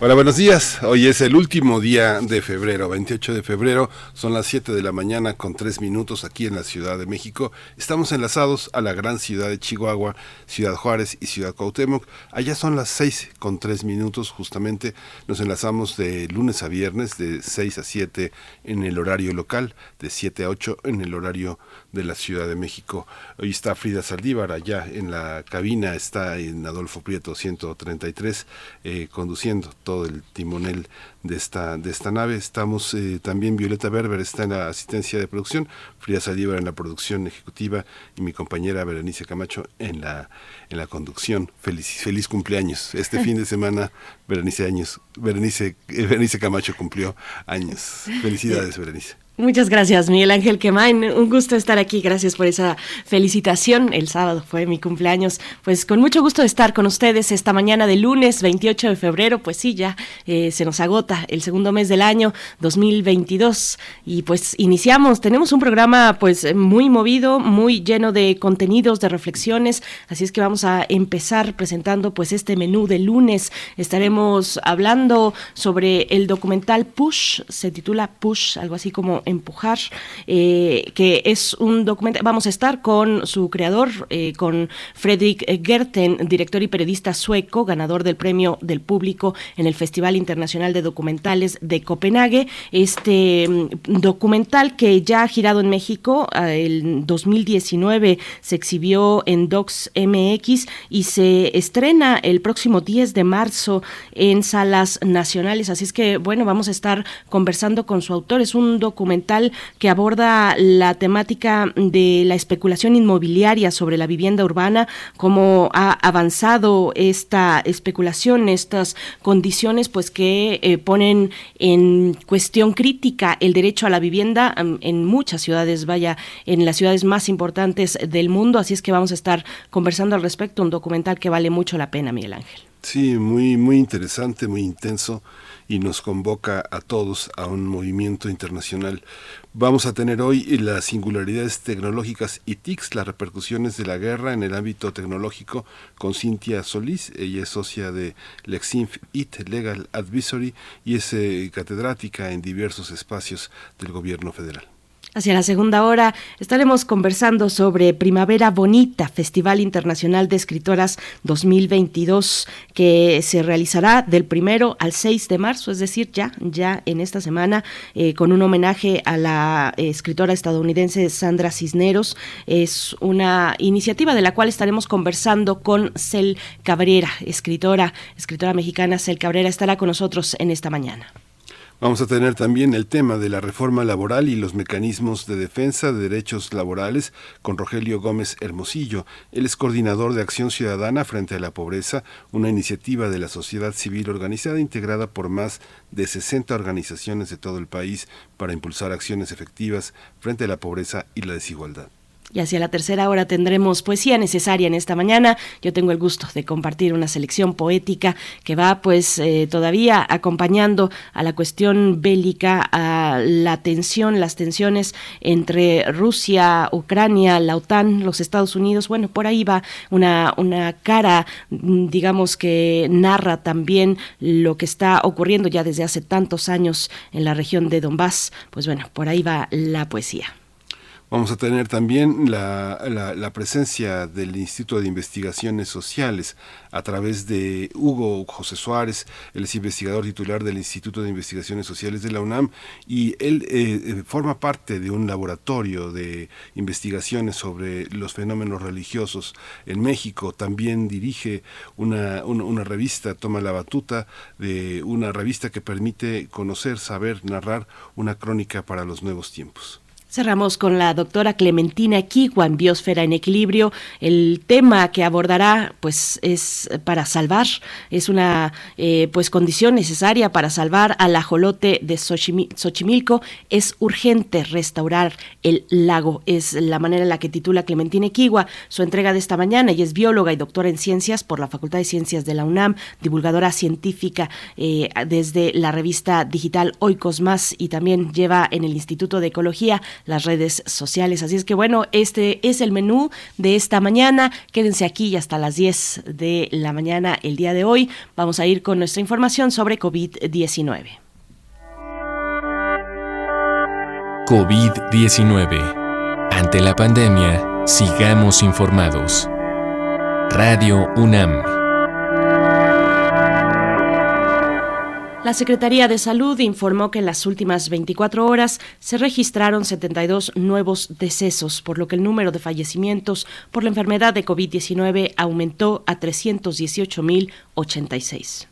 Hola, buenos días. Hoy es el último día de febrero, 28 de febrero. Son las 7 de la mañana con 3 minutos aquí en la Ciudad de México. Estamos enlazados a la gran ciudad de Chihuahua, Ciudad Juárez y Ciudad Cuauhtémoc. Allá son las 6 con 3 minutos. Justamente nos enlazamos de lunes a viernes de 6 a 7 en el horario local, de 7 a 8 en el horario de la Ciudad de México. Hoy está Frida Saldívar allá en la cabina, está en Adolfo Prieto 133 eh, conduciendo todo el timonel de esta, de esta nave. Estamos eh, también, Violeta Berber está en la asistencia de producción, Frida Saldívar en la producción ejecutiva y mi compañera Berenice Camacho en la, en la conducción. Feliz, feliz cumpleaños. Este fin de semana Berenice, años, Berenice, eh, Berenice Camacho cumplió años. Felicidades, Berenice. Muchas gracias, Miguel Ángel Quemain. Un gusto estar aquí. Gracias por esa felicitación. El sábado fue mi cumpleaños. Pues con mucho gusto de estar con ustedes esta mañana de lunes 28 de febrero. Pues sí, ya eh, se nos agota el segundo mes del año 2022. Y pues iniciamos. Tenemos un programa pues muy movido, muy lleno de contenidos, de reflexiones. Así es que vamos a empezar presentando pues este menú de lunes. Estaremos hablando sobre el documental Push. Se titula Push, algo así como Empujar, eh, que es un documento, vamos a estar con su creador, eh, con Fredrik Gerten, director y periodista sueco, ganador del premio del público en el Festival Internacional de Documentales de Copenhague. Este mm, documental que ya ha girado en México, el 2019 se exhibió en Docs MX y se estrena el próximo 10 de marzo en salas nacionales. Así es que, bueno, vamos a estar conversando con su autor. Es un documental que aborda la temática de la especulación inmobiliaria sobre la vivienda urbana, cómo ha avanzado esta especulación, estas condiciones pues que eh, ponen en cuestión crítica el derecho a la vivienda en muchas ciudades, vaya, en las ciudades más importantes del mundo, así es que vamos a estar conversando al respecto, un documental que vale mucho la pena, Miguel Ángel. Sí, muy muy interesante, muy intenso y nos convoca a todos a un movimiento internacional. Vamos a tener hoy las singularidades tecnológicas y TICs, las repercusiones de la guerra en el ámbito tecnológico con Cintia Solís. Ella es socia de Lexinf IT Legal Advisory y es eh, catedrática en diversos espacios del gobierno federal. Hacia la segunda hora estaremos conversando sobre Primavera Bonita, Festival Internacional de Escritoras 2022, que se realizará del primero al 6 de marzo, es decir, ya, ya en esta semana, eh, con un homenaje a la escritora estadounidense Sandra Cisneros. Es una iniciativa de la cual estaremos conversando con Cel Cabrera, escritora, escritora mexicana. Cel Cabrera estará con nosotros en esta mañana. Vamos a tener también el tema de la reforma laboral y los mecanismos de defensa de derechos laborales con Rogelio Gómez Hermosillo. Él es coordinador de Acción Ciudadana frente a la Pobreza, una iniciativa de la sociedad civil organizada integrada por más de 60 organizaciones de todo el país para impulsar acciones efectivas frente a la pobreza y la desigualdad. Y hacia la tercera hora tendremos poesía necesaria en esta mañana. Yo tengo el gusto de compartir una selección poética que va pues eh, todavía acompañando a la cuestión bélica, a la tensión, las tensiones entre Rusia, Ucrania, la OTAN, los Estados Unidos. Bueno, por ahí va una, una cara, digamos que narra también lo que está ocurriendo ya desde hace tantos años en la región de Donbass. Pues bueno, por ahí va la poesía. Vamos a tener también la, la, presencia del Instituto de Investigaciones Sociales a través de Hugo José Suárez, él es investigador titular del Instituto de Investigaciones Sociales de la UNAM y él eh, eh, forma parte de un laboratorio de investigaciones sobre los fenómenos religiosos en México. También dirige una, una, una revista, toma la batuta de una revista que permite conocer, saber, narrar una crónica para los nuevos tiempos. Cerramos con la doctora Clementina Kigua en Biosfera en Equilibrio. El tema que abordará, pues, es para salvar, es una eh, pues condición necesaria para salvar al ajolote de Xochimilco. Es urgente restaurar el lago. Es la manera en la que titula Clementina Kigua su entrega de esta mañana. Ella es bióloga y doctora en ciencias por la Facultad de Ciencias de la UNAM, divulgadora científica eh, desde la revista digital Oikos Más y también lleva en el Instituto de Ecología las redes sociales. Así es que bueno, este es el menú de esta mañana. Quédense aquí hasta las 10 de la mañana el día de hoy. Vamos a ir con nuestra información sobre COVID-19. COVID-19. Ante la pandemia, sigamos informados. Radio UNAM. La Secretaría de Salud informó que en las últimas 24 horas se registraron 72 nuevos decesos, por lo que el número de fallecimientos por la enfermedad de COVID-19 aumentó a 318.086.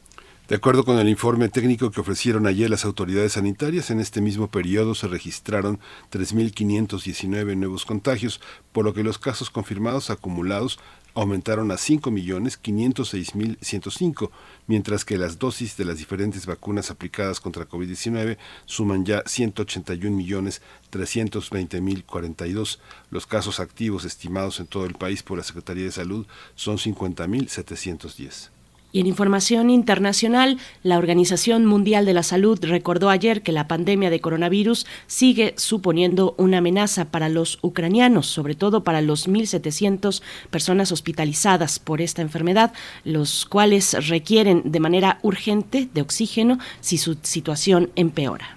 De acuerdo con el informe técnico que ofrecieron ayer las autoridades sanitarias, en este mismo periodo se registraron 3.519 nuevos contagios, por lo que los casos confirmados acumulados aumentaron a 5.506.105, mientras que las dosis de las diferentes vacunas aplicadas contra COVID-19 suman ya 181.320.042. Los casos activos estimados en todo el país por la Secretaría de Salud son 50.710. Y en información internacional, la Organización Mundial de la Salud recordó ayer que la pandemia de coronavirus sigue suponiendo una amenaza para los ucranianos, sobre todo para los 1.700 personas hospitalizadas por esta enfermedad, los cuales requieren de manera urgente de oxígeno si su situación empeora.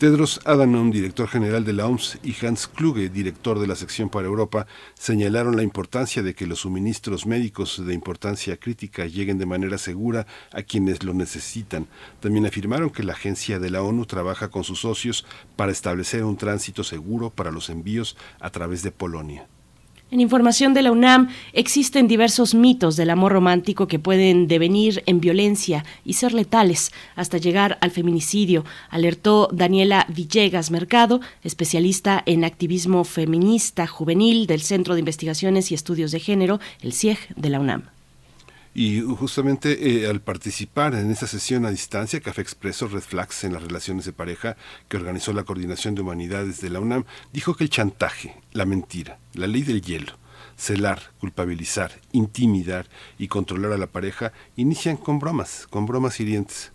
Tedros Adhanom, director general de la OMS, y Hans Kluge, director de la sección para Europa, señalaron la importancia de que los suministros médicos de importancia crítica lleguen de manera segura a quienes lo necesitan. También afirmaron que la agencia de la ONU trabaja con sus socios para establecer un tránsito seguro para los envíos a través de Polonia. En información de la UNAM existen diversos mitos del amor romántico que pueden devenir en violencia y ser letales hasta llegar al feminicidio, alertó Daniela Villegas Mercado, especialista en activismo feminista juvenil del Centro de Investigaciones y Estudios de Género, el CIEG de la UNAM. Y justamente eh, al participar en esta sesión a distancia, Café Expreso Red Flags en las relaciones de pareja que organizó la Coordinación de Humanidades de la UNAM, dijo que el chantaje, la mentira, la ley del hielo, celar, culpabilizar, intimidar y controlar a la pareja inician con bromas, con bromas hirientes.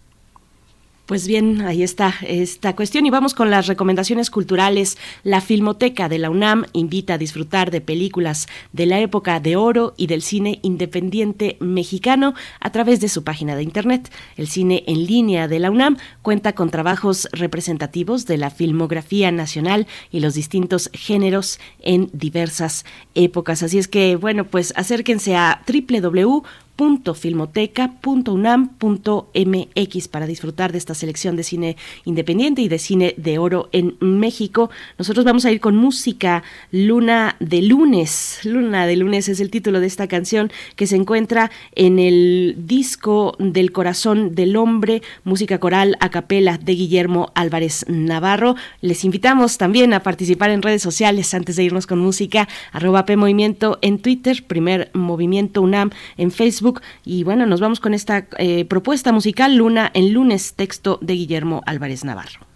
Pues bien, ahí está esta cuestión y vamos con las recomendaciones culturales. La Filmoteca de la UNAM invita a disfrutar de películas de la época de oro y del cine independiente mexicano a través de su página de internet. El cine en línea de la UNAM cuenta con trabajos representativos de la filmografía nacional y los distintos géneros en diversas épocas. Así es que, bueno, pues acérquense a www filmoteca.unam.mx para disfrutar de esta selección de cine independiente y de cine de oro en México. Nosotros vamos a ir con música Luna de lunes. Luna de lunes es el título de esta canción que se encuentra en el disco del corazón del hombre, música coral a capela de Guillermo Álvarez Navarro. Les invitamos también a participar en redes sociales antes de irnos con música, arroba P Movimiento en Twitter, primer Movimiento UNAM en Facebook y bueno, nos vamos con esta eh, propuesta musical Luna en lunes, texto de Guillermo Álvarez Navarro.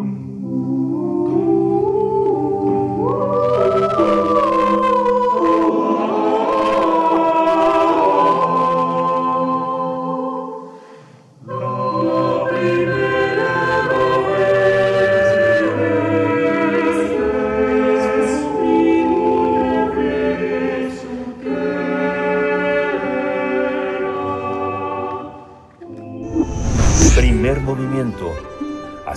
Mm-hmm.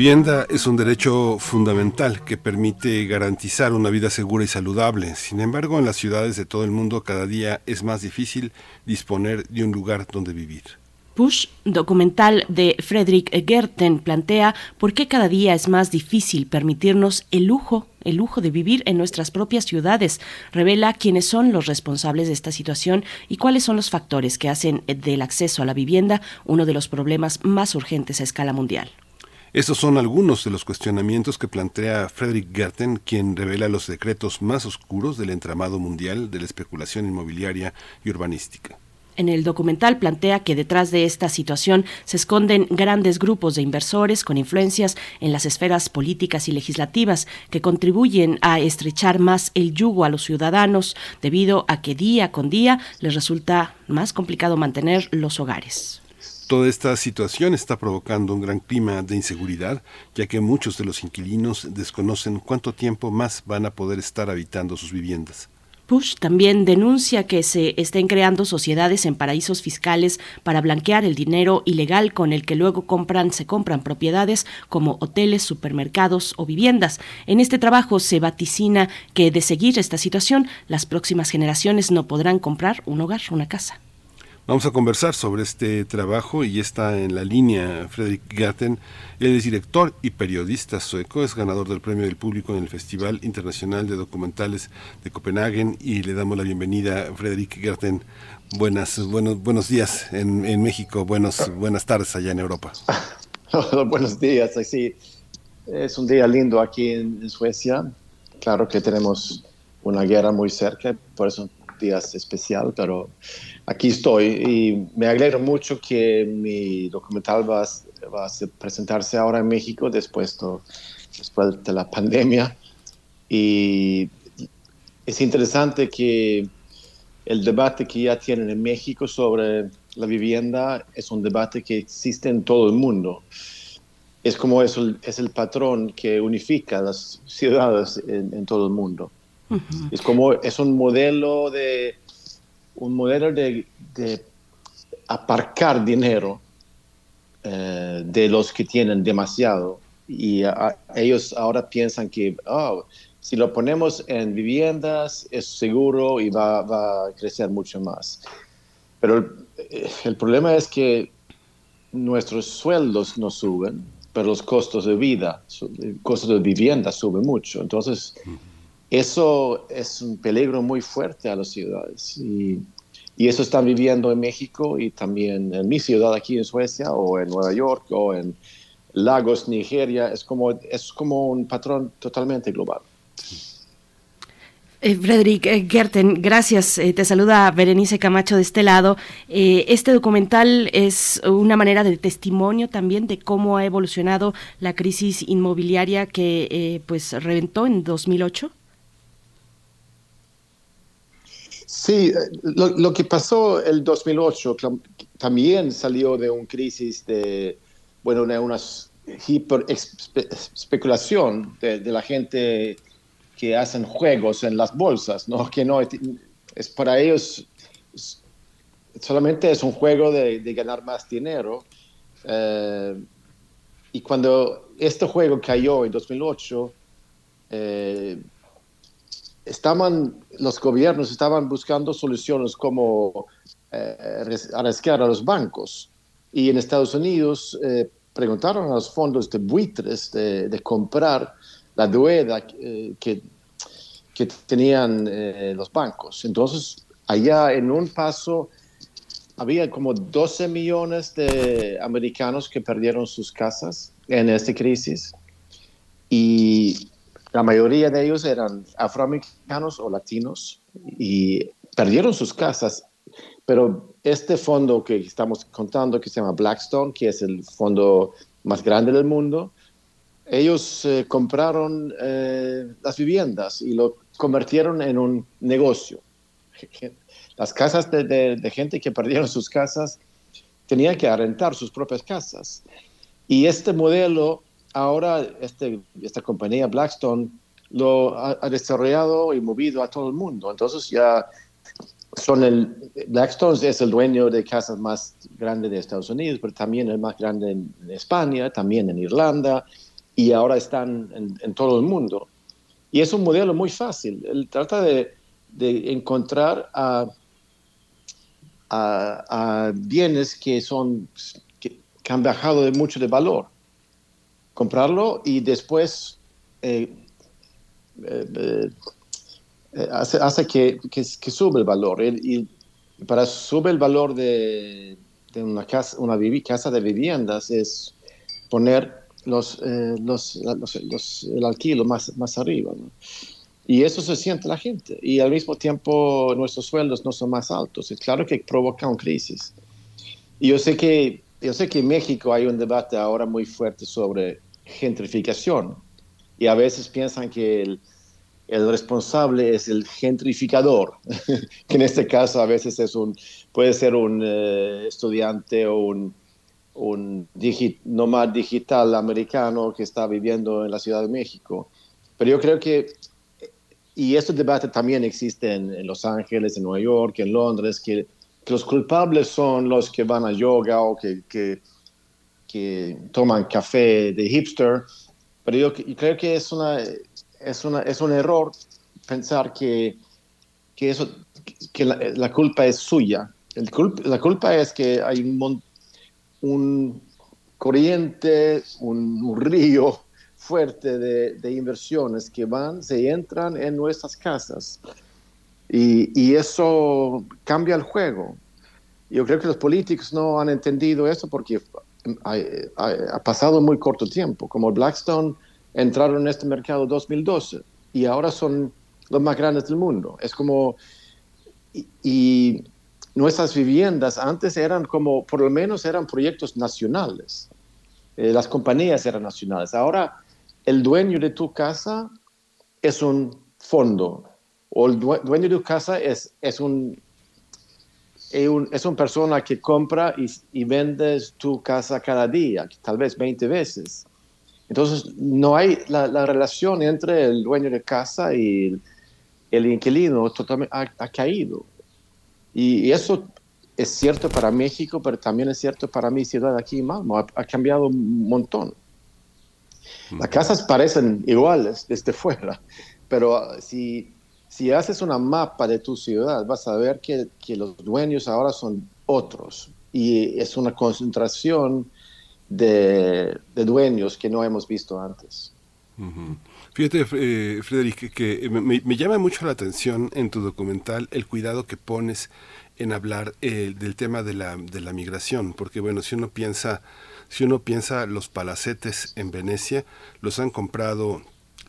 Vivienda es un derecho fundamental que permite garantizar una vida segura y saludable. Sin embargo, en las ciudades de todo el mundo cada día es más difícil disponer de un lugar donde vivir. Push, documental de Frederick Gerten, plantea por qué cada día es más difícil permitirnos el lujo, el lujo de vivir en nuestras propias ciudades. Revela quiénes son los responsables de esta situación y cuáles son los factores que hacen del acceso a la vivienda uno de los problemas más urgentes a escala mundial. Estos son algunos de los cuestionamientos que plantea Frederick Gerten, quien revela los secretos más oscuros del entramado mundial de la especulación inmobiliaria y urbanística. En el documental plantea que detrás de esta situación se esconden grandes grupos de inversores con influencias en las esferas políticas y legislativas que contribuyen a estrechar más el yugo a los ciudadanos debido a que día con día les resulta más complicado mantener los hogares. Toda esta situación está provocando un gran clima de inseguridad, ya que muchos de los inquilinos desconocen cuánto tiempo más van a poder estar habitando sus viviendas. Push también denuncia que se estén creando sociedades en paraísos fiscales para blanquear el dinero ilegal con el que luego compran, se compran propiedades como hoteles, supermercados o viviendas. En este trabajo se vaticina que de seguir esta situación, las próximas generaciones no podrán comprar un hogar, una casa. Vamos a conversar sobre este trabajo y está en la línea Fredrik Gatten. Él es director y periodista sueco, es ganador del premio del público en el Festival Internacional de Documentales de Copenhague y le damos la bienvenida a Fredrik Gatten. Buenas, buenos, buenos días en, México, buenos, buenas tardes allá en Europa. buenos días, sí. Es un día lindo aquí en, Suecia. Claro que tenemos una guerra muy cerca, por eso un día especial, pero aquí estoy y me alegro mucho que mi documental va, a presentarse ahora en México después, después de la pandemia. Y es interesante que el debate que ya tienen en México sobre la vivienda es un debate que existe en todo el mundo. Es como es el, es el patrón que unifica las ciudades en, todo el mundo. Es como es un modelo de un modelo de, aparcar dinero eh, de los que tienen demasiado y ellos ahora piensan que oh, si lo ponemos en viviendas es seguro y va, a crecer mucho más. Pero el, el, problema es que nuestros sueldos no suben, pero los costos de vida, los costos de vivienda suben mucho. Entonces, eso es un peligro muy fuerte a las ciudades y, y, eso están viviendo en México y también en mi ciudad aquí en Suecia o en Nueva York o en Lagos, Nigeria. Es como, es como un patrón totalmente global. Eh, Frederick eh, Gerten, gracias. Eh, te saluda Berenice Camacho de este lado. este documental es una manera de testimonio también de cómo ha evolucionado la crisis inmobiliaria que pues reventó en 2008. Sí, eh, lo, que pasó el 2008 también salió de una crisis de, bueno, de una hiper especulación de, la gente que hacen juegos en las bolsas, ¿no? Que no es para ellos solamente es un juego de, ganar más dinero. Eh, y cuando este juego cayó en 2008, eh, estaban, los gobiernos estaban buscando soluciones como eh, arriesgar a los bancos. Y en Estados Unidos eh, preguntaron a los fondos de buitres de, comprar la deuda eh, que, tenían los bancos. Entonces, allá en un paso había como 12 millones de americanos que perdieron sus casas en esta crisis y la mayoría de ellos eran afroamericanos o latinos y perdieron sus casas. Pero este fondo que estamos contando, que se llama Blackstone, que es el fondo más grande del mundo, ellos eh, compraron eh, las viviendas y lo convirtieron en un negocio. Las casas de, gente que perdieron sus casas tenían que arrendar sus propias casas. Y este modelo, ahora este, esta compañía Blackstone lo ha, desarrollado y movido a todo el mundo. Entonces ya son el, Blackstone es el dueño de casas más grandes de Estados Unidos, pero también el más grande en, España, también en Irlanda, y ahora están en, todo el mundo. Y es un modelo muy fácil. Él trata de, encontrar a, bienes que, son, que, han bajado de mucho de valor. Comprarlo y después eh, eh, eh, hace, hace que, que, sube el valor. Y, para subir el valor de, de una, casa, una casa de viviendas es poner los, los, los, el alquilo más, más arriba. Y eso se siente la gente. Y al mismo tiempo nuestros sueldos no son más altos. Es claro que provoca una crisis. Y yo sé que, yo sé que en México hay un debate ahora muy fuerte sobre gentrificación. Y a veces piensan que el, el responsable es el gentrificador, que en este caso a veces es un, puede ser un eh, estudiante o un, un nomad digital americano que está viviendo en la Ciudad de México. Pero yo creo que y este debate también existe en, Los Ángeles, en Nueva York, en Londres, que, los culpables son los que van a yoga o que, que, toman café de hipster, pero yo, creo que es, una, es, una, es un error pensar que, que, eso, que la, culpa es suya. El la culpa es que hay un, un corriente, un río fuerte de, inversiones que van, se entran en nuestras casas y, eso cambia el juego. Yo creo que los políticos no han entendido eso porque ha, pasado muy corto tiempo. Como Blackstone entraron en este mercado en 2012 y ahora son los más grandes del mundo. Es como... y nuestras viviendas antes eran como, por lo menos eran proyectos nacionales. Eh, las compañías eran nacionales. Ahora el dueño de tu casa es un fondo o el dueño de tu casa es, es un es una persona que compra y, y vende tu casa cada día, tal vez 20 veces. Entonces, no hay la, relación entre el dueño de casa y el, inquilino totalmente ha, caído. Y, eso es cierto para México, pero también es cierto para mi ciudad aquí en Malmo. ha cambiado un montón. Las casas parecen iguales desde fuera, pero ah, si, si haces una mapa de tu ciudad, vas a ver que, los dueños ahora son otros y es una concentración de, dueños que no hemos visto antes. Fíjate, eh, Frederick, que, me, me, llama mucho la atención en tu documental el cuidado que pones en hablar eh, del tema de la, de la migración, porque bueno, si uno piensa si uno piensa los palacetes en Venecia, los han comprado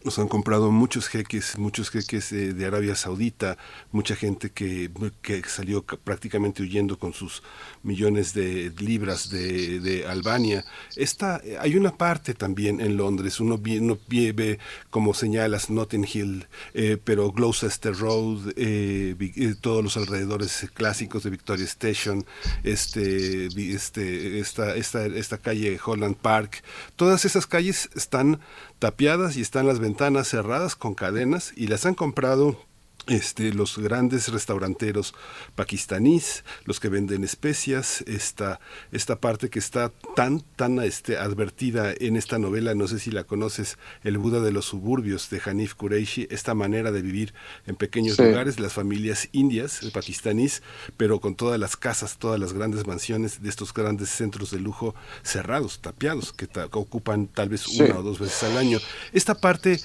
los han comprado muchos jeques, muchos jeques de, Arabia Saudita, mucha gente que, que, salió prácticamente huyendo con sus millones de libras de, Albania. Esta, hay una parte también en Londres, uno, ve, como señalas Notting Hill, eh, pero Gloucester Road, eh, eh, todos los alrededores clásicos de Victoria Station, este, este, esta, esta, esta calle Holland Park, todas esas calles están tapiadas y están las ventanas cerradas con cadenas y las han comprado este, los grandes restauranteros pakistaníes, los que venden especias, esta, esta parte que está tan, tan este, advertida en esta novela, no sé si la conoces, El Buda de los suburbios de Hanif Kureishi, esta manera de vivir en pequeños lugares, las familias indias, pakistaníes, pero con todas las casas, todas las grandes mansiones de estos grandes centros de lujo cerrados, tapiados, que, ocupan tal vez una o dos veces al año. Esta parte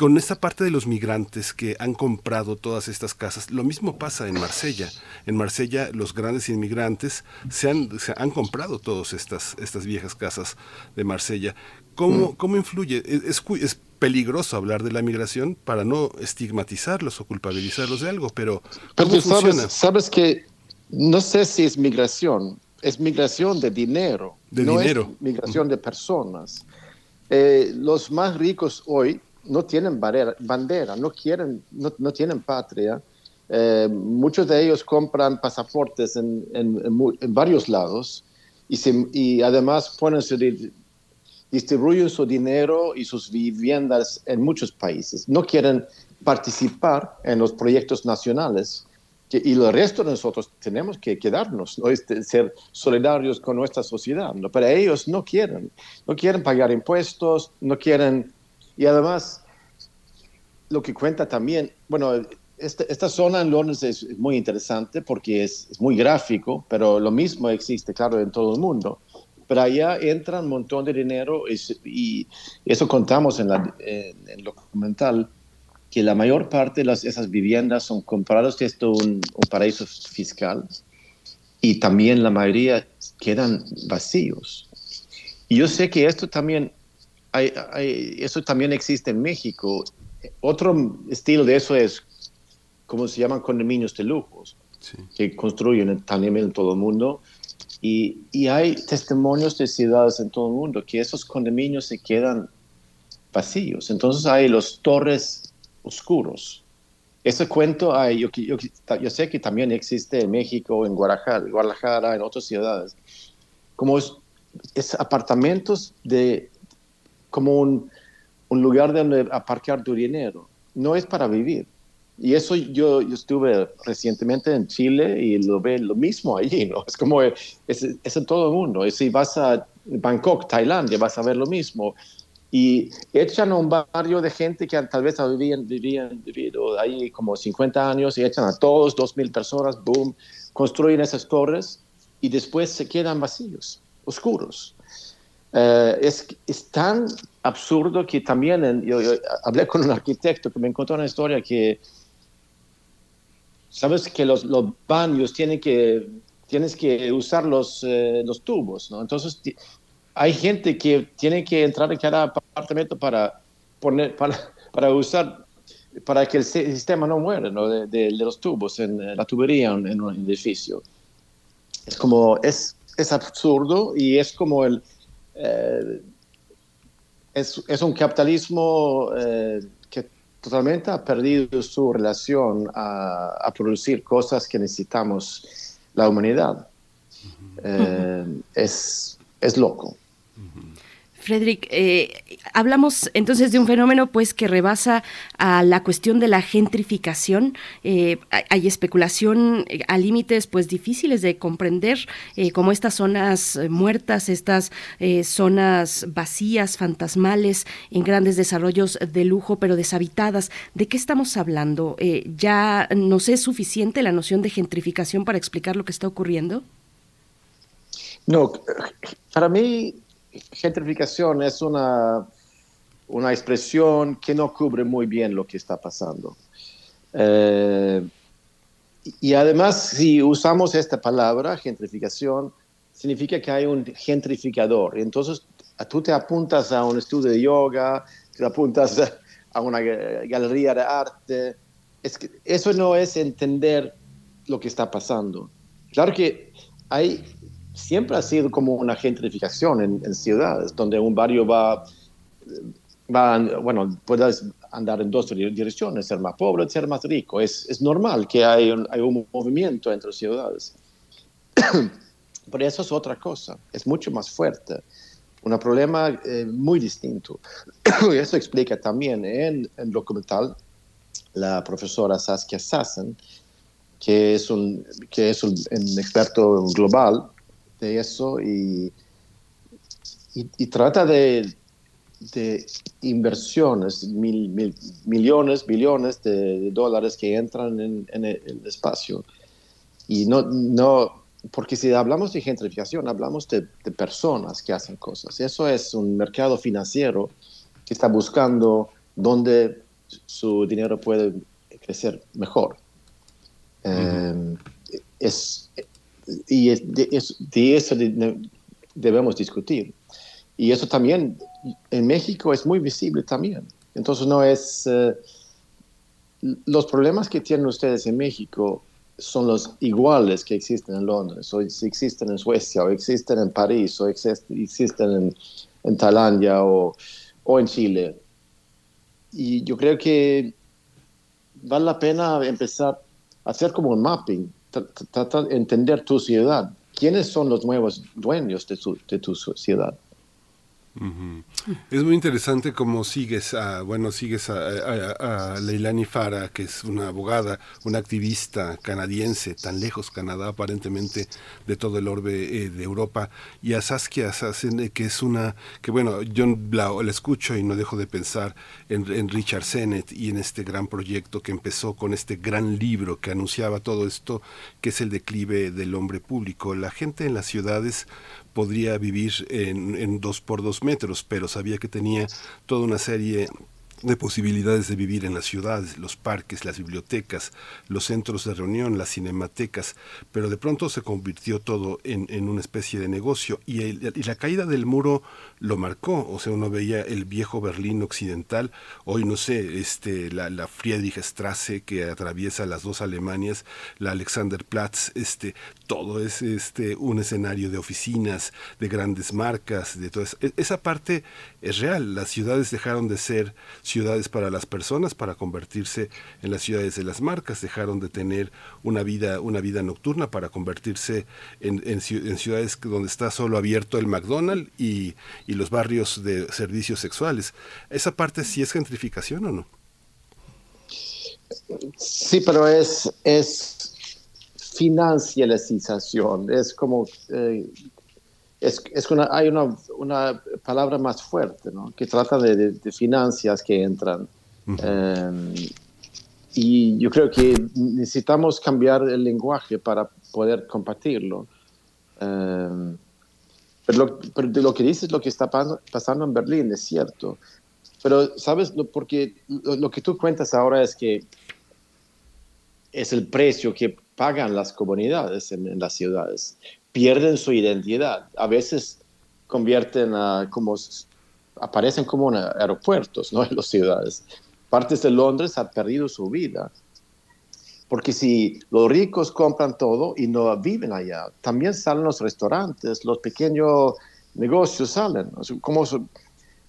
con esta parte de los migrantes que han comprado todas estas casas, lo mismo pasa en Marsella. En Marsella los grandes inmigrantes se han, se han comprado todas estas, estas viejas casas de Marsella. ¿Cómo, mm. cómo influye? Es, es, peligroso hablar de la migración para no estigmatizarlos o culpabilizarlos de algo, pero ¿cómo funciona? Sabes, sabes que no sé si es migración, es migración de dinero, de no dinero. es migración de personas. Eh, los más ricos hoy no tienen bandera, no, quieren, no, tienen patria. Eh, muchos de ellos compran pasaportes en, varios lados y, y, además ponen su, distribuyen su dinero y sus viviendas en muchos países. No quieren participar en los proyectos nacionales y el resto de nosotros tenemos que quedarnos, ¿no? Este, ser solidarios con nuestra sociedad, ¿no? pero ellos no quieren, no quieren pagar impuestos, no quieren, y además lo que cuenta también, bueno, este, esta zona en Londres es muy interesante porque es, es, muy gráfico, pero lo mismo existe, claro, en todo el mundo. Pero allá entra un montón de dinero y, y eso contamos en, la, en el documental que la mayor parte de esas viviendas son compradas desde un, un paraíso fiscal y también la mayoría quedan vacíos. Y yo sé que esto también, hay, eso también existe en México. Otro estilo de eso es, como se llaman condominios de lujos, que construyen también en todo el mundo. Y, y, hay testimonios de ciudades en todo el mundo que esos condominios se quedan vacíos. Entonces hay los torres oscuros. Ese cuento, yo, yo, sé que también existe en México, en Guadalajara, Guadalajara en otras ciudades, como es, apartamentos de, como un, un, lugar donde aparcar tu dinero. No es para vivir. Y eso yo, yo estuve recientemente en Chile y lo ve lo mismo allí, ¿no? Es como, es, es en todo el mundo. Y si vas a Bangkok, Tailandia, vas a ver lo mismo y echan a un barrio de gente que tal vez habían vivido ahí como 50 años y echan a todos, 2.000 personas, boom, construyen esas torres y después se quedan vacíos, oscuros. Eh, es, es, tan absurdo que también yo, hablé con un arquitecto que me contó una historia que, sabes que los, los baños tienen que, tienes que usar los, eh, los tubos, ¿no? Entonces hay gente que tiene que entrar en cada apartamento para poner, para, para usar, para que el sistema no muera, ¿no? De, los tubos en la tubería en, un edificio. Es como, es, es absurdo y es como el, eh, es, es, un capitalismo eh, que totalmente ha perdido su relación a, a, producir cosas que necesitamos la humanidad. Eh, es, es loco. Frederick, eh, hablamos entonces de un fenómeno pues que rebasa a la cuestión de la gentrificación. Eh, hay especulación eh, a límites pues difíciles de comprender, como estas zonas muertas, estas zonas vacías, fantasmales, en grandes desarrollos de lujo, pero deshabitadas. ¿De qué estamos hablando? ¿Ya nos es suficiente la noción de gentrificación para explicar lo que está ocurriendo? No, para mí gentrificación es una, una expresión que no cubre muy bien lo que está pasando. Eh, y además, si usamos esta palabra, gentrificación, significa que hay un gentrificador. Y entonces, tú te apuntas a un estudio de yoga, te apuntas a una galería de arte. Es que eso no es entender lo que está pasando. Claro que hay siempre ha sido como una gentrificación en, ciudades, donde un barrio va, va, bueno, puedes andar en dos direcciones, ser más pobre, ser más rico. Es, es normal que hay un, hay un movimiento entre ciudades. Pero eso es otra cosa, es mucho más fuerte, un problema eh, muy distinto. y eso explica también en el documental la profesora Saskia Sassen, que es un, que es un experto global de eso y, y, trata de, de inversiones, mil, millones, billones de, dólares que entran en, el, espacio. Y no, no, porque si hablamos de gentrificación, hablamos de, de, personas que hacen cosas. Eso es un mercado financiero que está buscando dónde su dinero puede crecer mejor. Eh, es, y de, eso debemos discutir. Y eso también en México es muy visible también. Entonces no es... Eh, los problemas que tienen ustedes en México son los iguales que existen en Londres, o existen en Suecia, o existen en París, o existen en, en Tailandia, o, o en Chile. Y yo creo que vale la pena empezar a hacer como un mapping, tratar de entender tu ciudad. ¿Quiénes son los nuevos dueños de, de tu ciudad? Es muy interesante cómo sigues a, bueno, sigues a, Leilani Farah, que es una abogada, una activista canadiense, tan lejos Canadá aparentemente de todo el orbe eh, de Europa, y a Saskia Sassen, que es una, que bueno, yo la, escucho y no dejo de pensar en, en Richard Sennett y en este gran proyecto que empezó con este gran libro que anunciaba todo esto, que es el declive del hombre público. La gente en las ciudades podría vivir en, dos por dos metros, pero sabía que tenía toda una serie de posibilidades de vivir en las ciudades, los parques, las bibliotecas, los centros de reunión, las cinematecas, pero de pronto se convirtió todo en, una especie de negocio. Y, la caída del muro lo marcó, o sea, uno veía el viejo Berlín occidental, hoy no sé, este, la, la Friedrichstrasse que atraviesa las dos Alemanias, la Alexanderplatz, este, todo es este, un escenario de oficinas, de grandes marcas, de todo. E, esa parte es real, las ciudades dejaron de ser ciudades para las personas para convertirse en las ciudades de las marcas, dejaron de tener una vida, una vida nocturna para convertirse en, en, ciudades donde está solo abierto el McDonald's y, y, los barrios de servicios sexuales. ¿Esa parte sí es gentrificación o no? Sí, pero es, es financialización, es como eh, es, es una, hay una, una, palabra más fuerte, ¿no? que trata de, de, finanzas que entran. Em, y yo creo que necesitamos cambiar el lenguaje para poder compartirlo. Um, pero, lo, de lo que dices, lo que está pasando en Berlín es cierto. Pero, ¿sabes? Porque lo, que tú cuentas ahora es que es el precio que pagan las comunidades en, las ciudades pierden su identidad. A veces convierten a como aparecen como en aeropuertos, ¿no? En las ciudades. Partes de Londres han perdido su vida. Porque si los ricos compran todo y no viven allá, también salen los restaurantes, los pequeños negocios salen.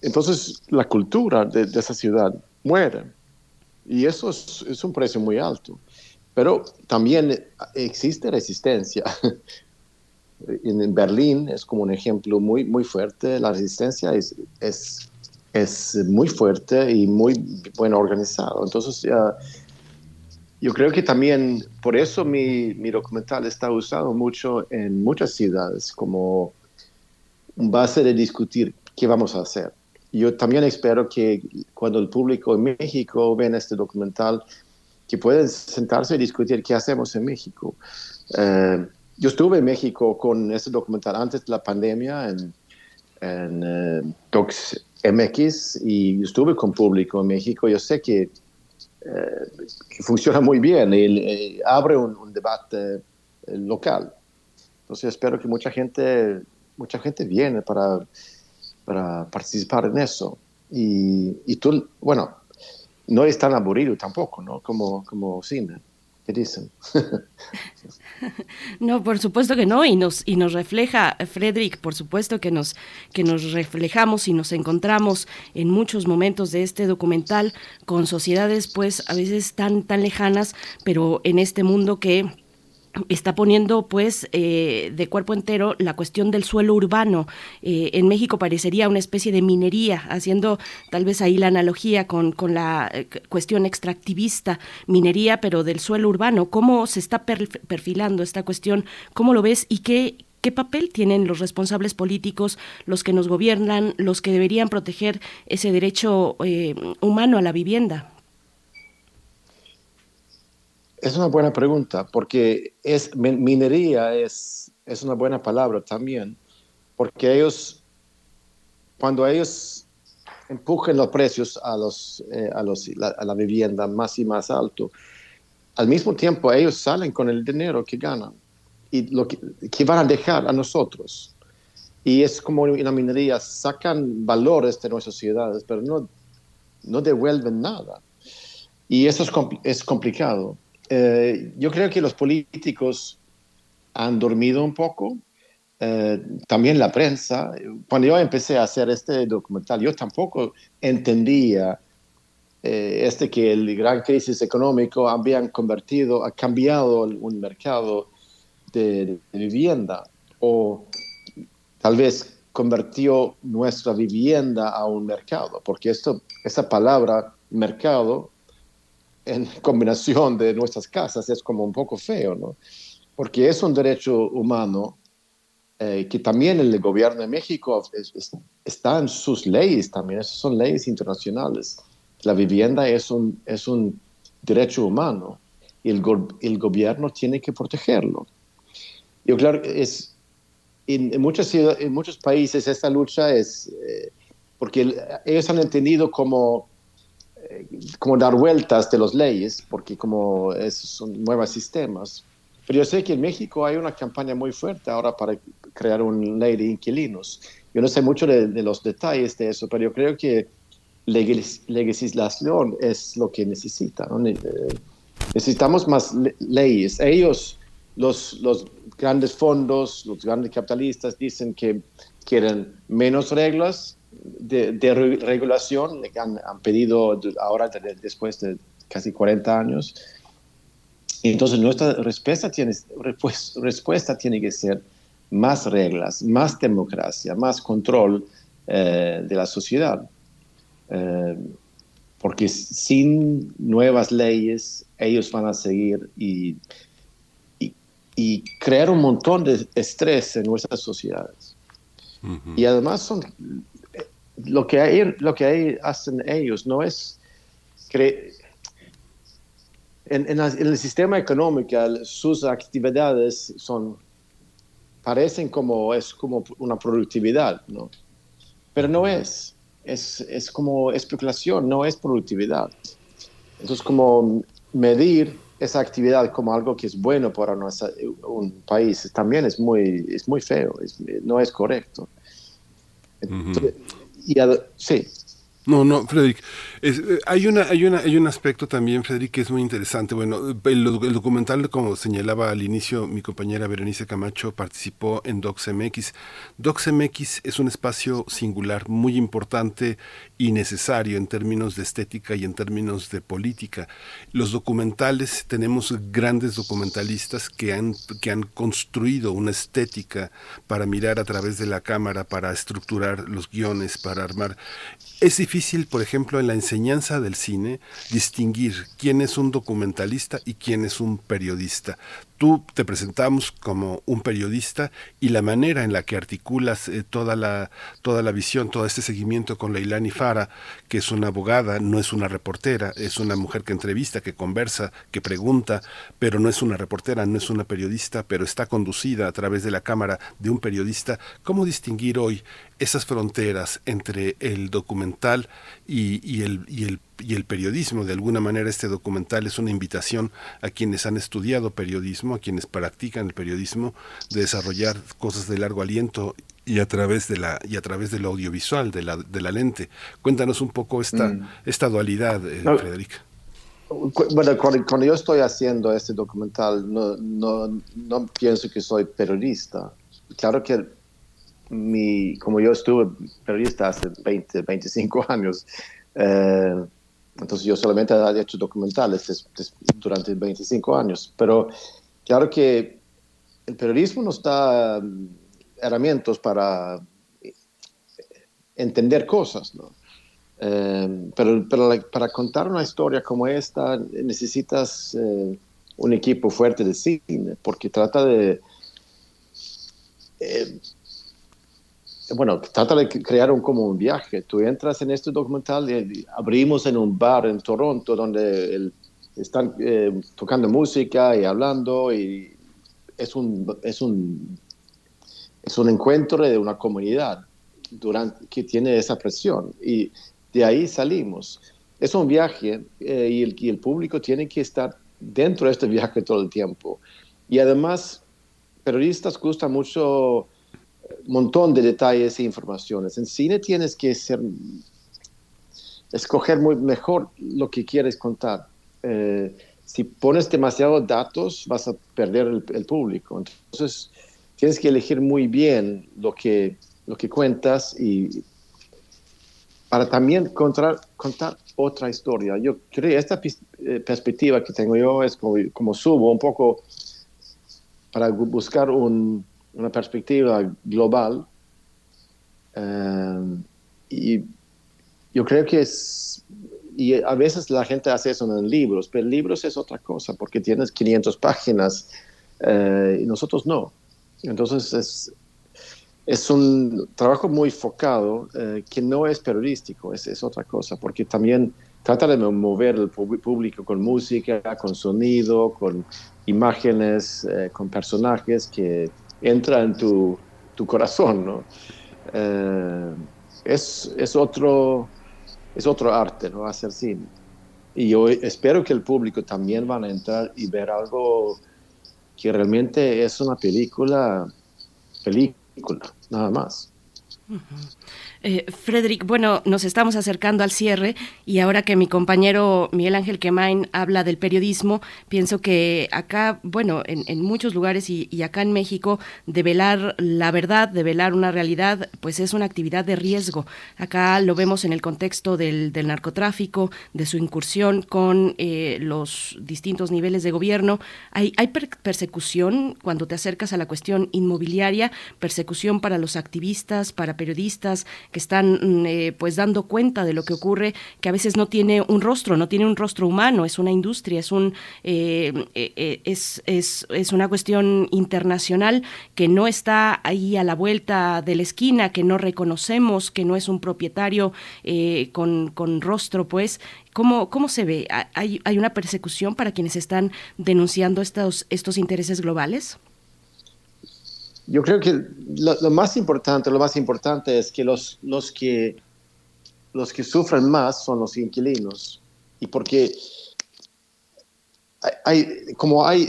Entonces la cultura de, de, esa ciudad muere. Y eso es, es un precio muy alto. Pero también existe resistencia. en Berlín es como un ejemplo muy, muy fuerte. La resistencia es, es, es muy fuerte y muy bueno organizado. Entonces, yo creo que también por eso mi, mi, documental está usado mucho en muchas ciudades como base de discutir qué vamos a hacer. Yo también espero que cuando el público en México ven este documental, que puedan sentarse y discutir qué hacemos en México. Eh, yo estuve en México con ese documental antes de la pandemia en, en Docs MX y estuve con público en México. Yo sé que, que funciona muy bien y, abre un, debate uh, local. Entonces espero que mucha gente, mucha gente viene para, para participar en eso. Y, y tú, bueno, no es tan aburrido tampoco, ¿no? Como, como cine. No, por supuesto que no, y nos, y nos refleja, Frederick, por supuesto que nos, que nos reflejamos y nos encontramos en muchos momentos de este documental con sociedades pues a veces tan, tan lejanas, pero en este mundo que está poniendo pues eh, de cuerpo entero la cuestión del suelo urbano. Eh, en México parecería una especie de minería, haciendo tal vez ahí la analogía con, con la eh, cuestión extractivista, minería, pero del suelo urbano. ¿Cómo se está perfilando esta cuestión? ¿Cómo lo ves y qué, ¿Qué papel tienen los responsables políticos, los que nos gobiernan, los que deberían proteger ese derecho humano a la vivienda? Es una buena pregunta, porque es, minería es, es una buena palabra también, porque ellos, cuando ellos empujen los precios a, los, eh, a, los, a la vivienda más y más alto. Al mismo tiempo, ellos salen con el dinero que ganan y lo que, que van a dejar a nosotros. Y es como una minería, sacan valores de nuestras ciudades, pero no, no devuelven nada. Y eso es, es complicado. Eh, yo creo que los políticos han dormido un poco, eh, también la prensa. Cuando yo empecé a hacer este documental, yo tampoco entendía eh, este que el gran crisis económico habían convertido, ha cambiado un mercado de, de vivienda o tal vez convirtió nuestra vivienda a un mercado, porque esto, esa palabra mercado en combinación de nuestras casas es como un poco feo, ¿no? Porque es un derecho humano eh, que también el gobierno de México está en sus leyes también, son leyes internacionales. La vivienda es un, es un derecho humano y el, el gobierno tiene que protegerlo. Yo claro, es, en, en, muchas, en muchos países esta lucha es eh, porque ellos han entendido como, como dar vueltas de las leyes, porque como es, son nuevos sistemas. Pero yo sé que en México hay una campaña muy fuerte ahora para crear una ley de inquilinos. Yo no sé mucho de, de los detalles de eso, pero yo creo que legislación es lo que necesita. ¿no? Eh, necesitamos más leyes. Ellos, los, los grandes fondos, los grandes capitalistas dicen que quieren menos reglas de, de regulación, han, han, pedido ahora de, después de casi 40 años. Entonces nuestra respuesta tiene, respuesta tiene que ser más reglas, más democracia, más control eh, de la sociedad. Eh, porque sin nuevas leyes ellos van a seguir y y crear un montón de estrés en nuestras sociedades. Y además son lo que hay, lo que hay, hacen ellos no es en, en, el sistema económico sus actividades son parecen como es como una productividad, ¿no? Pero no es. Es, es como especulación, no es productividad. Entonces, como medir esa actividad como algo que es bueno para nuestra, un país también es muy, es muy feo, no es correcto. Sí. No, no, Frederick. Eh, hay, una, hay, una, hay un aspecto también, Frederick, que es muy interesante. Bueno, el, documental, como señalaba al inicio mi compañera Berenice Camacho, participó en DocsMX. DocsMX es un espacio singular, muy importante y necesario en términos de estética y en términos de política. Los documentales, tenemos grandes documentalistas que han, que han construido una estética para mirar a través de la cámara, para estructurar los guiones, para armar. Es difícil, por ejemplo, en la enseñanza del cine, distinguir quién es un documentalista y quién es un periodista tú te presentamos como un periodista y la manera en la que articulas eh, toda, la, toda la visión, todo este seguimiento con Leilani Fara, que es una abogada, no es una reportera, es una mujer que entrevista, que conversa, que pregunta, pero no es una reportera, no es una periodista, pero está conducida a través de la cámara de un periodista. ¿Cómo distinguir hoy esas fronteras entre el documental y, y, el, y el y el periodismo. De alguna manera este documental es una invitación a quienes han estudiado periodismo, a quienes practican el periodismo, de desarrollar cosas de largo aliento y a través de la y a través de lo audiovisual, de la, de la lente. Cuéntanos un poco esta, mm. esta dualidad, eh, Frederica. Bueno, cuando, yo estoy haciendo este documental, no, no, no pienso que soy periodista. Claro que mi, como yo estuve periodista hace 20, 25 años, eh, entonces yo solamente he hecho documentales durante 25 años, pero claro que el periodismo nos da mm, herramientas para entender cosas, ¿no? Eh, pero, pero para contar una historia como esta necesitas eh, un equipo fuerte de cine, porque trata de... Eh, bueno, trata de crear un, como un viaje. Tú entras en este documental y abrimos en un bar en Toronto donde están eh, tocando música y hablando y es un, es un, es un encuentro de una comunidad durante, que tiene esa presión. Y de ahí salimos. Es un viaje eh, y, el, y el público tiene que estar dentro de este viaje todo el tiempo. Y además, periodistas gusta mucho montón de detalles e informaciones. En cine tienes que ser, escoger muy mejor lo que quieres contar. Eh, si pones demasiados datos, vas a perder el, público. Entonces, tienes que elegir muy bien lo que, lo que cuentas y para también contar, contar otra historia. Yo creo esta eh, perspectiva que tengo yo es como, como subo un poco para buscar una perspectiva global. Eh, y yo creo que es, y a veces la gente hace eso en libros, pero libros es otra cosa, porque tienes 500 páginas eh, y nosotros no. Entonces es, es un trabajo muy focado eh, que no es periodístico, es, es, otra cosa, porque también trata de mover el público con música, con sonido, con imágenes, con personajes que entran en tu, tu corazón, ¿no? es, es otro es otro arte, ¿no? Hacer cine. Y yo espero que el público también van a entrar y ver algo que realmente es una película, película, nada más. Eh, Frederick, bueno, nos estamos acercando al cierre y ahora que mi compañero Miguel Ángel Quemain habla del periodismo, pienso que acá, bueno, en, muchos lugares y, acá en México, develar la verdad, develar una realidad, pues es una actividad de riesgo. Acá lo vemos en el contexto del, narcotráfico, de su incursión con eh, los distintos niveles de gobierno. Hay, hay persecución cuando te acercas a la cuestión inmobiliaria, persecución para los activistas, para periodistas, que están mm, eh, pues dando cuenta de lo que ocurre, que a veces no tiene un rostro, no tiene un rostro humano, es una industria, es un eh, eh, es, es, es, una cuestión internacional que no está ahí a la vuelta de la esquina, que no reconocemos, que no es un propietario con, con rostro, pues ¿Cómo, ¿Cómo, se ve? ¿Hay, ¿Hay, una persecución para quienes están denunciando estos, estos intereses globales? Yo creo que lo, más importante, lo más importante es que los, los que los que sufren más son los inquilinos. Y porque hay, como hay,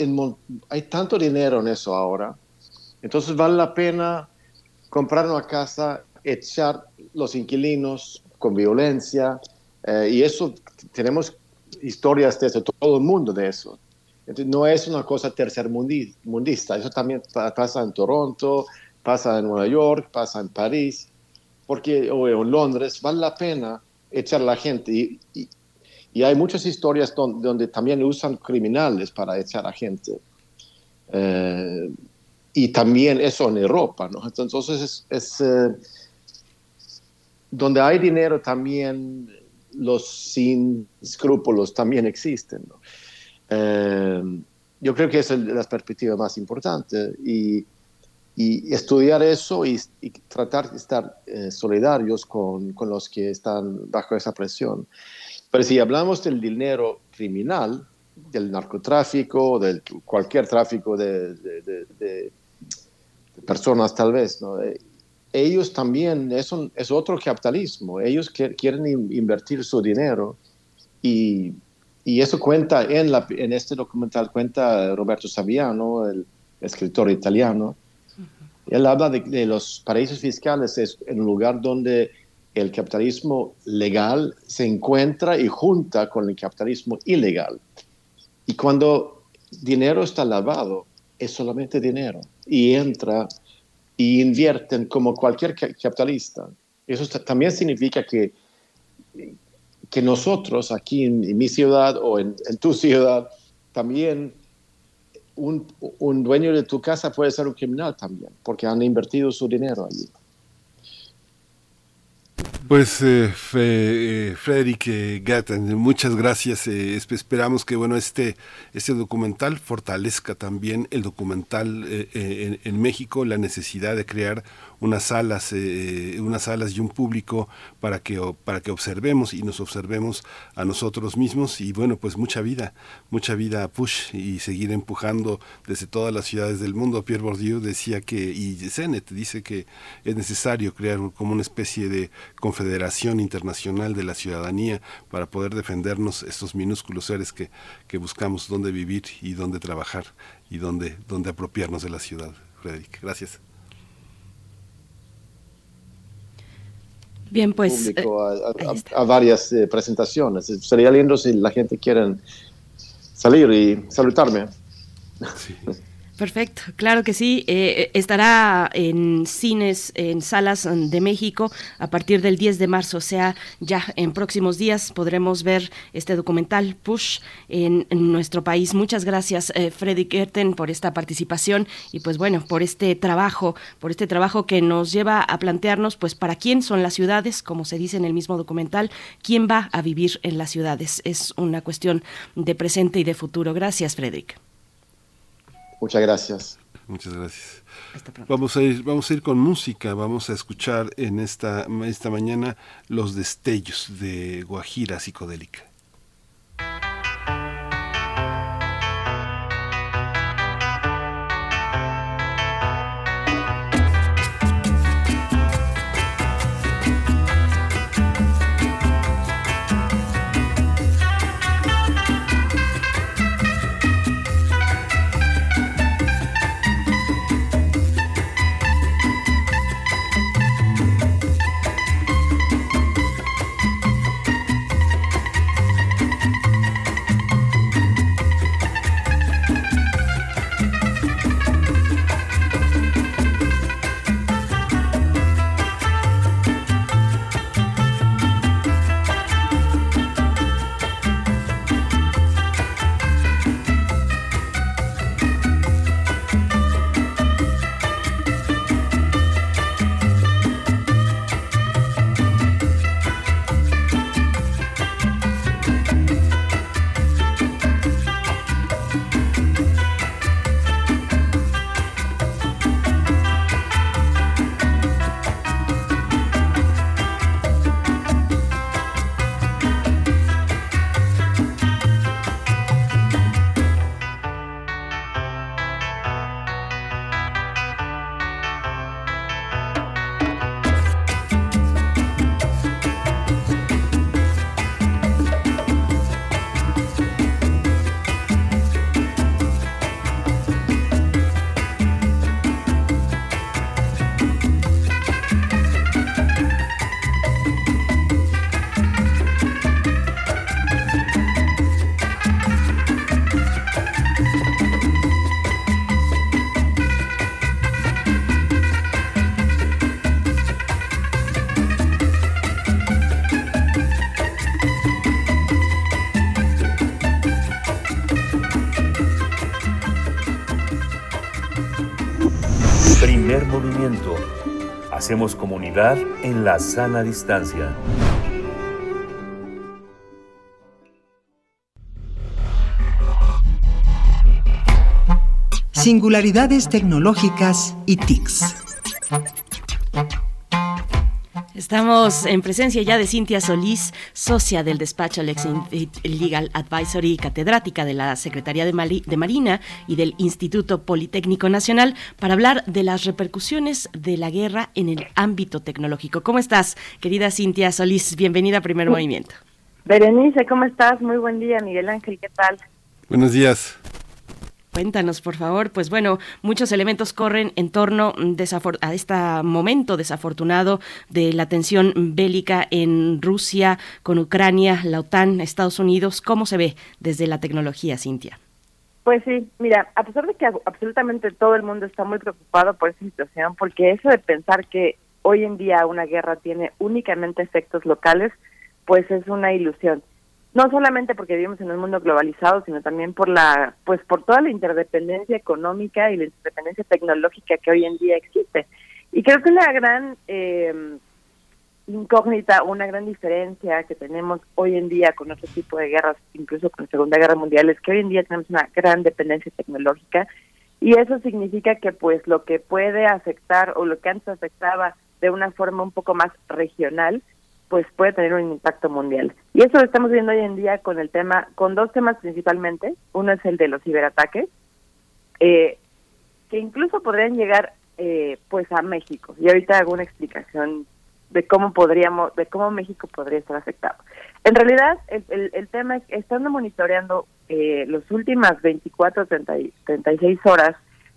hay tanto dinero en eso ahora, entonces vale la pena comprar una casa, echar los inquilinos con violencia eh, y eso tenemos historias de todo el mundo de eso no es una cosa tercermundista, eso también pasa en Toronto, pasa en Nueva York, pasa en París, porque, o en Londres, vale la pena echar a la gente. Y, hay muchas historias donde, también usan criminales para echar a gente. Eh, y también eso en Europa, ¿no? Entonces, es, eh, donde hay dinero también los sin escrúpulos también existen. Eh, yo creo que es la perspectiva más importante y, estudiar eso y, tratar de estar eh, solidarios con, con, los que están bajo esa presión. Pero si hablamos del dinero criminal, del narcotráfico, de cualquier tráfico de, de, personas tal vez, ¿no? Eh, ellos también, es, es otro capitalismo, ellos quieren invertir su dinero y y eso cuenta en, la, en este documental, cuenta Roberto Saviano, el escritor italiano. Él habla de, los paraísos fiscales, es un lugar donde el capitalismo legal se encuentra y junta con el capitalismo ilegal. Y cuando dinero está lavado, es solamente dinero. Y entra y invierten como cualquier capitalista. Eso también significa que que nosotros aquí en, mi ciudad o en, tu ciudad también un, dueño de tu casa puede ser un criminal también, porque han invertido su dinero allí. Pues eh, eh Frederick eh, muchas gracias. Eh, esperamos que bueno este este documental fortalezca también el documental en, México, la necesidad de crear unas salas, eh, unas salas y un público para que, para que observemos y nos observemos a nosotros mismos y bueno, pues mucha vida, mucha vida a push y seguir empujando desde todas las ciudades del mundo. Pierre Bourdieu decía que, y Zenet dice que es necesario crear como una especie de confederación internacional de la ciudadanía para poder defendernos estos minúsculos seres que, que buscamos dónde vivir y dónde trabajar y dónde, dónde apropiarnos de la ciudad. Frederick, gracias. Bien, pues. A, varias eh, presentaciones. Sería lindo si la gente quiere salir y saludarme. Sí. Perfecto, claro que sí. Eh, estará en cines, en salas de México a partir del 10 de marzo, o sea, ya en próximos días podremos ver este documental Push en, nuestro país. Muchas gracias, eh, Freddy Kerten, por esta participación y pues bueno, por este trabajo, por este trabajo que nos lleva a plantearnos pues para quién son las ciudades, como se dice en el mismo documental, quién va a vivir en las ciudades. Es una cuestión de presente y de futuro. Gracias, Frederick. Muchas gracias. Muchas gracias. Vamos a ir, vamos a ir con música, vamos a escuchar en esta, esta mañana los destellos de Guajira psicodélica. Hacemos comunidad en la sana distancia. Singularidades tecnológicas y TICs. Estamos en presencia ya de Cintia Solís, socia del despacho Lex Legal Advisory, catedrática de la Secretaría de, Marina y del Instituto Politécnico Nacional, para hablar de las repercusiones de la guerra en el ámbito tecnológico. ¿Cómo estás, querida Cintia Solís? Bienvenida a Primer Movimiento. Berenice, ¿cómo estás? Muy buen día, Miguel Ángel, ¿qué tal? Buenos días. Cuéntanos, por favor. Pues bueno, muchos elementos corren en torno a este momento desafortunado de la tensión bélica en Rusia con Ucrania, la OTAN, Estados Unidos. ¿Cómo se ve desde la tecnología, Cintia? Pues sí, mira, a pesar de que absolutamente todo el mundo está muy preocupado por esa situación, porque eso de pensar que hoy en día una guerra tiene únicamente efectos locales, pues es una ilusión no solamente porque vivimos en un mundo globalizado, sino también por la, pues por toda la interdependencia económica y la interdependencia tecnológica que hoy en día existe. Y creo que una gran eh, incógnita, una gran diferencia que tenemos hoy en día con otro tipo de guerras, incluso con la Segunda Guerra Mundial, es que hoy en día tenemos una gran dependencia tecnológica y eso significa que pues lo que puede afectar o lo que antes afectaba de una forma un poco más regional, pues puede tener un impacto mundial. Y eso lo estamos viendo hoy en día con el tema, con dos temas principalmente. Uno es el de los ciberataques, eh, que incluso podrían llegar eh, pues a México. Y ahorita hago una explicación de cómo podríamos, de cómo México podría estar afectado. En realidad, el, el, tema es estando monitoreando eh, las últimas 24, 30, 36 horas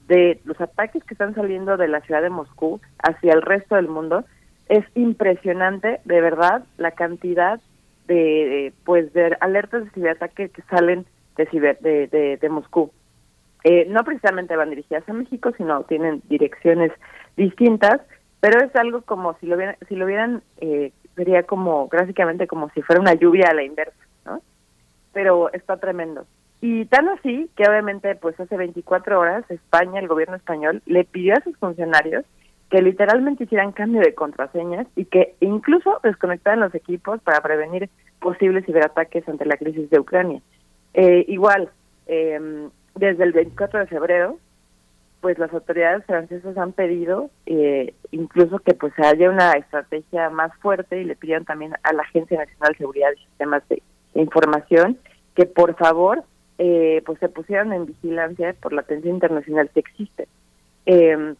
de los ataques que están saliendo de la ciudad de Moscú hacia el resto del mundo, es impresionante, de verdad, la cantidad de, pues de alertas de ciberataque que salen de, ciber, de, de, Moscú. Eh, no precisamente van dirigidas a México, sino tienen direcciones distintas, pero es algo como si lo vieran, si lo vieran eh, sería como gráficamente como si fuera una lluvia a la inversa, ¿no? Pero está tremendo. Y tan así que obviamente pues hace 24 horas España, el gobierno español, le pidió a sus funcionarios que literalmente hicieran cambio de contraseñas y que incluso desconectaran los equipos para prevenir posibles ciberataques ante la crisis de Ucrania. Eh, igual, eh, desde el 24 de febrero, pues las autoridades francesas han pedido eh, incluso que pues haya una estrategia más fuerte y le pidieron también a la Agencia Nacional de Seguridad y Sistemas de Información que por favor eh, pues se pusieran en vigilancia por la atención internacional que existe. Eh,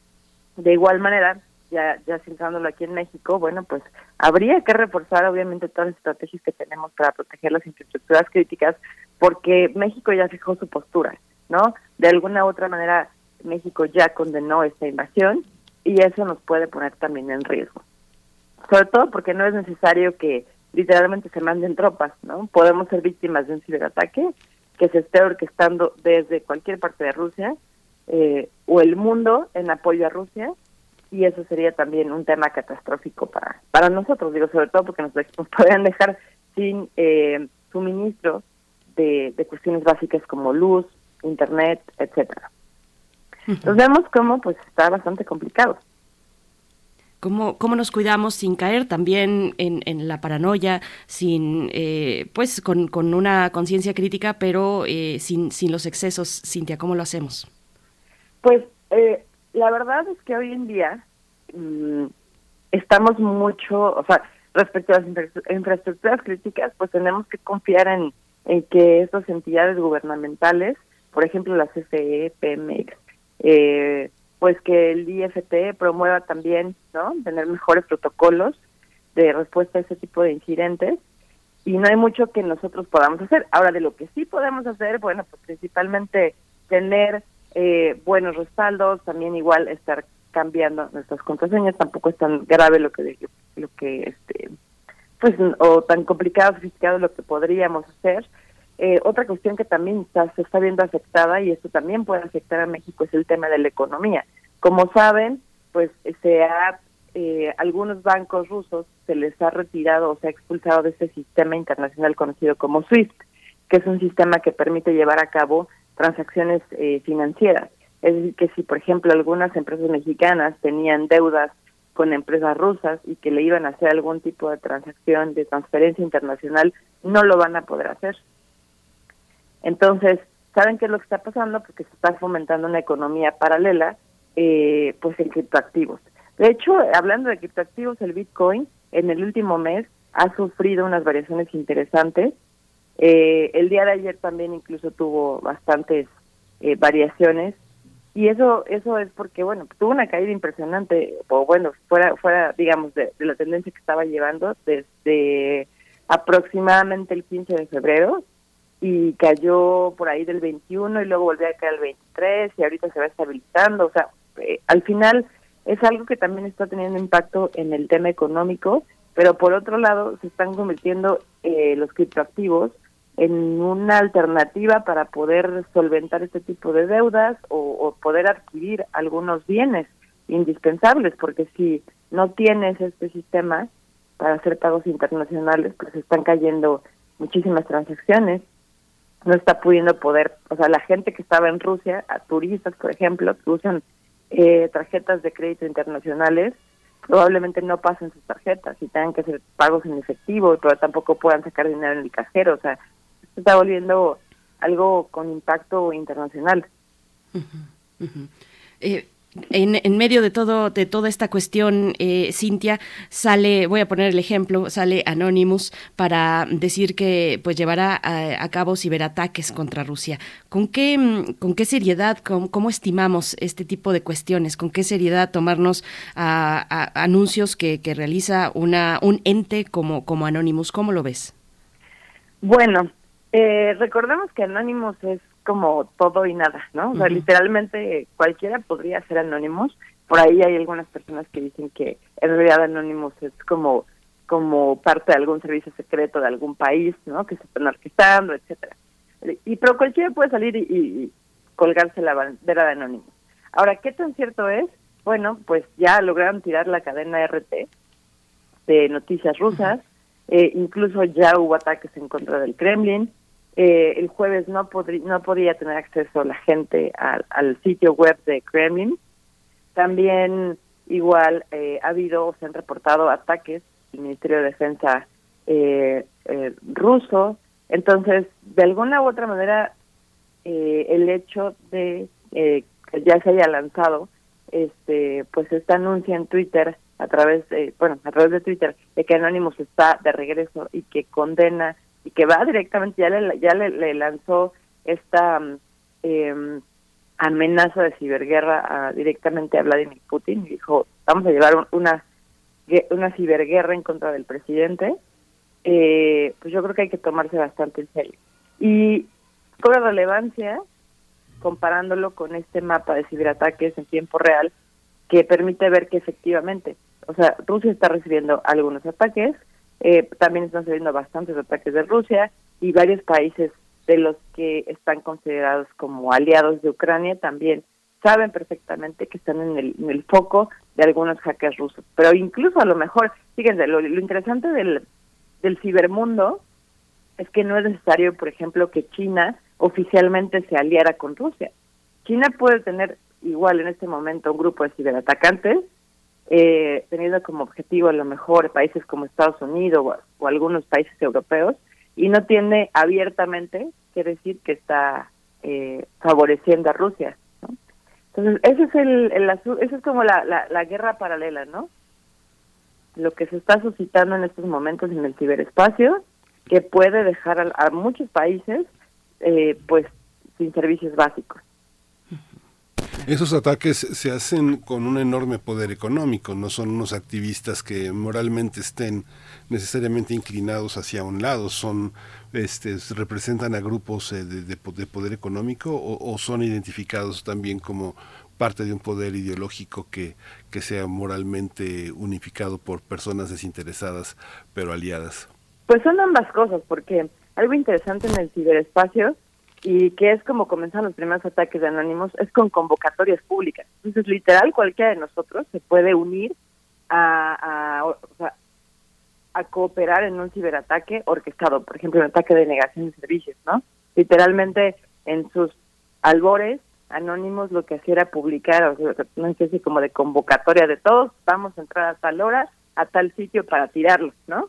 de igual manera, ya, ya centrándolo aquí en México, bueno, pues habría que reforzar obviamente todas las estrategias que tenemos para proteger las infraestructuras críticas, porque México ya fijó su postura, ¿no? De alguna u otra manera, México ya condenó esta invasión y eso nos puede poner también en riesgo. Sobre todo porque no es necesario que literalmente se manden tropas, ¿no? Podemos ser víctimas de un ciberataque que se esté orquestando desde cualquier parte de Rusia eh, o el mundo en apoyo a Rusia y eso sería también un tema catastrófico para para nosotros digo sobre todo porque nos, nos podrían dejar sin eh, suministro de, de cuestiones básicas como luz internet etcétera entonces vemos cómo pues está bastante complicado ¿Cómo, ¿Cómo, nos cuidamos sin caer también en, en la paranoia, sin eh, pues con, con una conciencia crítica, pero eh, sin, sin los excesos? Cintia, ¿cómo lo hacemos? Pues eh, la verdad es que hoy en día mmm, estamos mucho, o sea, respecto a las infraestructuras críticas, pues tenemos que confiar en, en que estas entidades gubernamentales, por ejemplo la CFE, PMX, eh, pues que el IFT promueva también, ¿no? Tener mejores protocolos de respuesta a ese tipo de incidentes y no hay mucho que nosotros podamos hacer. Ahora, de lo que sí podemos hacer, bueno, pues principalmente tener eh, buenos respaldos, también igual estar cambiando nuestras contraseñas, tampoco es tan grave lo que lo que este pues o tan complicado, sofisticado lo que podríamos hacer. Eh, otra cuestión que también está, se está viendo afectada y esto también puede afectar a México es el tema de la economía. Como saben, pues se ha eh, algunos bancos rusos se les ha retirado o se ha expulsado de este sistema internacional conocido como SWIFT, que es un sistema que permite llevar a cabo transacciones eh, financieras. Es decir, que si, por ejemplo, algunas empresas mexicanas tenían deudas con empresas rusas y que le iban a hacer algún tipo de transacción de transferencia internacional, no lo van a poder hacer. Entonces, ¿saben qué es lo que está pasando? Porque se está fomentando una economía paralela, eh, pues en criptoactivos. De hecho, hablando de criptoactivos, el Bitcoin en el último mes ha sufrido unas variaciones interesantes eh, el día de ayer también incluso tuvo bastantes eh, variaciones. Y eso eso es porque bueno tuvo una caída impresionante o bueno fuera fuera digamos de, la tendencia que estaba llevando desde aproximadamente el 15 de febrero y cayó por ahí del 21 y luego volvió a caer el 23 y ahorita se va estabilizando. O sea eh, al final es algo que también está teniendo impacto en el tema económico pero por otro lado se están convirtiendo eh, los criptoactivos en una alternativa para poder solventar este tipo de deudas o, poder adquirir algunos bienes indispensables, porque si no tienes este sistema para hacer pagos internacionales, pues están cayendo muchísimas transacciones, no está pudiendo poder, o sea, la gente que estaba en Rusia, a turistas, por ejemplo, que usan eh, tarjetas de crédito internacionales, probablemente no pasen sus tarjetas y tengan que hacer pagos en efectivo, pero tampoco puedan sacar dinero en el cajero, o sea, se está volviendo algo con impacto internacional. en, medio de todo de toda esta cuestión, eh, Cintia, sale, voy a poner el ejemplo, sale Anonymous para decir que pues llevará a, cabo ciberataques contra Rusia. ¿Con qué, con qué seriedad, cómo, estimamos este tipo de cuestiones? ¿Con qué seriedad tomarnos a, anuncios que, que, realiza una, un ente como, como Anonymous? ¿Cómo lo ves? Bueno, eh, recordemos que Anonymous es como todo y nada, ¿no? O sea, literalmente cualquiera podría ser Anonymous. Por ahí hay algunas personas que dicen que en realidad Anonymous es como como parte de algún servicio secreto de algún país, ¿no? Que se están orquestando, etcétera. Y pero cualquiera puede salir y, colgarse la bandera de Anonymous. Ahora, ¿qué tan cierto es? Bueno, pues ya lograron tirar la cadena RT de noticias rusas, eh, incluso ya hubo ataques en contra del Kremlin, eh, el jueves no, no podía tener acceso la gente al, sitio web de Kremlin. También igual eh, ha habido se han reportado ataques del Ministerio de Defensa eh, ruso. Entonces, de alguna u otra manera, el hecho de que ya se haya lanzado este pues este anuncio en Twitter a través de bueno a través de Twitter de que Anonymous está de regreso y que condena y que va directamente, ya le, ya le, lanzó esta eh, amenaza de ciberguerra directamente a Vladimir Putin y dijo, vamos a llevar una, una ciberguerra en contra del presidente, eh, pues yo creo que hay que tomarse bastante en serio. Y cobra relevancia comparándolo con este mapa de ciberataques en tiempo real que permite ver que efectivamente, o sea, Rusia está recibiendo algunos ataques, eh, también están sucediendo bastantes ataques de Rusia y varios países de los que están considerados como aliados de Ucrania también saben perfectamente que están en el, foco de algunos hackers rusos. Pero incluso a lo mejor, fíjense, lo, interesante del, del cibermundo es que no es necesario, por ejemplo, que China oficialmente se aliara con Rusia. China puede tener igual en este momento un grupo de ciberatacantes eh, teniendo como objetivo a lo mejor países como Estados Unidos o, algunos países europeos, y no tiene abiertamente que decir que está eh, favoreciendo a Rusia. Entonces, ese es el, el esa es como la, la, guerra paralela, ¿no? Lo que se está suscitando en estos momentos en el ciberespacio, que puede dejar a, muchos países, eh, pues, sin servicios básicos. Esos ataques se hacen con un enorme poder económico, no son unos activistas que moralmente estén necesariamente inclinados hacia un lado, son este, representan a grupos eh, de, poder económico o, son identificados también como parte de un poder ideológico que, que sea moralmente unificado por personas desinteresadas pero aliadas. Pues son ambas cosas, porque algo interesante en el ciberespacio y que es como comenzaron los primeros ataques de anónimos, es con convocatorias públicas. Entonces, literal, cualquiera de nosotros se puede unir a, a, cooperar en un ciberataque orquestado, por ejemplo, un ataque de negación de servicios, ¿no? Literalmente, en sus albores, Anónimos lo que hacía era publicar o sea, una especie como de convocatoria de todos, vamos a entrar a tal hora, a tal sitio para tirarlos, ¿no?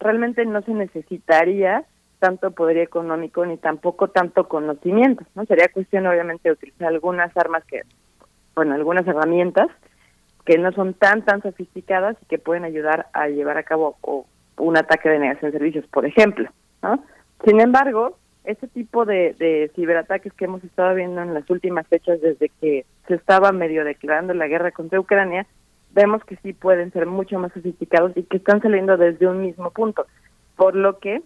Realmente no se necesitaría tanto poder económico ni tampoco tanto conocimiento, ¿no? Sería cuestión obviamente de utilizar algunas armas que, bueno, algunas herramientas que no son tan, tan sofisticadas y que pueden ayudar a llevar a cabo un ataque de negación de servicios, por ejemplo, ¿no? Sin embargo, este tipo de ciberataques que hemos estado viendo en las últimas fechas desde que se estaba medio declarando la guerra contra Ucrania, vemos que sí pueden ser mucho más sofisticados y que están saliendo desde un mismo punto, por lo que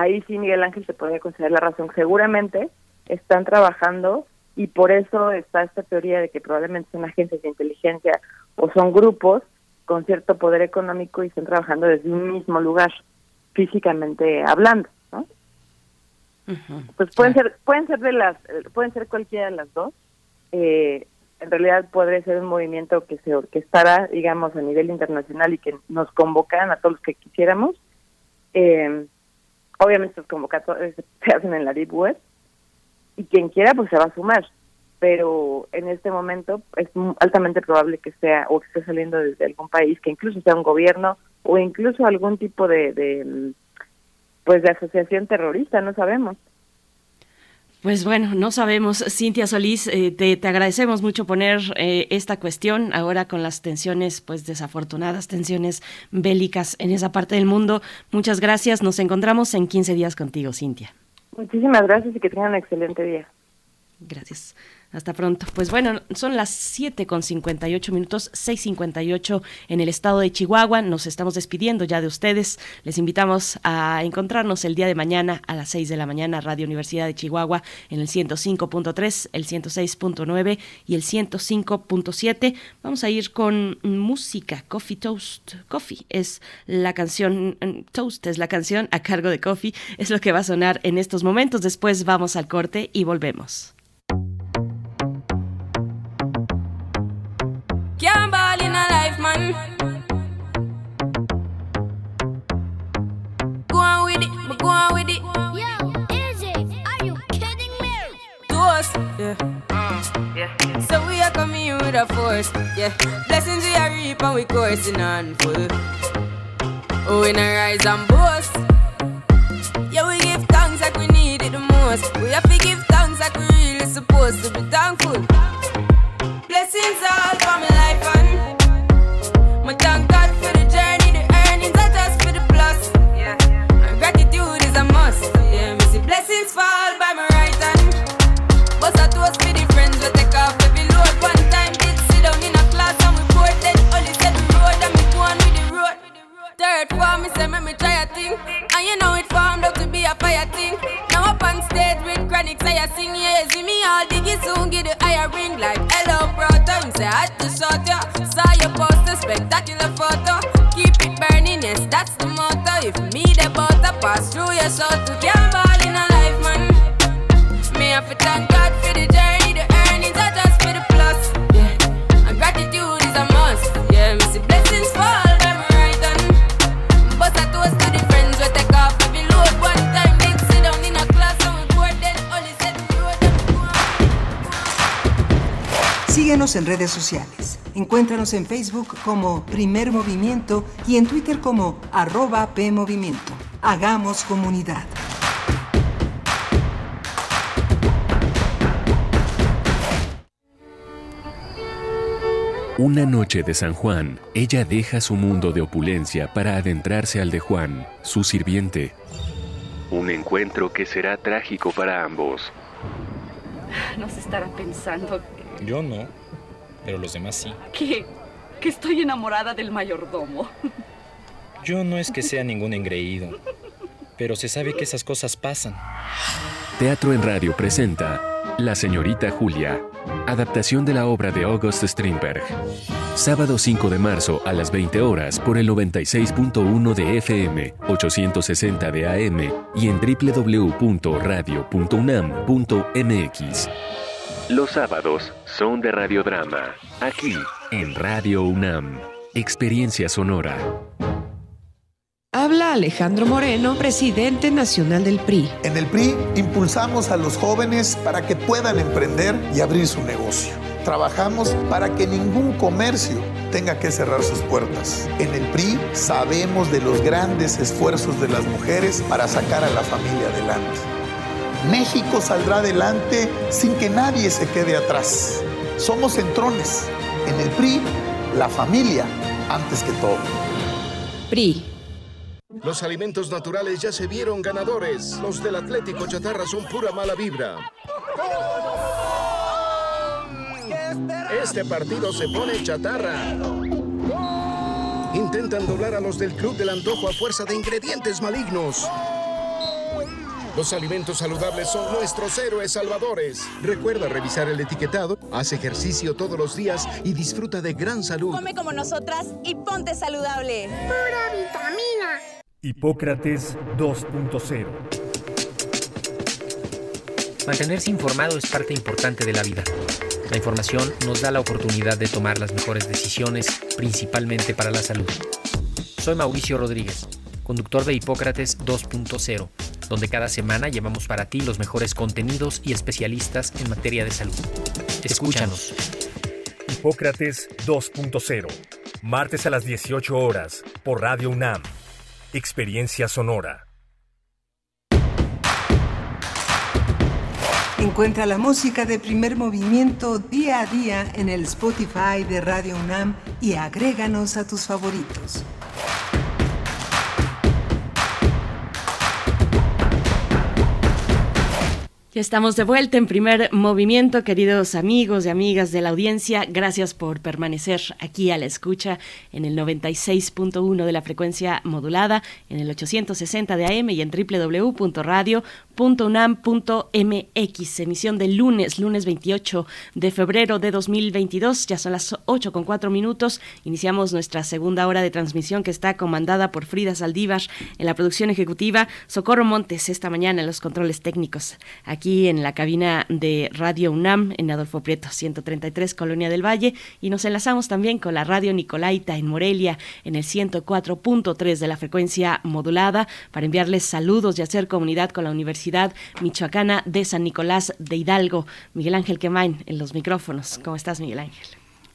ahí sí Miguel Ángel se podría considerar la razón. Seguramente están trabajando y por eso está esta teoría de que probablemente son agencias de inteligencia o son grupos con cierto poder económico y están trabajando desde un mismo lugar, físicamente hablando, ¿no? Pues pueden ser, pueden ser de las, pueden ser cualquiera de las dos. Eh, en realidad podría ser un movimiento que se orquestara, digamos, a nivel internacional y que nos convocaran a todos los que quisiéramos. Eh, Obviamente estos convocatorios se hacen en la Deep Web y quien quiera pues se va a sumar, pero en este momento es altamente probable que sea o que esté saliendo desde algún país, que incluso sea un gobierno o incluso algún tipo de, de pues de asociación terrorista, no sabemos. Pues bueno, no sabemos. Cintia Solís, eh, te, agradecemos mucho poner eh, esta cuestión ahora con las tensiones, pues desafortunadas tensiones bélicas en esa parte del mundo. Muchas gracias. Nos encontramos en 15 días contigo, Cintia. Muchísimas gracias y que tengan un excelente día. Gracias. Hasta pronto. Pues bueno, son las 7 con 58 minutos, 6.58 en el estado de Chihuahua. Nos estamos despidiendo ya de ustedes. Les invitamos a encontrarnos el día de mañana a las 6 de la mañana, Radio Universidad de Chihuahua, en el 105.3, el 106.9 y el 105.7. Vamos a ir con música. Coffee Toast. Coffee es la canción, Toast es la canción a cargo de Coffee. Es lo que va a sonar en estos momentos. Después vamos al corte y volvemos. Man. Go on with it, but go on with it. Yo, Izzy, are you kidding me? Toast, yeah. Mm, yeah. So we are coming in with a force, yeah. Blessings we are reap and we coursing on full. Oh, we not rise and boast. Yeah, we give thanks like we need it the most. We have to give thanks like we really supposed to be chronic, say I sing, yeah, see me all diggy soon, get the higher ring like hello, brother. Me say I had to shot ya, saw your poster, spectacular photo. Keep it burning, yes, that's the motto. If me the butter pass through your soul to can't Síguenos en redes sociales. Encuéntranos en Facebook como Primer Movimiento y en Twitter como arroba PMovimiento. Hagamos comunidad. Una noche de San Juan, ella deja su mundo de opulencia para adentrarse al de Juan, su sirviente. Un encuentro que será trágico para ambos. No se estará pensando Yo no, pero los demás sí. que, que estoy enamorada del mayordomo. Yo no es que sea ningún engreído, pero se sabe que esas cosas pasan. Teatro en Radio presenta La señorita Julia, adaptación de la obra de August Strindberg. Sábado 5 de marzo a las 20 horas por el 96.1 de FM, 860 de AM y en www.radio.unam.mx. Los sábados son de radiodrama, aquí en Radio UNAM. Experiencia sonora. Habla Alejandro Moreno, presidente nacional del PRI. En el PRI impulsamos a los jóvenes para que puedan emprender y abrir su negocio. Trabajamos para que ningún comercio tenga que cerrar sus puertas. En el PRI sabemos de los grandes esfuerzos de las mujeres para sacar a la familia adelante. México saldrá adelante sin que nadie se quede atrás. Somos centrones. En el PRI, la familia antes que todo. PRI. Los alimentos naturales ya se vieron ganadores. Los del Atlético Chatarra son pura mala vibra. Este partido se pone chatarra. Intentan doblar a los del Club del Antojo a fuerza de ingredientes malignos. Los alimentos saludables son nuestros héroes salvadores. Recuerda revisar el etiquetado, haz ejercicio todos los días y disfruta de gran salud. Come como nosotras y ponte saludable. Pura vitamina. Hipócrates 2.0 Mantenerse informado es parte importante de la vida. La información nos da la oportunidad de tomar las mejores decisiones, principalmente para la salud. Soy Mauricio Rodríguez, conductor de Hipócrates 2.0, donde cada semana llevamos para ti los mejores contenidos y especialistas en materia de salud. Escúchanos. Hipócrates 2.0 Martes a las 18 horas por Radio UNAM. Experiencia sonora. Encuentra la música de primer movimiento día a día en el Spotify de Radio UNAM y agréganos a tus favoritos. Ya estamos de vuelta en primer movimiento, queridos amigos y amigas de la audiencia. Gracias por permanecer aquí a la escucha en el 96.1 de la frecuencia modulada, en el 860 de AM y en www.radio.unam.mx. Emisión del lunes, lunes 28 de febrero de 2022. Ya son las 8 con 4 minutos. Iniciamos nuestra segunda hora de transmisión que está comandada por Frida Saldívar en la producción ejecutiva. Socorro Montes esta mañana en los controles técnicos. Aquí en la cabina de Radio UNAM en Adolfo Prieto 133 Colonia del Valle y nos enlazamos también con la Radio Nicolaita en Morelia en el 104.3 de la frecuencia modulada para enviarles saludos y hacer comunidad con la Universidad Michoacana de San Nicolás de Hidalgo. Miguel Ángel Quemain en los micrófonos. ¿Cómo estás, Miguel Ángel?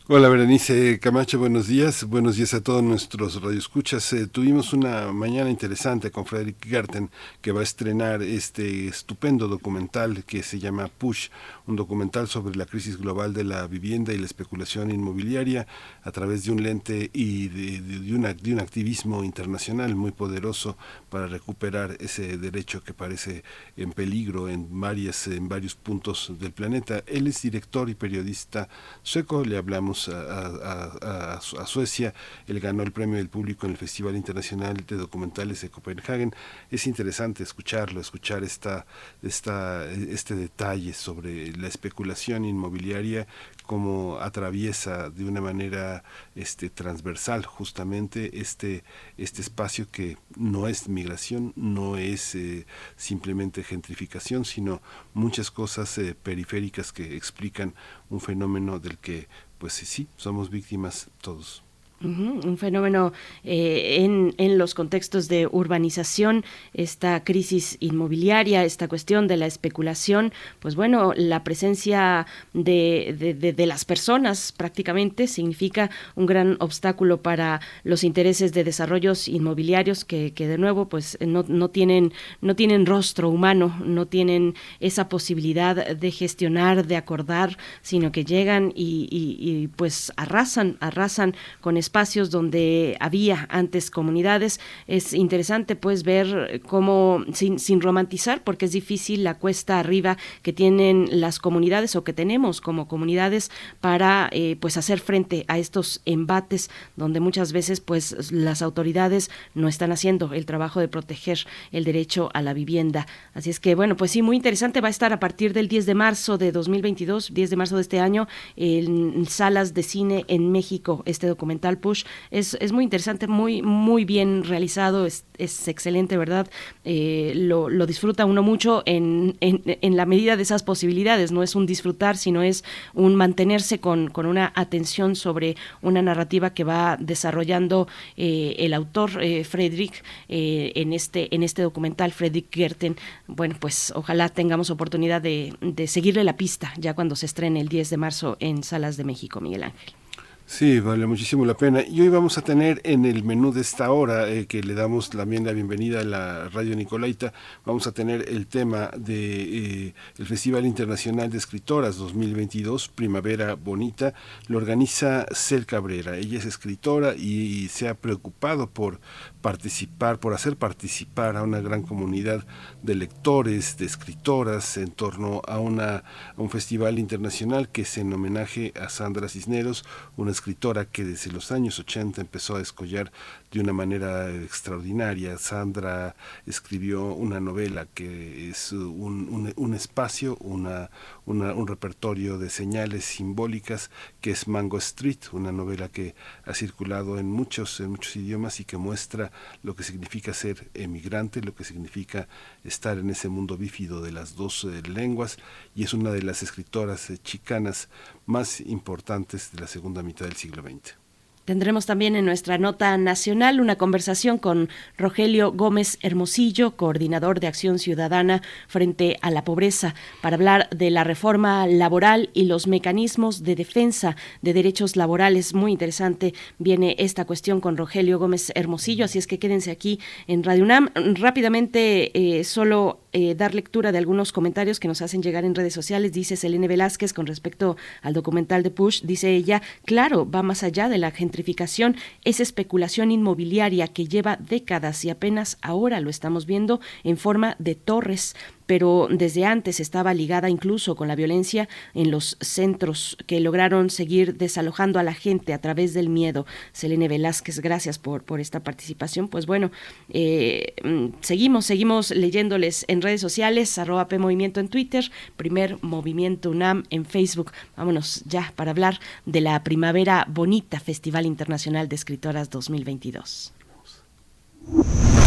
Hola Berenice Camacho, buenos días. Buenos días a todos nuestros radioescuchas. Eh, tuvimos una mañana interesante con Frederick Gerten que va a estrenar este estupendo documental que se llama Push, un documental sobre la crisis global de la vivienda y la especulación inmobiliaria a través de un lente y de, de, una, de un activismo internacional muy poderoso para recuperar ese derecho que parece en peligro en, varias, en varios puntos del planeta. Él es director y periodista sueco, le hablamos a, a, Suecia, él ganó el premio del público en el Festival Internacional de Documentales de Copenhagen. Es interesante escucharlo, escuchar esta, esta, este detalle sobre la especulación inmobiliaria como atraviesa de una manera este transversal justamente este este espacio que no es migración no es eh, simplemente gentrificación sino muchas cosas eh, periféricas que explican un fenómeno del que pues sí, somos víctimas todos. Un fenómeno eh, en, en, los contextos de urbanización, esta crisis inmobiliaria, esta cuestión de la especulación, pues bueno, la presencia de, de, las personas prácticamente significa un gran obstáculo para los intereses de desarrollos inmobiliarios que, que de nuevo pues no, no, tienen, no tienen rostro humano, no tienen esa posibilidad de gestionar, de acordar, sino que llegan y, y, y pues arrasan, arrasan con espacios donde había antes comunidades. Es interesante pues ver cómo, sin, sin romantizar, porque es difícil la cuesta arriba que tienen las comunidades o que tenemos como comunidades para eh, pues hacer frente a estos embates donde muchas veces pues las autoridades no están haciendo el trabajo de proteger el derecho a la vivienda. Así es que bueno, pues sí, muy interesante va a estar a partir del 10 de marzo de 2022, 10 de marzo de este año en salas de cine en México este documental Push. Es, es muy interesante, muy, muy bien realizado, es, excelente, ¿verdad? Eh, lo, lo, disfruta uno mucho en, en, la medida de esas posibilidades. No es un disfrutar, sino es un mantenerse con, con una atención sobre una narrativa que va desarrollando eh, el autor eh, Friedrich eh, en, este, en este documental, Friedrich Gerten. Bueno, pues ojalá tengamos oportunidad de, de seguirle la pista ya cuando se estrene el 10 de marzo en Salas de México, Miguel Ángel. Sí, vale muchísimo la pena. Y hoy vamos a tener en el menú de esta hora, eh, que le damos también la bienvenida a la Radio Nicolaita, vamos a tener el tema de eh, Festival Internacional de Escritoras 2022, Primavera Bonita. Lo organiza Cel Cabrera. Ella es escritora y se ha preocupado por participar, por hacer participar a una gran comunidad de lectores, de escritoras en torno a, una, a un festival internacional que es en homenaje a Sandra Cisneros, una escritora que desde los años 80 empezó a descollar de una manera extraordinaria. Sandra escribió una novela que es un, un, espacio, una, una, un repertorio de señales simbólicas que es Mango Street, una novela que ha circulado en muchos, en muchos idiomas y que muestra lo que significa ser emigrante, lo que significa estar en ese mundo bífido de las dos eh, lenguas y es una de las escritoras eh, chicanas más importantes de la segunda mitad del siglo XX. Tendremos también en nuestra nota nacional una conversación con Rogelio Gómez Hermosillo, coordinador de Acción Ciudadana frente a la pobreza, para hablar de la reforma laboral y los mecanismos de defensa de derechos laborales. Muy interesante viene esta cuestión con Rogelio Gómez Hermosillo, así es que quédense aquí en Radio UNAM. Rápidamente, eh, solo eh, dar lectura de algunos comentarios que nos hacen llegar en redes sociales. Dice Selene Velázquez con respecto al documental de Push, dice ella, claro, va más allá de la gentrificación, es especulación inmobiliaria que lleva décadas y apenas ahora lo estamos viendo en forma de torres pero desde antes estaba ligada incluso con la violencia en los centros que lograron seguir desalojando a la gente a través del miedo. Selene Velázquez, gracias por, por esta participación. Pues bueno, eh, mm, seguimos, seguimos leyéndoles en redes sociales, arroba P Movimiento en Twitter, primer Movimiento UNAM en Facebook. Vámonos ya para hablar de la Primavera Bonita, Festival Internacional de Escritoras 2022.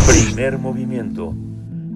Primer movimiento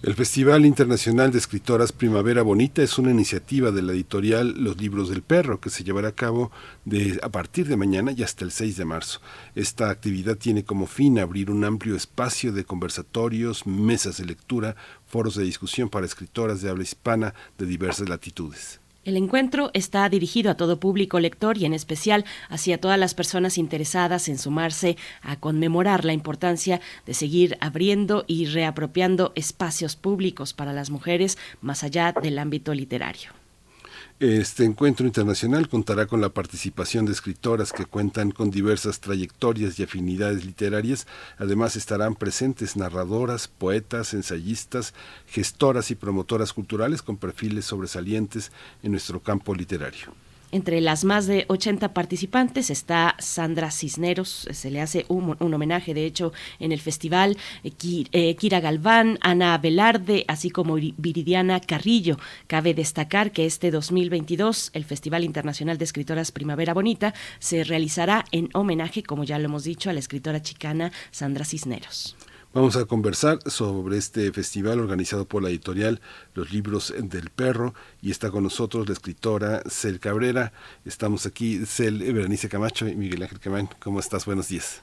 El Festival Internacional de Escritoras Primavera Bonita es una iniciativa de la editorial Los Libros del Perro que se llevará a cabo de, a partir de mañana y hasta el 6 de marzo. Esta actividad tiene como fin abrir un amplio espacio de conversatorios, mesas de lectura, foros de discusión para escritoras de habla hispana de diversas latitudes. El encuentro está dirigido a todo público lector y en especial hacia todas las personas interesadas en sumarse a conmemorar la importancia de seguir abriendo y reapropiando espacios públicos para las mujeres más allá del ámbito literario. Este encuentro internacional contará con la participación de escritoras que cuentan con diversas trayectorias y afinidades literarias. Además estarán presentes narradoras, poetas, ensayistas, gestoras y promotoras culturales con perfiles sobresalientes en nuestro campo literario. Entre las más de 80 participantes está Sandra Cisneros, se le hace un, un homenaje de hecho en el festival, eh, eh, Kira Galván, Ana Velarde, así como Viri- Viridiana Carrillo. Cabe destacar que este 2022 el Festival Internacional de Escritoras Primavera Bonita se realizará en homenaje, como ya lo hemos dicho, a la escritora chicana Sandra Cisneros. Vamos a conversar sobre este festival organizado por la editorial Los Libros del Perro y está con nosotros la escritora Cel Cabrera. Estamos aquí, Cel, eh, Berenice Camacho y Miguel Ángel Camán. ¿Cómo estás? Buenos días.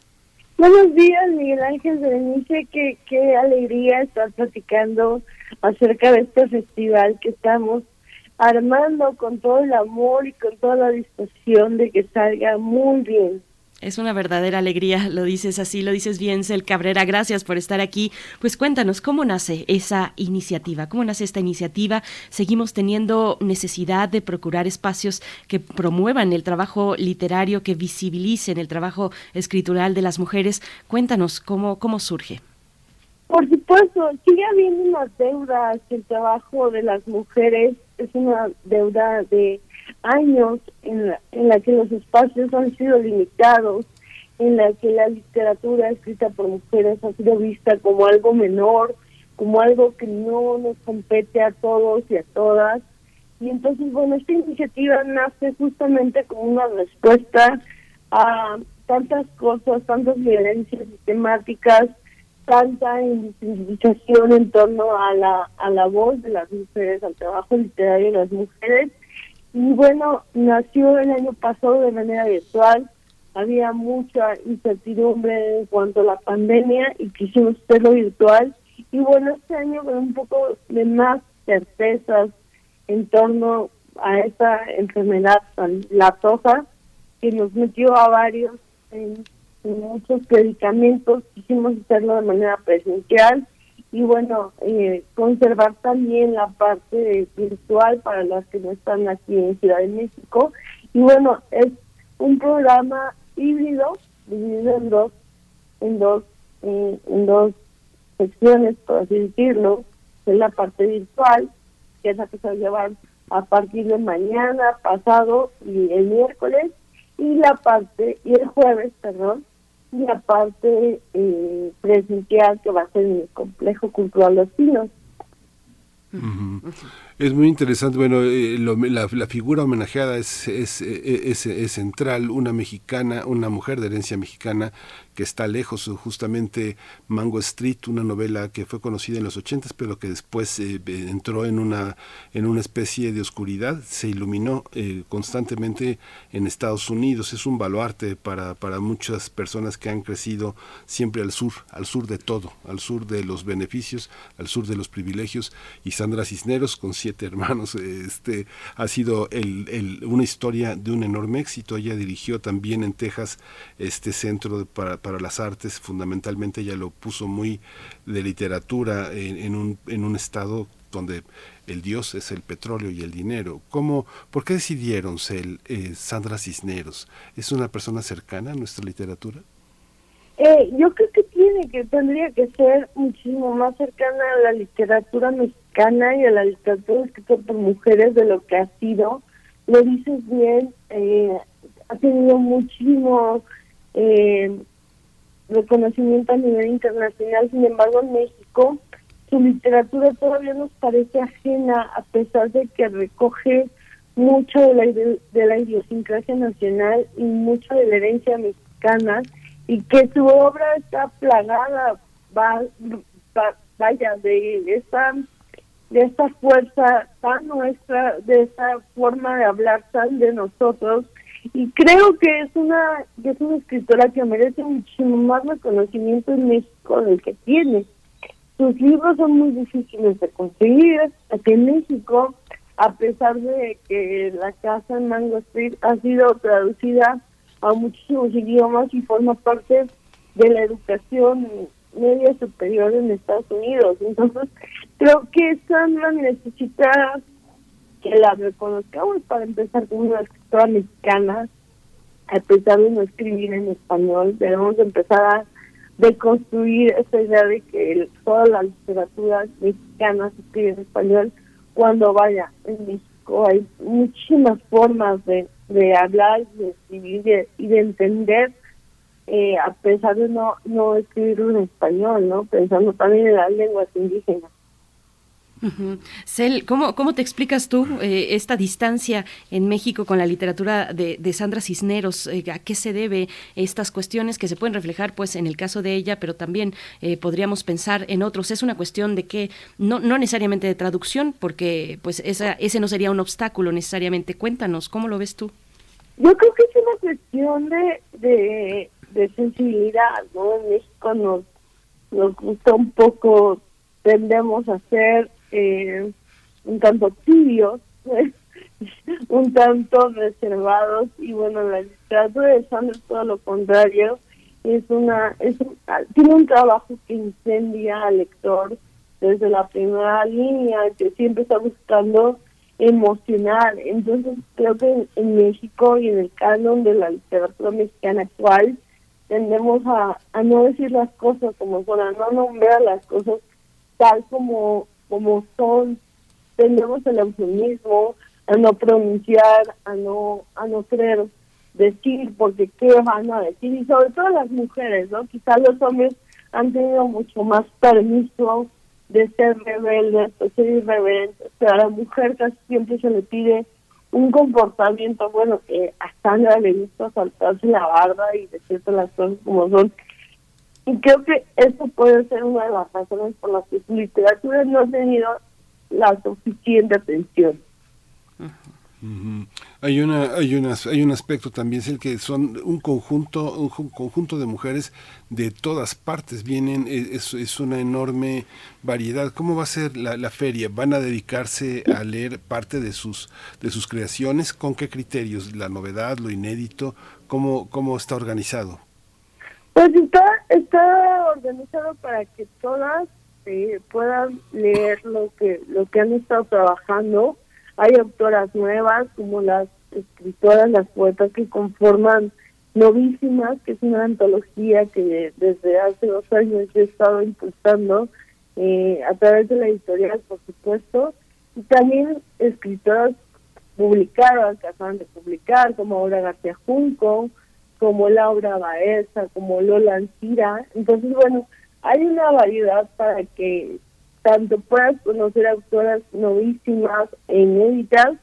Buenos días, Miguel Ángel Berenice. Qué, qué alegría estar platicando acerca de este festival que estamos armando con todo el amor y con toda la disposición de que salga muy bien. Es una verdadera alegría, lo dices así, lo dices bien, Cel Cabrera, gracias por estar aquí. Pues cuéntanos, ¿cómo nace esa iniciativa? ¿Cómo nace esta iniciativa? Seguimos teniendo necesidad de procurar espacios que promuevan el trabajo literario, que visibilicen el trabajo escritural de las mujeres. Cuéntanos, ¿cómo, cómo surge? Por supuesto, sigue habiendo una deuda hacia el trabajo de las mujeres, es una deuda de años en la, en la que los espacios han sido limitados, en la que la literatura escrita por mujeres ha sido vista como algo menor, como algo que no nos compete a todos y a todas. Y entonces, bueno, esta iniciativa nace justamente como una respuesta a tantas cosas, tantas violencias sistemáticas, tanta invisibilización en torno a la, a la voz de las mujeres, al trabajo literario de las mujeres. Y bueno, nació el año pasado de manera virtual, había mucha incertidumbre en cuanto a la pandemia y quisimos hacerlo virtual. Y bueno, este año con un poco de más certezas en torno a esta enfermedad tan latosa que nos metió a varios en, muchos predicamentos, quisimos hacerlo de manera presencial y bueno, eh, conservar también la parte virtual para las que no están aquí en Ciudad de México. Y bueno, es un programa híbrido, dividido en dos, en dos, en dos secciones, por así decirlo, es la parte virtual, que es la que se va a llevar a partir de mañana, pasado y el miércoles, y la parte, y el jueves, perdón, y la parte eh, presencial que va a ser el Complejo Cultural Los Pinos. Es muy interesante, bueno, eh, lo- la, la figura homenajeada es, es, eh, es- es central, una mexicana, una mujer de herencia mexicana que está lejos, justamente Mango Street, una novela que fue conocida en los ochentas, pero que después eh, entró en una, en una especie de oscuridad, se iluminó eh, constantemente en Estados Unidos, es un baluarte para, para muchas personas que han crecido siempre al sur, al sur de todo, al sur de los beneficios, al sur de los privilegios, y Sandra Cisneros, con siete hermanos, este, ha sido el, una historia de un enorme éxito, ella dirigió también en Texas este centro para, para las artes, fundamentalmente ella lo puso muy de literatura en, un, en un estado donde el dios es el petróleo y el dinero. ¿Cómo, ¿Por qué decidieron ser eh, Sandra Cisneros? ¿Es una persona cercana a nuestra literatura? Eh, yo creo que tiene que tendría que ser muchísimo más cercana a la literatura mexicana y a la literatura escrita por mujeres de lo que ha sido. Lo dices bien, eh, ha tenido muchísimo eh, reconocimiento a nivel internacional, sin embargo en México su literatura todavía nos parece ajena a pesar de que recoge mucho de la, de la idiosincrasia nacional y mucho de la herencia mexicana y que su obra está plagada va, vaya de esa de esta fuerza tan nuestra de esa forma de hablar tan de nosotros y creo que es una que es una escritora que merece muchísimo más reconocimiento en México del que tiene sus libros son muy difíciles de conseguir aquí en México a pesar de que la casa en Mango Street ha sido traducida a muchísimos idiomas y forma parte de la educación media superior en Estados Unidos. Entonces, creo que Sandra necesita que la reconozcamos para empezar como una escritora mexicana, a pesar de no escribir en español, debemos empezar a deconstruir esa idea de que toda la literatura mexicana se escribe en español cuando vaya en México hay muchísimas formas de de hablar, de escribir y de entender, eh, a pesar de no, no escribirlo en español, ¿no? Pensando también en las lenguas indígenas. Cel, ¿cómo, ¿cómo te explicas tú eh, esta distancia en México con la literatura de, Sandra Cisneros? Eh, ¿A qué se debe estas cuestiones que se pueden reflejar pues en el caso de ella, pero también podríamos pensar en otros? Es una cuestión de que no, no necesariamente de traducción, porque pues esa, ese no sería un obstáculo necesariamente. Cuéntanos, ¿cómo lo ves tú? Yo creo que es una cuestión de, de, sensibilidad, ¿no? En México nos, nos gusta un poco, tendemos a ser eh, un tanto tibios, un tanto reservados, y bueno, la literatura de Sandra es todo lo contrario, es una, es tiene un trabajo que incendia al lector desde la primera línea, que siempre está buscando emocional. Entonces creo que en México y en el canon de la literatura mexicana actual tendemos a, a no decir las cosas como son, a no nombrar las cosas tal como, como son. Tendemos el eufemismo, a no pronunciar, a no, a no querer decir porque qué van a decir y sobre todo las mujeres, ¿no? Quizás los hombres han tenido mucho más permiso de ser rebelde, de ser irreverente. O sea, a la mujer casi siempre se le pide un comportamiento, bueno, que a Sandra le gusta saltarse la barba y decirte las cosas como son. Y creo que eso puede ser una de las razones por las que su literatura no ha tenido la suficiente atención. Hay una, hay unas, hay un aspecto también es el que son un conjunto, un conjunto de mujeres de todas partes vienen, e, es, es una enorme variedad. ¿Cómo va a ser la, la, feria? ¿Van a dedicarse a leer parte de sus, de sus creaciones? ¿Con qué criterios? ¿La novedad, lo inédito? ¿Cómo, cómo está organizado? Pues está, está organizado para que todas eh, puedan leer lo que, lo que han estado trabajando. Hay autoras nuevas como las escritoras, las poetas que conforman Novísimas, que es una antología que desde hace dos años he estado impulsando eh, a través de la editorial, por supuesto, y también escritoras publicadas que acaban de publicar, como Aura García Junco, como Laura Baeza, como Lola Ancira. Entonces, bueno, hay una variedad para que tanto puedas conocer autoras novísimas e inéditas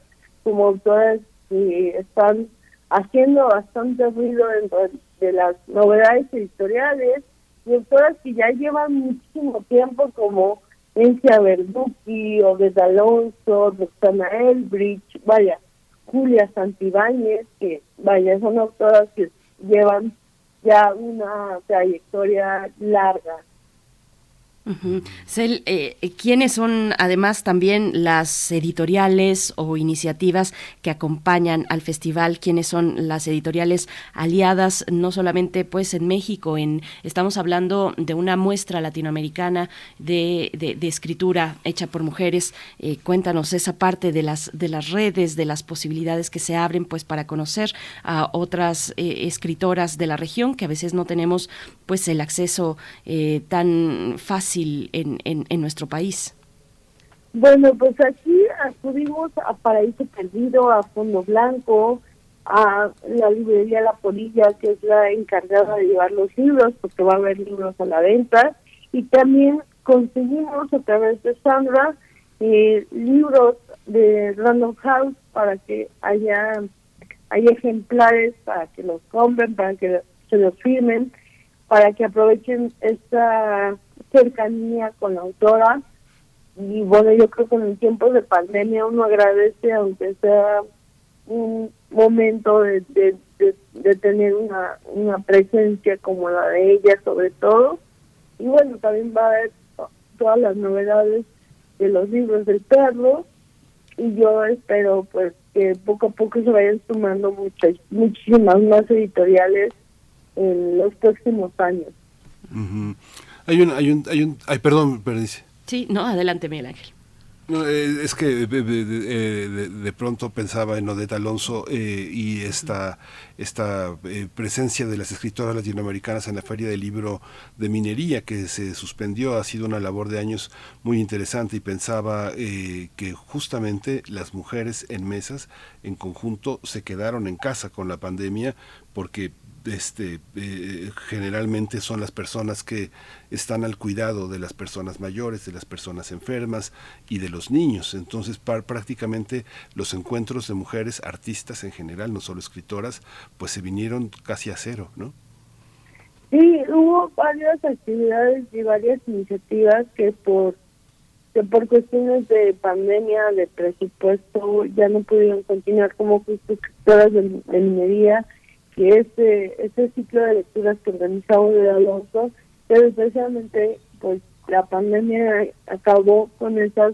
como autoras que están haciendo bastante ruido dentro de las novedades editoriales, y autoras que ya llevan muchísimo tiempo como Encia Verducci, Obed Alonso, Roxana Elbridge, vaya, Julia Santibáñez, que vaya, son autoras que llevan ya una trayectoria larga. Ujú. Cel, eh, ¿quiénes son además también las editoriales o iniciativas que acompañan al festival? ¿Quiénes son las editoriales aliadas no solamente pues en México? En estamos hablando de una muestra latinoamericana de, de- de escritura hecha por mujeres. Eh, cuéntanos esa parte de las de las redes, de las posibilidades que se abren pues para conocer a otras eh, escritoras de la región que a veces no tenemos pues el acceso eh, tan fácil en, nuestro país. Bueno, pues aquí acudimos a Paraíso Perdido, a Fondo Blanco, a la librería La Polilla, que es la encargada de llevar los libros, porque va a haber libros a la venta, y también conseguimos a través de Sandra eh, libros de Random House para que haya, haya ejemplares para que los compren, para que se los firmen, para que aprovechen esta cercanía con la autora y bueno, yo creo que en el tiempo de pandemia uno agradece, aunque sea un momento de, de, de, tener una, una presencia como la de ella, sobre todo. Y bueno, también va a haber todas las novedades de los libros del perro. Y yo espero pues que poco a poco se vayan sumando muchas, muchísimas más editoriales en los próximos años. Hay un, hay un, hay un, ay, perdón, Berenice. Sí, no, adelante, Miguel Ángel. No, eh, es que de, de- de- de- de pronto pensaba en Odette Alonso eh, y esta, esta eh, presencia de las escritoras latinoamericanas en la Feria del Libro de Minería que se suspendió. Ha sido una labor de años muy interesante y pensaba eh, que justamente las mujeres en mesas en conjunto se quedaron en casa con la pandemia porque este eh, generalmente son las personas que están al cuidado de las personas mayores, de las personas enfermas y de los niños. Entonces, par- prácticamente los encuentros de mujeres artistas en general, no solo escritoras, pues se vinieron casi a cero, ¿no? Sí, hubo varias actividades y varias iniciativas que por por cuestiones de pandemia, de presupuesto, ya no pudieron continuar como escritoras de, de minería, que este, este ciclo de lecturas que organizaba de Alonso, pero especialmente pues la pandemia acabó con esas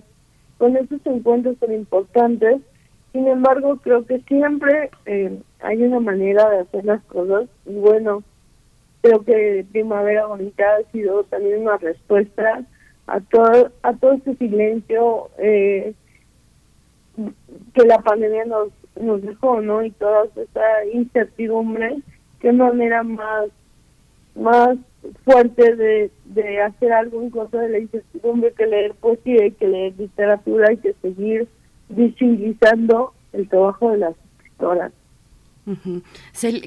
con esos encuentros tan importantes. Sin embargo, creo que siempre eh, hay una manera de hacer las cosas y bueno, creo que Primavera Bonita ha sido también una respuesta a todo a todo este silencio eh, que la pandemia nos nos dejó, ¿no? Y toda esta incertidumbre, qué manera más más fuerte de, de hacer algo en de la incertidumbre que leer poesía y que leer literatura y que seguir visibilizando el trabajo de las escritoras.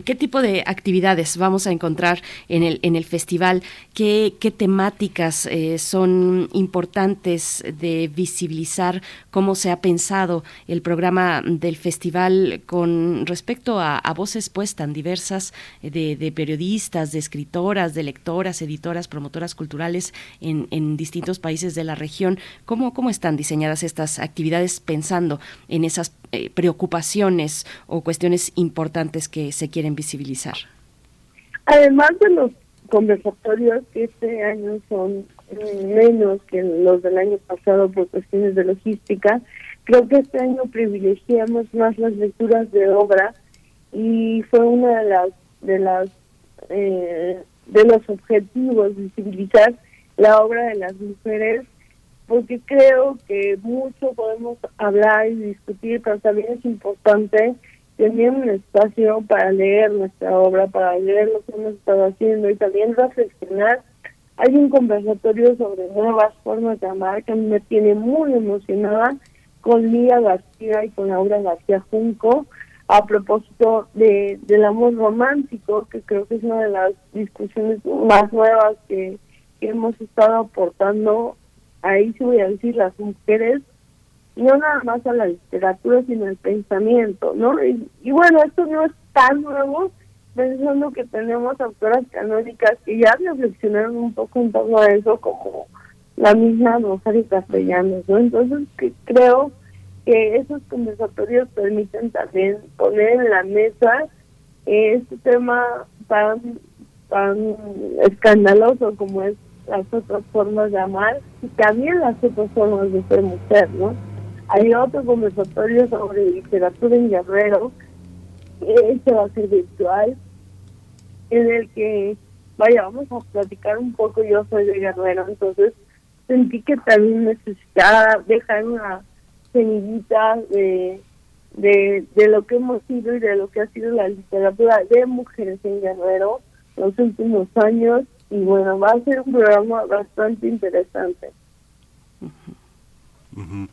¿Qué tipo de actividades vamos a encontrar en el, festival? ¿Qué, temáticas eh, son importantes de visibilizar? ¿Cómo se ha pensado el programa del festival con respecto a, voces pues tan diversas eh, de, de periodistas, de escritoras, de lectoras, editoras, promotoras culturales en, en distintos países de la región? ¿Cómo, ¿Cómo están diseñadas estas actividades pensando en esas eh, preocupaciones o cuestiones importantes que se quieren visibilizar. Además de los conversatorios que este año son eh, menos que los del año pasado por cuestiones de logística, creo que este año privilegiamos más las lecturas de obra y fue una de las de eh, de los objetivos visibilizar la obra de las mujeres porque creo que mucho podemos hablar y discutir, pero también es importante tener un espacio para leer nuestra obra, para leer lo que hemos estado haciendo y también reflexionar. Hay un conversatorio sobre nuevas formas de amar que me tiene muy emocionada con Lía García y con Laura García Junco a propósito de, del amor romántico, que creo que es una de las discusiones más nuevas que, que hemos estado aportando ahí sí voy a decir las mujeres no nada más a la literatura, sino al pensamiento, ¿no? Y, y bueno, esto no es tan nuevo, pensando que tenemos autoras canónicas que ya reflexionaron un poco en torno a eso, como la misma Rosario Castellanos, ¿no? Entonces, que creo que esos conversatorios permiten también poner en la mesa este tema tan, tan escandaloso como es las otras formas de amar y también las otras formas de ser mujer, ¿no? Hay otro conversatorio sobre literatura en Guerrero, este va a ser virtual, en el que, vaya, vamos a platicar un poco, yo soy de Guerrero, entonces sentí que también necesitaba dejar una semillita de, de, de lo que hemos sido y de lo que ha sido la literatura de mujeres en Guerrero los últimos años y bueno, va a ser un programa bastante interesante. Ujú.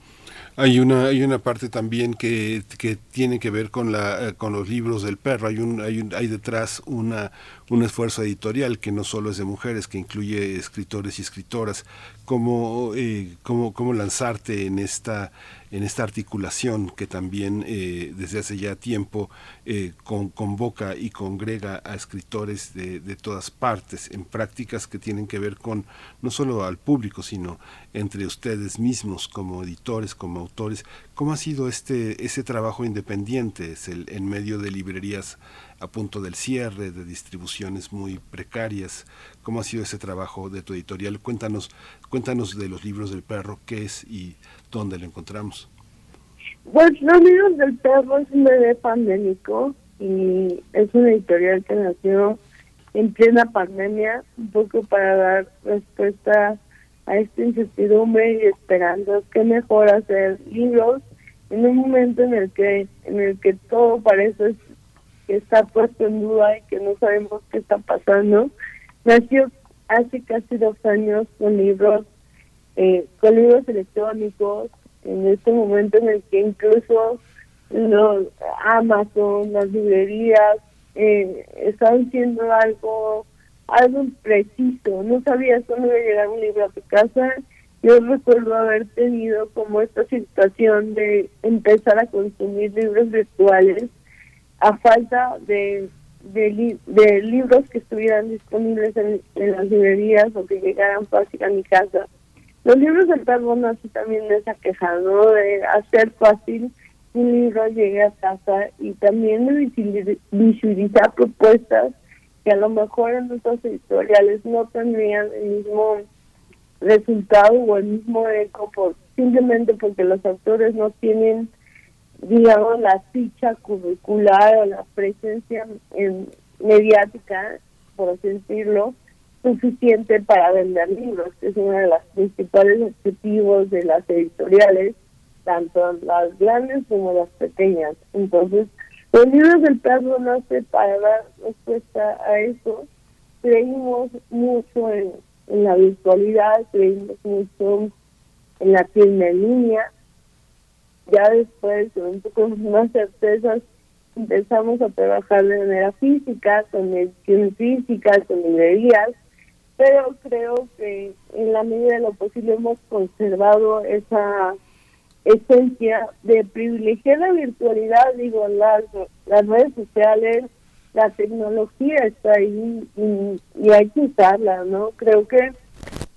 Hay una hay una parte también que, que tiene que ver con la eh, con los libros del perro. Hay un hay un, hay detrás una un esfuerzo editorial que no solo es de mujeres, que incluye escritores y escritoras. ¿Cómo eh, cómo cómo lanzarte en esta en esta articulación que también eh, desde hace ya tiempo eh, con- convoca y congrega a escritores de, de todas partes en prácticas que tienen que ver con no solo al público, sino entre ustedes mismos como editores, como autores. ¿Cómo ha sido este ese trabajo independiente en medio de librerías a punto del cierre, de distribuciones muy precarias? ¿Cómo ha sido ese trabajo de tu editorial? Cuéntanos, cuéntanos de los libros del perro, qué es dónde lo encontramos. Pues Los Libros del Perro es un bebé pandémico y es una editorial que nació en plena pandemia, un poco para dar respuesta a esta incertidumbre y esperando que mejor hacer libros en un momento en el que en el que todo parece que está puesto en duda y que no sabemos qué está pasando. Nació hace casi dos años con libros eh, libros electrónicos, en este momento en el que incluso los Amazon, las librerías, eh, están siendo algo algo preciso. No sabías cuándo iba llegar un libro a tu casa. Yo recuerdo haber tenido como esta situación de empezar a consumir libros virtuales a falta de de, li- de libros que estuvieran disponibles en las librerías o que llegaran fácil a mi casa. Los libros del perdón así también de esa queja, ¿no? De hacer fácil un libro llegue a casa y también de visibil- visibilizar propuestas que a lo mejor en nuestros editoriales no tendrían el mismo resultado o el mismo eco por simplemente porque los autores no tienen digamos la ficha curricular o la presencia en, mediática por así decirlo suficiente para vender libros que es uno de los principales objetivos de las editoriales tanto las grandes como las pequeñas. Entonces los libros del perro nace para dar respuesta a eso. Creímos mucho en, en la virtualidad creímos mucho en la tienda en línea. Ya después, con un poco más certezas, empezamos a trabajar de manera física, con edición física, con librerías, pero creo que en la medida de lo posible hemos conservado esa esencia de privilegiar la virtualidad, digo, las, las redes sociales, la tecnología está ahí y, hay que usarla, ¿no? Creo que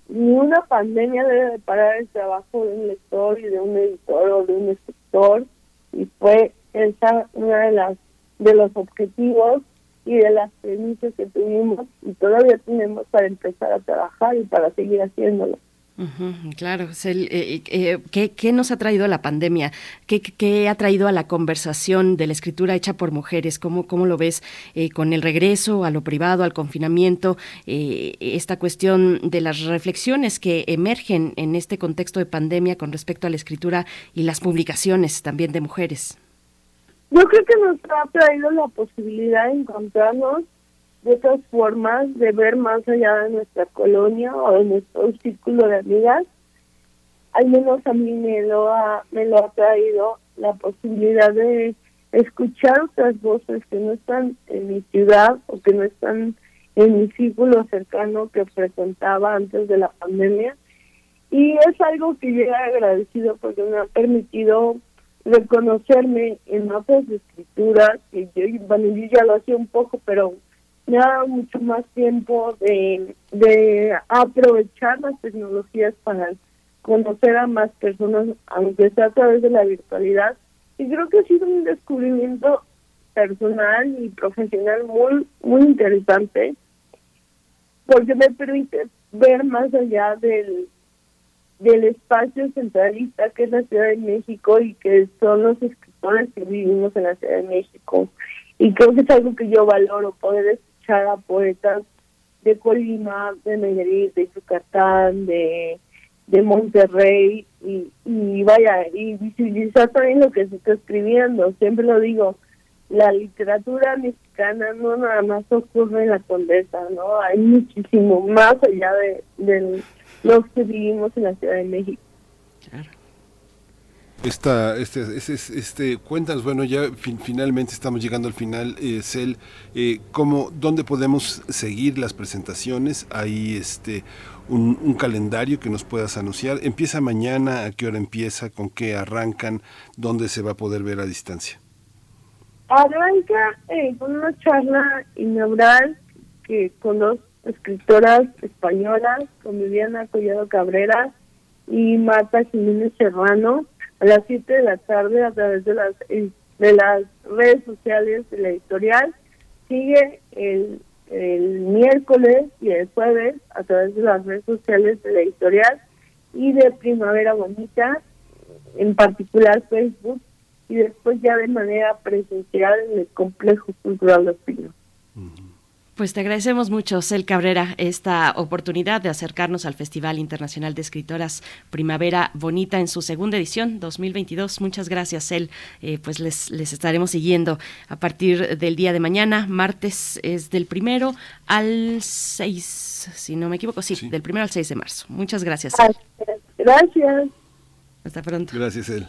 ni una pandemia debe de parar el trabajo de un lector y de un editor o de un escritor y fue esa una de las de los objetivos y de las premisas que tuvimos y todavía tenemos para empezar a trabajar y para seguir haciéndolo. Ujú, claro, es el, eh, eh, ¿qué, qué nos ha traído la pandemia? ¿Qué, qué- qué ha traído a la conversación de la escritura hecha por mujeres? ¿Cómo, cómo lo ves eh, con el regreso a lo privado, al confinamiento? eh, esta cuestión de las reflexiones que emergen en este contexto de pandemia con respecto a la escritura y las publicaciones también de mujeres. Yo creo que nos ha traído la posibilidad de encontrarnos de otras formas, de ver más allá de nuestra colonia o de nuestro círculo de amigas. Al menos a mí me lo ha, me lo ha traído la posibilidad de escuchar otras voces que no están en mi ciudad o que no están en mi círculo cercano que frecuentaba antes de la pandemia Y es algo que yo he agradecido porque me ha permitido reconocerme en otras escrituras, que yo, bueno, yo ya lo hacía un poco, pero me ha dado mucho más tiempo de, de aprovechar las tecnologías para conocer a más personas, aunque sea a través de la virtualidad. Y creo que ha sido un descubrimiento personal y profesional muy, muy interesante, porque me permite ver más allá del, del espacio centralista que es la Ciudad de México y que son los escritores que vivimos en la Ciudad de México. Y creo que es algo que yo valoro, poder escuchar a poetas de Colima, de Nayarit, de Yucatán, de, de Monterrey y, vaya, y visibilizar también lo que se está escribiendo. Siempre lo digo, la literatura mexicana no nada más ocurre en la condesa, ¿no? Hay muchísimo más allá de, de los que vivimos en la Ciudad de México. Esta, este, este, este, cuéntanos, bueno, ya fin- finalmente estamos llegando al final, eh, Cel, eh, ¿cómo, ¿dónde podemos seguir las presentaciones? Hay este, un, un calendario que nos puedas anunciar. ¿Empieza mañana? ¿A qué hora empieza? ¿Con qué arrancan? ¿Dónde se va a poder ver a distancia? Arranca eh, con una charla inaugural que con dos escritoras españolas, con Viviana Collado Cabrera y Marta Jiménez Serrano, a las 7 de la tarde a través de las eh, de las redes sociales de la editorial. Sigue el, el miércoles y el jueves a través de las redes sociales de la editorial y de Primavera Bonita, en particular Facebook, y después ya de manera presencial en el Complejo Cultural Los Pinos. Pues te agradecemos mucho, Cel Cabrera, esta oportunidad de acercarnos al Festival Internacional de Escritoras Primavera Bonita en su segunda edición 2022. Muchas gracias, Cel. Eh, pues les, les estaremos siguiendo a partir del día de mañana. Martes es del primero al 6, si no me equivoco, sí, del primero al 6 de marzo. Muchas gracias. Cel. Gracias. Hasta pronto. Gracias, Cel.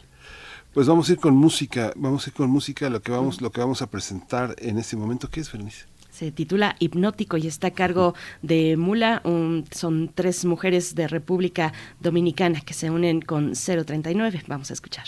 Pues vamos a ir con música, vamos a ir con música, lo que vamos, lo que vamos a presentar en este momento, ¿qué es, Berenice? Se titula Hipnótico y está a cargo de Mula. son tres mujeres de República Dominicana que se unen con 039. Vamos a escuchar.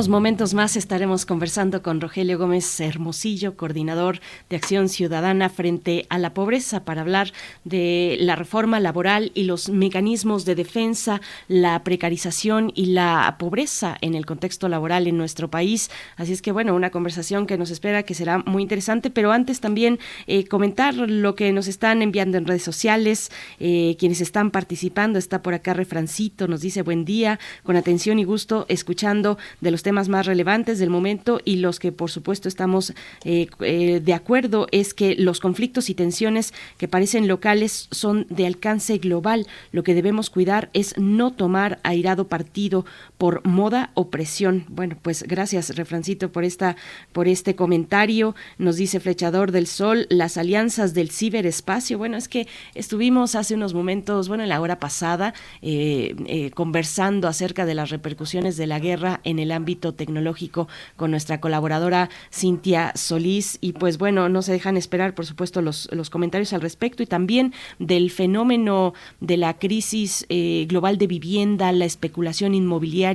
unos momentos más estaremos conversando con Rogelio Gómez Hermosillo, coordinador de Acción Ciudadana frente a la pobreza, para hablar de la reforma laboral y los mecanismos de defensa, la precarización y la pobreza en el contexto laboral en nuestro país. Así es que, bueno, una conversación que nos espera que será muy interesante, pero antes también eh, comentar lo que nos están enviando en redes sociales, eh, quienes están participando. Está por acá Refrancito, nos dice buen día, con atención y gusto, escuchando de los temas más relevantes del momento y los que por supuesto estamos eh, eh, de acuerdo es que los conflictos y tensiones que parecen locales son de alcance global. Lo que debemos cuidar es no tomar airado partido por moda o presión. Bueno, pues gracias Refrancito por esta por este comentario. Nos dice Flechador del Sol, las alianzas del ciberespacio. Bueno, es que estuvimos hace unos momentos, bueno, en la hora pasada, eh, conversando acerca de las repercusiones de la guerra en el ámbito tecnológico con nuestra colaboradora Cintia Solís. Y pues bueno, no se dejan esperar, por supuesto, los, los comentarios al respecto y también del fenómeno de la crisis eh, global de vivienda, la especulación inmobiliaria,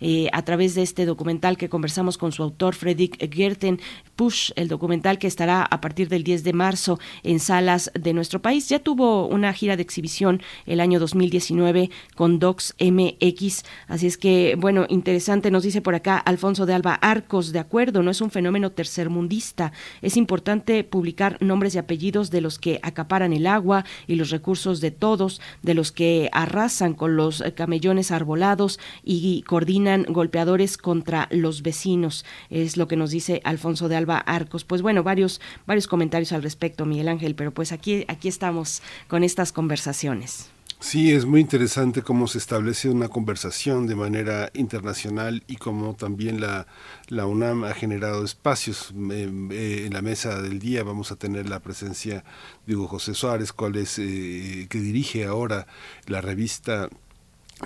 eh, a través de este documental que conversamos con su autor, Fredrik Gerten, Push, el documental que estará a partir del 10 de marzo en salas de nuestro país. Ya tuvo una gira de exhibición el año 2019 con Docs MX, así es que, bueno, interesante, nos dice por acá Alfonso de Alba Arcos, de acuerdo, no es un fenómeno tercermundista, es importante publicar nombres y apellidos de los que acaparan el agua y los recursos de todos, de los que arrasan con los camellones arbolados y coordinan golpeadores contra los vecinos, es lo que nos dice Alfonso de Alba Arcos. Pues bueno, varios, varios comentarios al respecto, Miguel Ángel, pero pues aquí, aquí estamos con estas conversaciones. Sí, es muy interesante cómo se establece una conversación de manera internacional y cómo también la, la UNAM ha generado espacios. Eh, en la mesa del día vamos a tener la presencia de Hugo José Suárez, cual es, eh, que dirige ahora la revista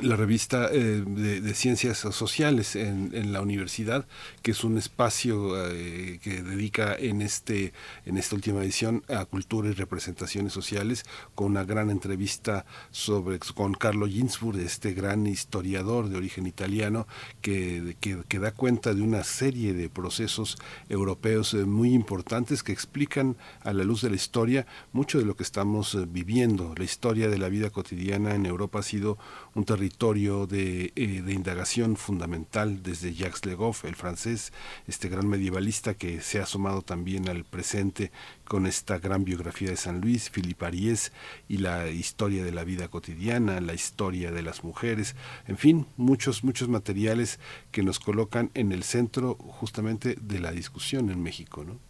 la revista eh, de, ciencias sociales en, en, la universidad que es un espacio eh, que dedica en este en esta última edición a cultura y representaciones sociales con una gran entrevista sobre con Carlo Ginsburg este gran historiador de origen italiano que, que, que da cuenta de una serie de procesos europeos eh, muy importantes que explican a la luz de la historia mucho de lo que estamos viviendo. La historia de la vida cotidiana en Europa ha sido un territorio de, eh, de, indagación fundamental desde Jacques Legoff, el francés, este gran medievalista que se ha asomado también al presente con esta gran biografía de San Luis, Philippe Ariès y la historia de la vida cotidiana, la historia de las mujeres, en fin, muchos, muchos materiales que nos colocan en el centro justamente de la discusión en México, ¿no?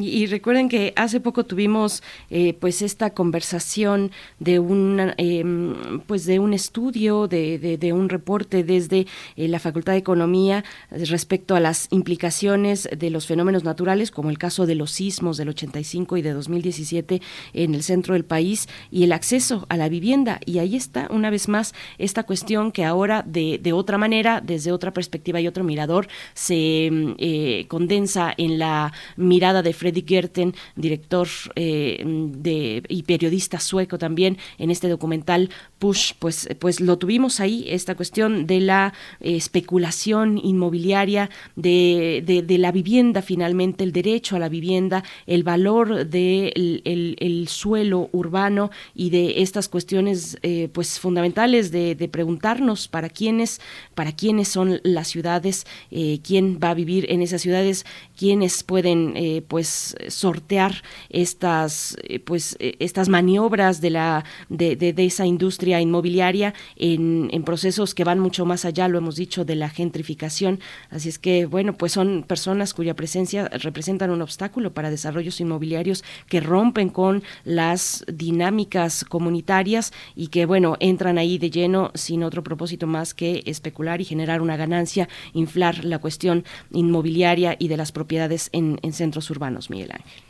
Y, recuerden que hace poco tuvimos eh, pues esta conversación de un em, pues de un estudio de, de, un reporte desde eh, la Facultad de Economía respecto a las implicaciones de los fenómenos naturales como el caso de los sismos del 85 y de 2017 en el centro del país y el acceso a la vivienda. Y ahí está una vez más esta cuestión que ahora de, de otra manera desde otra perspectiva y otro mirador se em, eh, condensa en la mirada de Freddy Gerten, director eh, de, y periodista sueco también, en este documental Push, pues, pues lo tuvimos ahí, esta cuestión de la eh, especulación inmobiliaria, de, de, la vivienda finalmente, el derecho a la vivienda, el valor del de el, suelo urbano y de estas cuestiones eh, pues fundamentales de, de, preguntarnos para quiénes, para quiénes son las ciudades, quién va a vivir en esas ciudades, quiénes pueden pues sortear estas eh, pues eh, estas maniobras de la de, de, esa industria inmobiliaria en, en, procesos que van mucho más allá lo hemos dicho de la gentrificación. Así es que bueno pues son personas cuya presencia representan un obstáculo para desarrollos inmobiliarios que rompen con las dinámicas comunitarias y que bueno entran ahí de lleno sin otro propósito más que especular y generar una ganancia inflar la cuestión inmobiliaria y de las propiedades en, en centros urbanos, Miguel Ángel.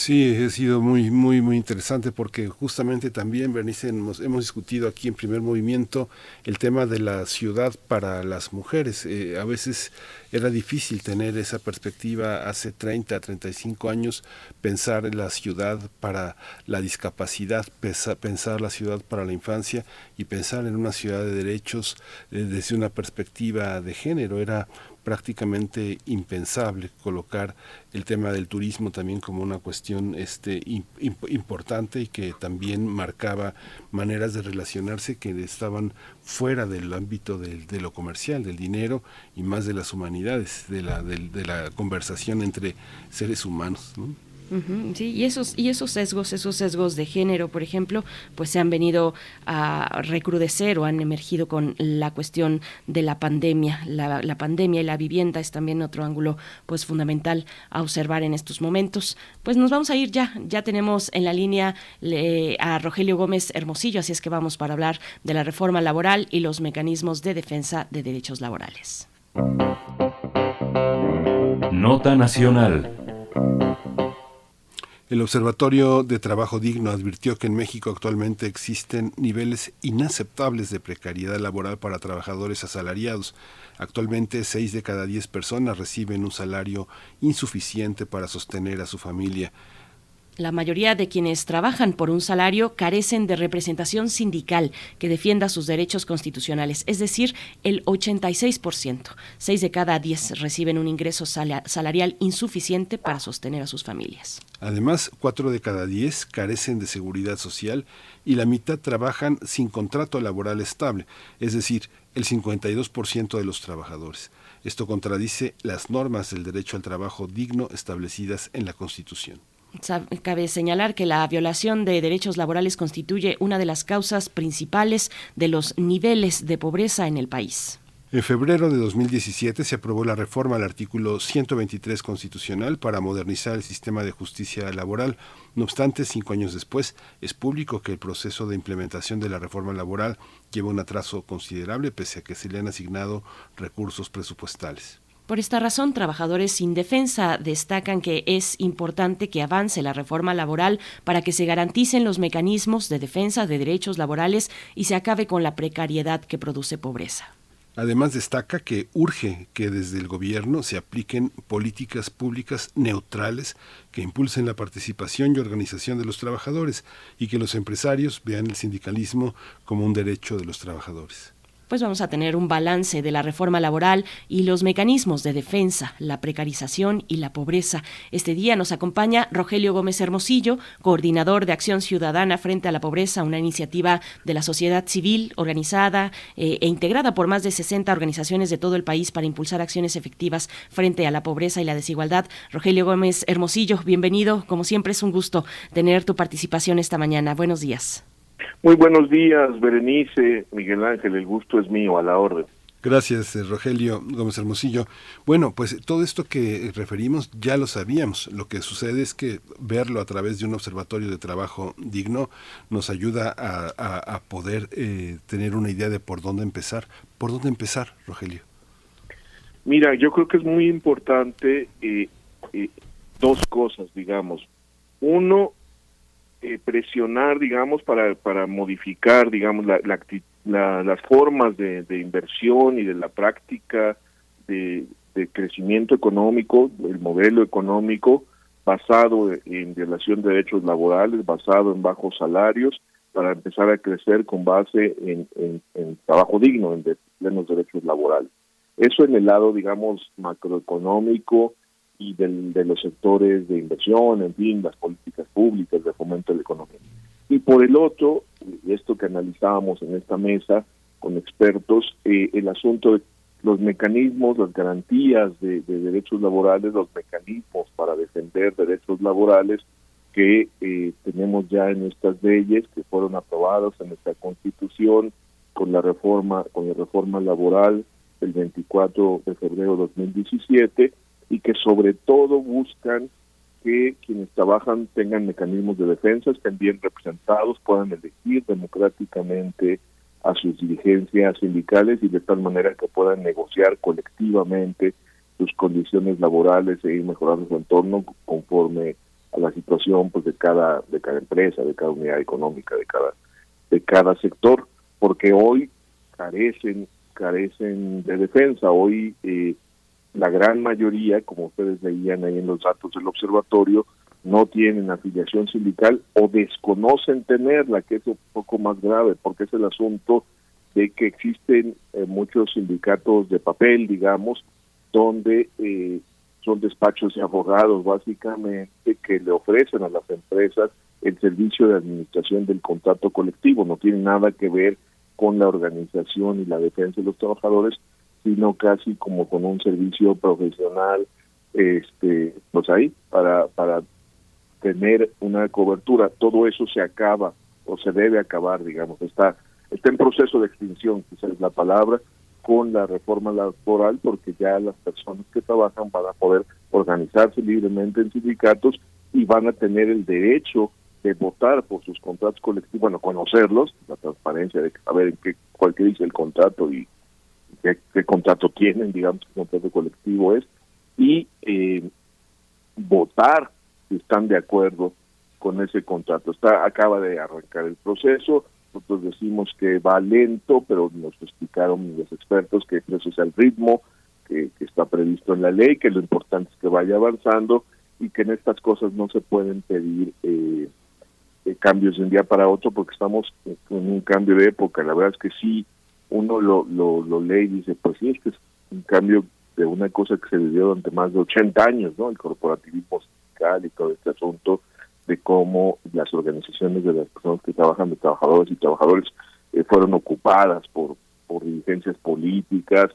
Sí, ha sido muy, muy, muy interesante porque justamente también, Bernice, hemos, hemos discutido aquí en primer movimiento el tema de la ciudad para las mujeres. Eh, a veces era difícil tener esa perspectiva hace 30, 35 años, pensar en la ciudad para la discapacidad, pensar la ciudad para la infancia y pensar en una ciudad de derechos eh, desde una perspectiva de género. Era prácticamente impensable colocar el tema del turismo también como una cuestión este importante y que también marcaba maneras de relacionarse que estaban fuera del ámbito de lo comercial, del dinero y más de las humanidades, de la, de, la conversación entre seres humanos. Sí, y esos, y esos sesgos, esos sesgos de género, por ejemplo, pues se han venido a recrudecer o han emergido con la cuestión de la pandemia. La, la pandemia y la vivienda es también otro ángulo pues fundamental a observar en estos momentos. Pues nos vamos a ir ya, ya tenemos en la línea a Rogelio Gómez Hermosillo, así es que vamos para hablar de la reforma laboral y los mecanismos de defensa de derechos laborales. Nota Nacional. El Observatorio de Trabajo Digno advirtió que en México actualmente existen niveles inaceptables de precariedad laboral para trabajadores asalariados. Actualmente, 6 de cada 10 personas reciben un salario insuficiente para sostener a su familia. La mayoría de quienes trabajan por un salario carecen de representación sindical que defienda sus derechos constitucionales, es decir, el 86%. Seis de cada diez reciben un ingreso salarial insuficiente para sostener a sus familias. Además, cuatro de cada diez carecen de seguridad social y la mitad trabajan sin contrato laboral estable, es decir, el 52% de los trabajadores. Esto contradice las normas del derecho al trabajo digno establecidas en la Constitución. Cabe señalar que la violación de derechos laborales constituye una de las causas principales de los niveles de pobreza en el país. En febrero de 2017 se aprobó la reforma al artículo 123 constitucional para modernizar el sistema de justicia laboral. No obstante, cinco años después, es público que el proceso de implementación de la reforma laboral lleva un atraso considerable pese a que se le han asignado recursos presupuestales. Por esta razón, trabajadores sin defensa destacan que es importante que avance la reforma laboral para que se garanticen los mecanismos de defensa de derechos laborales y se acabe con la precariedad que produce pobreza. Además destaca que urge que desde el gobierno se apliquen políticas públicas neutrales que impulsen la participación y organización de los trabajadores y que los empresarios vean el sindicalismo como un derecho de los trabajadores pues vamos a tener un balance de la reforma laboral y los mecanismos de defensa, la precarización y la pobreza. Este día nos acompaña Rogelio Gómez Hermosillo, coordinador de Acción Ciudadana frente a la Pobreza, una iniciativa de la sociedad civil organizada eh, e integrada por más de 60 organizaciones de todo el país para impulsar acciones efectivas frente a la pobreza y la desigualdad. Rogelio Gómez Hermosillo, bienvenido. Como siempre es un gusto tener tu participación esta mañana. Buenos días. Muy buenos días, Berenice, Miguel Ángel, el gusto es mío, a la orden. Gracias, eh, Rogelio Gómez Hermosillo. Bueno, pues todo esto que referimos ya lo sabíamos. Lo que sucede es que verlo a través de un observatorio de trabajo digno nos ayuda a, poder eh, tener una idea de por dónde empezar. ¿Por dónde empezar, Rogelio? Mira, yo creo que es muy importante eh, dos cosas, digamos. Uno, eh, presionar, digamos, para, para modificar, digamos, la, la, las formas de, inversión y de la práctica de, crecimiento económico, el modelo económico basado en violación de derechos laborales, basado en bajos salarios, para empezar a crecer con base en, en, trabajo digno, en plenos derechos laborales. Eso en el lado, digamos, macroeconómico, y del, de los sectores de inversión, en fin, las políticas públicas de fomento de la economía. Y por el otro, esto que analizábamos en esta mesa con expertos, eh, el asunto de los mecanismos, las garantías de, derechos laborales, los mecanismos para defender derechos laborales que eh, tenemos ya en estas leyes que fueron aprobadas en nuestra constitución con la reforma con la reforma laboral el 24 de febrero de 2017 y que sobre todo buscan que quienes trabajan tengan mecanismos de defensa, estén bien representados, puedan elegir democráticamente a sus dirigencias sindicales y de tal manera que puedan negociar colectivamente sus condiciones laborales e ir mejorando su entorno conforme a la situación pues de cada de cada empresa, de cada unidad económica, de cada de cada sector, porque hoy carecen carecen de defensa. Hoy eh, la gran mayoría, como ustedes veían ahí en los datos del observatorio, no tienen afiliación sindical o desconocen tenerla, que es un poco más grave, porque es el asunto de que existen eh, muchos sindicatos de papel, digamos, donde eh, son despachos de abogados básicamente que le ofrecen a las empresas el servicio de administración del contrato colectivo, no tiene nada que ver con la organización y la defensa de los trabajadores, sino casi como con un servicio profesional, este, pues ahí, para, para tener una cobertura. Todo eso se acaba o se debe acabar, digamos, está, está en proceso de extinción, quizá es la palabra, con la reforma laboral, porque ya las personas que trabajan van a poder organizarse libremente en sindicatos y van a tener el derecho de votar por sus contratos colectivos, bueno, conocerlos, la transparencia de saber en qué, cuál dice el contrato y qué, contrato tienen, digamos, qué contrato colectivo es, y eh, votar si están de acuerdo con ese contrato. Está acaba de arrancar el proceso, nosotros decimos que va lento, pero nos explicaron los expertos que ese es el ritmo que, que está previsto en la ley, que lo importante es que vaya avanzando y que en estas cosas no se pueden pedir eh, eh, cambios de un día para otro porque estamos en un cambio de época. La verdad es que sí, uno lo, lo, lo lee y dice, pues sí, es es un cambio de una cosa que se vivió durante más de 80 años, ¿no? El corporativismo sindical y todo este asunto de cómo las organizaciones de las personas que trabajan, de trabajadores y trabajadores, eh, fueron ocupadas por, por dirigencias políticas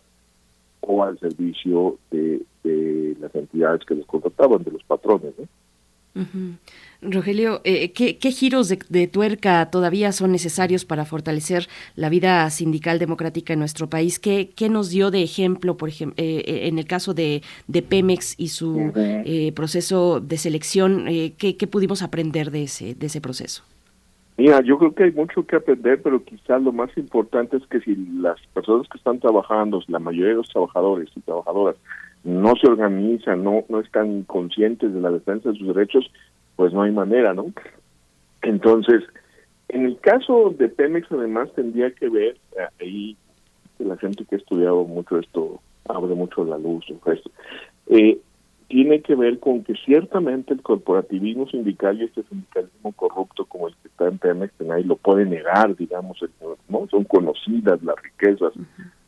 o al servicio de, de las entidades que los contrataban, de los patrones, ¿no? Rogelio, eh, ¿qué, qué giros de, de tuerca todavía son necesarios para fortalecer la vida sindical democrática en nuestro país? ¿Qué, qué nos dio de ejemplo, por ejemplo, en el caso de, de Pemex y su eh, proceso de selección? Eh, ¿qué, qué pudimos aprender de ese, de ese proceso? Mira, yo creo que hay mucho que aprender, pero quizás lo más importante es que si las personas que están trabajando, la mayoría de los trabajadores y trabajadoras, no se organizan, no, no están conscientes de la defensa de sus derechos, pues no hay manera, ¿no? Entonces, en el caso de Pemex, además, tendría que ver, eh, ahí la gente que ha estudiado mucho esto abre mucho la luz, esto, eh, tiene que ver con que ciertamente el corporativismo sindical y este sindicalismo corrupto como el que está en Pemex, que nadie lo puede negar, digamos, ¿no? son conocidas las riquezas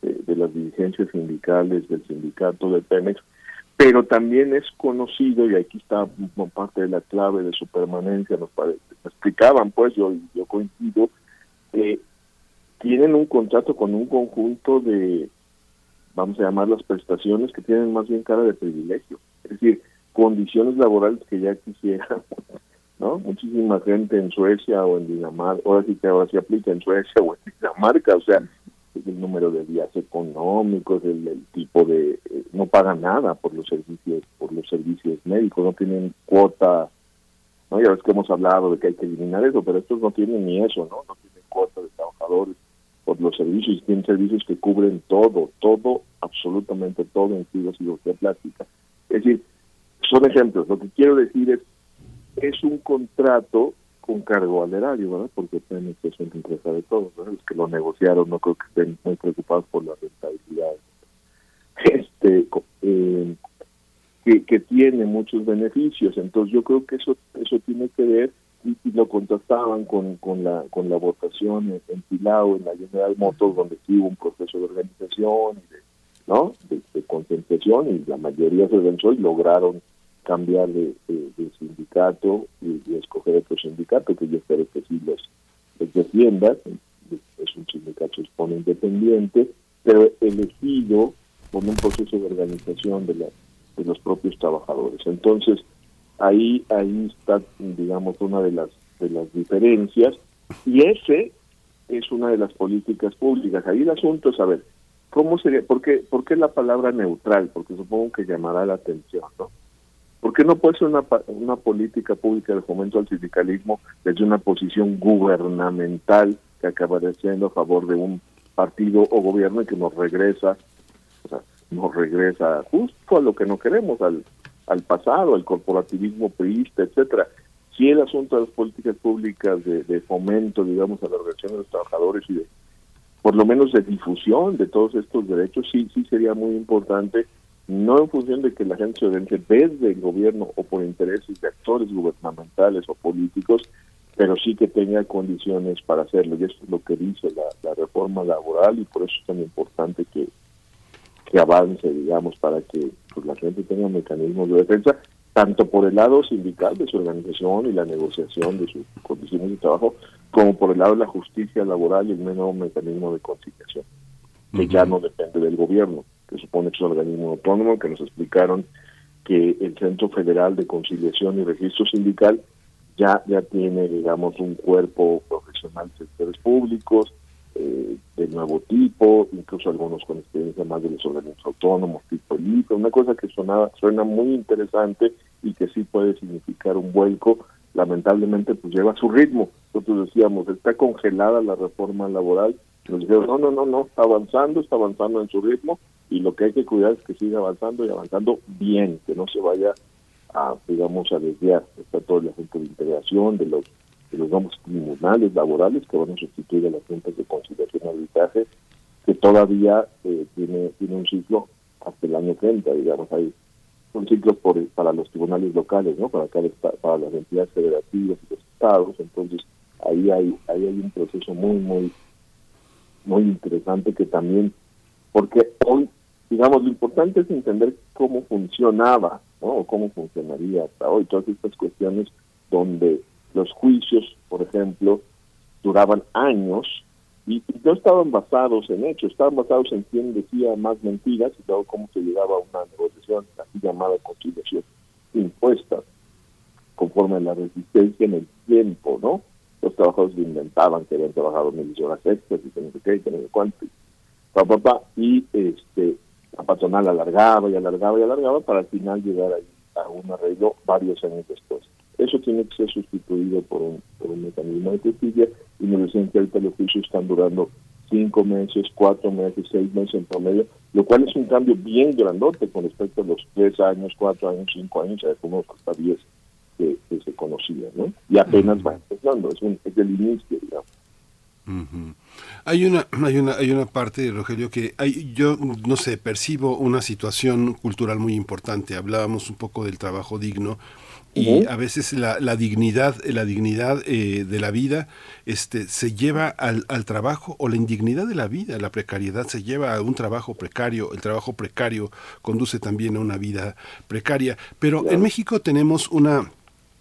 de las dirigencias sindicales del sindicato de Pemex, pero también es conocido, y aquí está parte de la clave de su permanencia, nos parece, explicaban pues, yo, yo coincido, eh, tienen un contrato con un conjunto de, vamos a llamar las prestaciones que tienen más bien cara de privilegio, es decir, condiciones laborales que ya quisieran, ¿no? Muchísima gente en Suecia o en Dinamarca, ahora sí que ahora se aplica en Suecia o en Dinamarca, o sea, el número de días económicos, el, tipo de eh, no pagan nada por los servicios por los servicios médicos, no tienen cuota, no ya ves que hemos hablado de que hay que eliminar eso, pero estos no tienen ni eso, no, no tienen cuota de trabajadores por los servicios, tienen servicios que cubren todo, todo, absolutamente todo en cirugía plástica. Es decir, son ejemplos. Lo que quiero decir es, es un contrato con cargo al erario, ¿verdad? Porque Pemex es una empresa de todos, ¿verdad? Los que lo negociaron no creo que estén muy preocupados por la rentabilidad. Este, eh, que, tiene muchos beneficios, entonces yo creo que eso eso tiene que ver y, y lo contrastaban con, con la con la votación en, en Pilao, en la General Motors, donde sí hubo un proceso de organización y de, ¿no? de, de concentración y la mayoría se venció y lograron cambiar de, sindicato y, escoger otro sindicato que yo espero que sí los, defienda. Es un sindicato se supone independiente, pero elegido con un proceso de organización de, la, de los propios trabajadores. Entonces, ahí ahí está, digamos, una de las de las diferencias y ese es una de las políticas públicas. Ahí el asunto es saber cómo sería, por qué, por qué la palabra neutral, porque supongo que llamará la atención, ¿no? ¿Por qué no puede ser una, una política pública de fomento al sindicalismo desde una posición gubernamental que acabaría siendo a favor de un partido o gobierno que nos regresa, o sea, nos regresa justo a lo que no queremos, al, al pasado, al corporativismo priista, etcétera. Si el asunto de las políticas públicas de, de fomento, digamos, a la organización de los trabajadores y de, por lo menos de difusión de todos estos derechos, sí, sí sería muy importante, no en función de que la gente se oriente desde el gobierno o por intereses de actores gubernamentales o políticos, pero sí que tenga condiciones para hacerlo. Y eso es lo que dice la, la reforma laboral y por eso es tan importante que, que avance, digamos, para que pues, la gente tenga mecanismos de defensa, tanto por el lado sindical de su organización y la negociación de sus condiciones de trabajo, como por el lado de la justicia laboral y el nuevo mecanismo de conciliación, que ya no depende del gobierno, que supone que es un organismo autónomo, que nos explicaron que el Centro Federal de Conciliación y Registro Sindical ya, ya tiene, digamos, un cuerpo profesional de sectores públicos, eh, de nuevo tipo, incluso algunos con experiencia más de los organismos autónomos, tipo el una cosa que suena, suena muy interesante y que sí puede significar un vuelco, lamentablemente pues lleva su ritmo. Nosotros decíamos, está congelada la reforma laboral, nos dijeron, no, no, no, no, está avanzando, está avanzando en su ritmo y lo que hay que cuidar es que siga avanzando y avanzando bien, que no se vaya a, digamos, a desviar. Está todo el asunto de integración, de los de los nuevos tribunales laborales que van a sustituir a las juntas de conciliación y arbitraje, que todavía eh, tiene, tiene un ciclo hasta el año 30, digamos, hay son ciclos por, para los tribunales locales, ¿no? Para, cada, para las entidades federativas y los estados, entonces ahí hay, ahí hay un proceso muy, muy, muy interesante que también, porque hoy, digamos, lo importante es entender cómo funcionaba, ¿no? O cómo funcionaría hasta hoy, todas estas cuestiones donde los juicios, por ejemplo, duraban años y no estaban basados en hechos, estaban basados en quién decía más mentiras y luego cómo se llegaba a una negociación, así llamada conciliación impuesta, conforme a la resistencia en el tiempo, ¿no? Los trabajadores inventaban que habían trabajado mil horas extras y que no sé qué, y que no sé cuánto, y, pa, pa, y este, la patronal alargaba y alargaba y alargaba para al final llegar a, a un arreglo varios años después. Eso tiene que ser sustituido por un, por un mecanismo de justicia y me decían que ahorita los juicios están durando cinco meses, cuatro meses, seis meses en promedio, lo cual es un cambio bien grandote con respecto a los tres años, cuatro años, cinco años, algunos hasta diez que, que se conocía, ¿no? Y apenas va empezando, es, un, es el inicio, digamos. Hay una, hay una, hay una parte, Rogelio, que hay, yo no sé, percibo una situación cultural muy importante. Hablábamos un poco del trabajo digno y a veces la, la, dignidad la dignidad eh, de la vida este se lleva al, al, trabajo o la indignidad de la vida la precariedad se lleva a un trabajo precario. El trabajo precario conduce también a una vida precaria. Pero en México tenemos una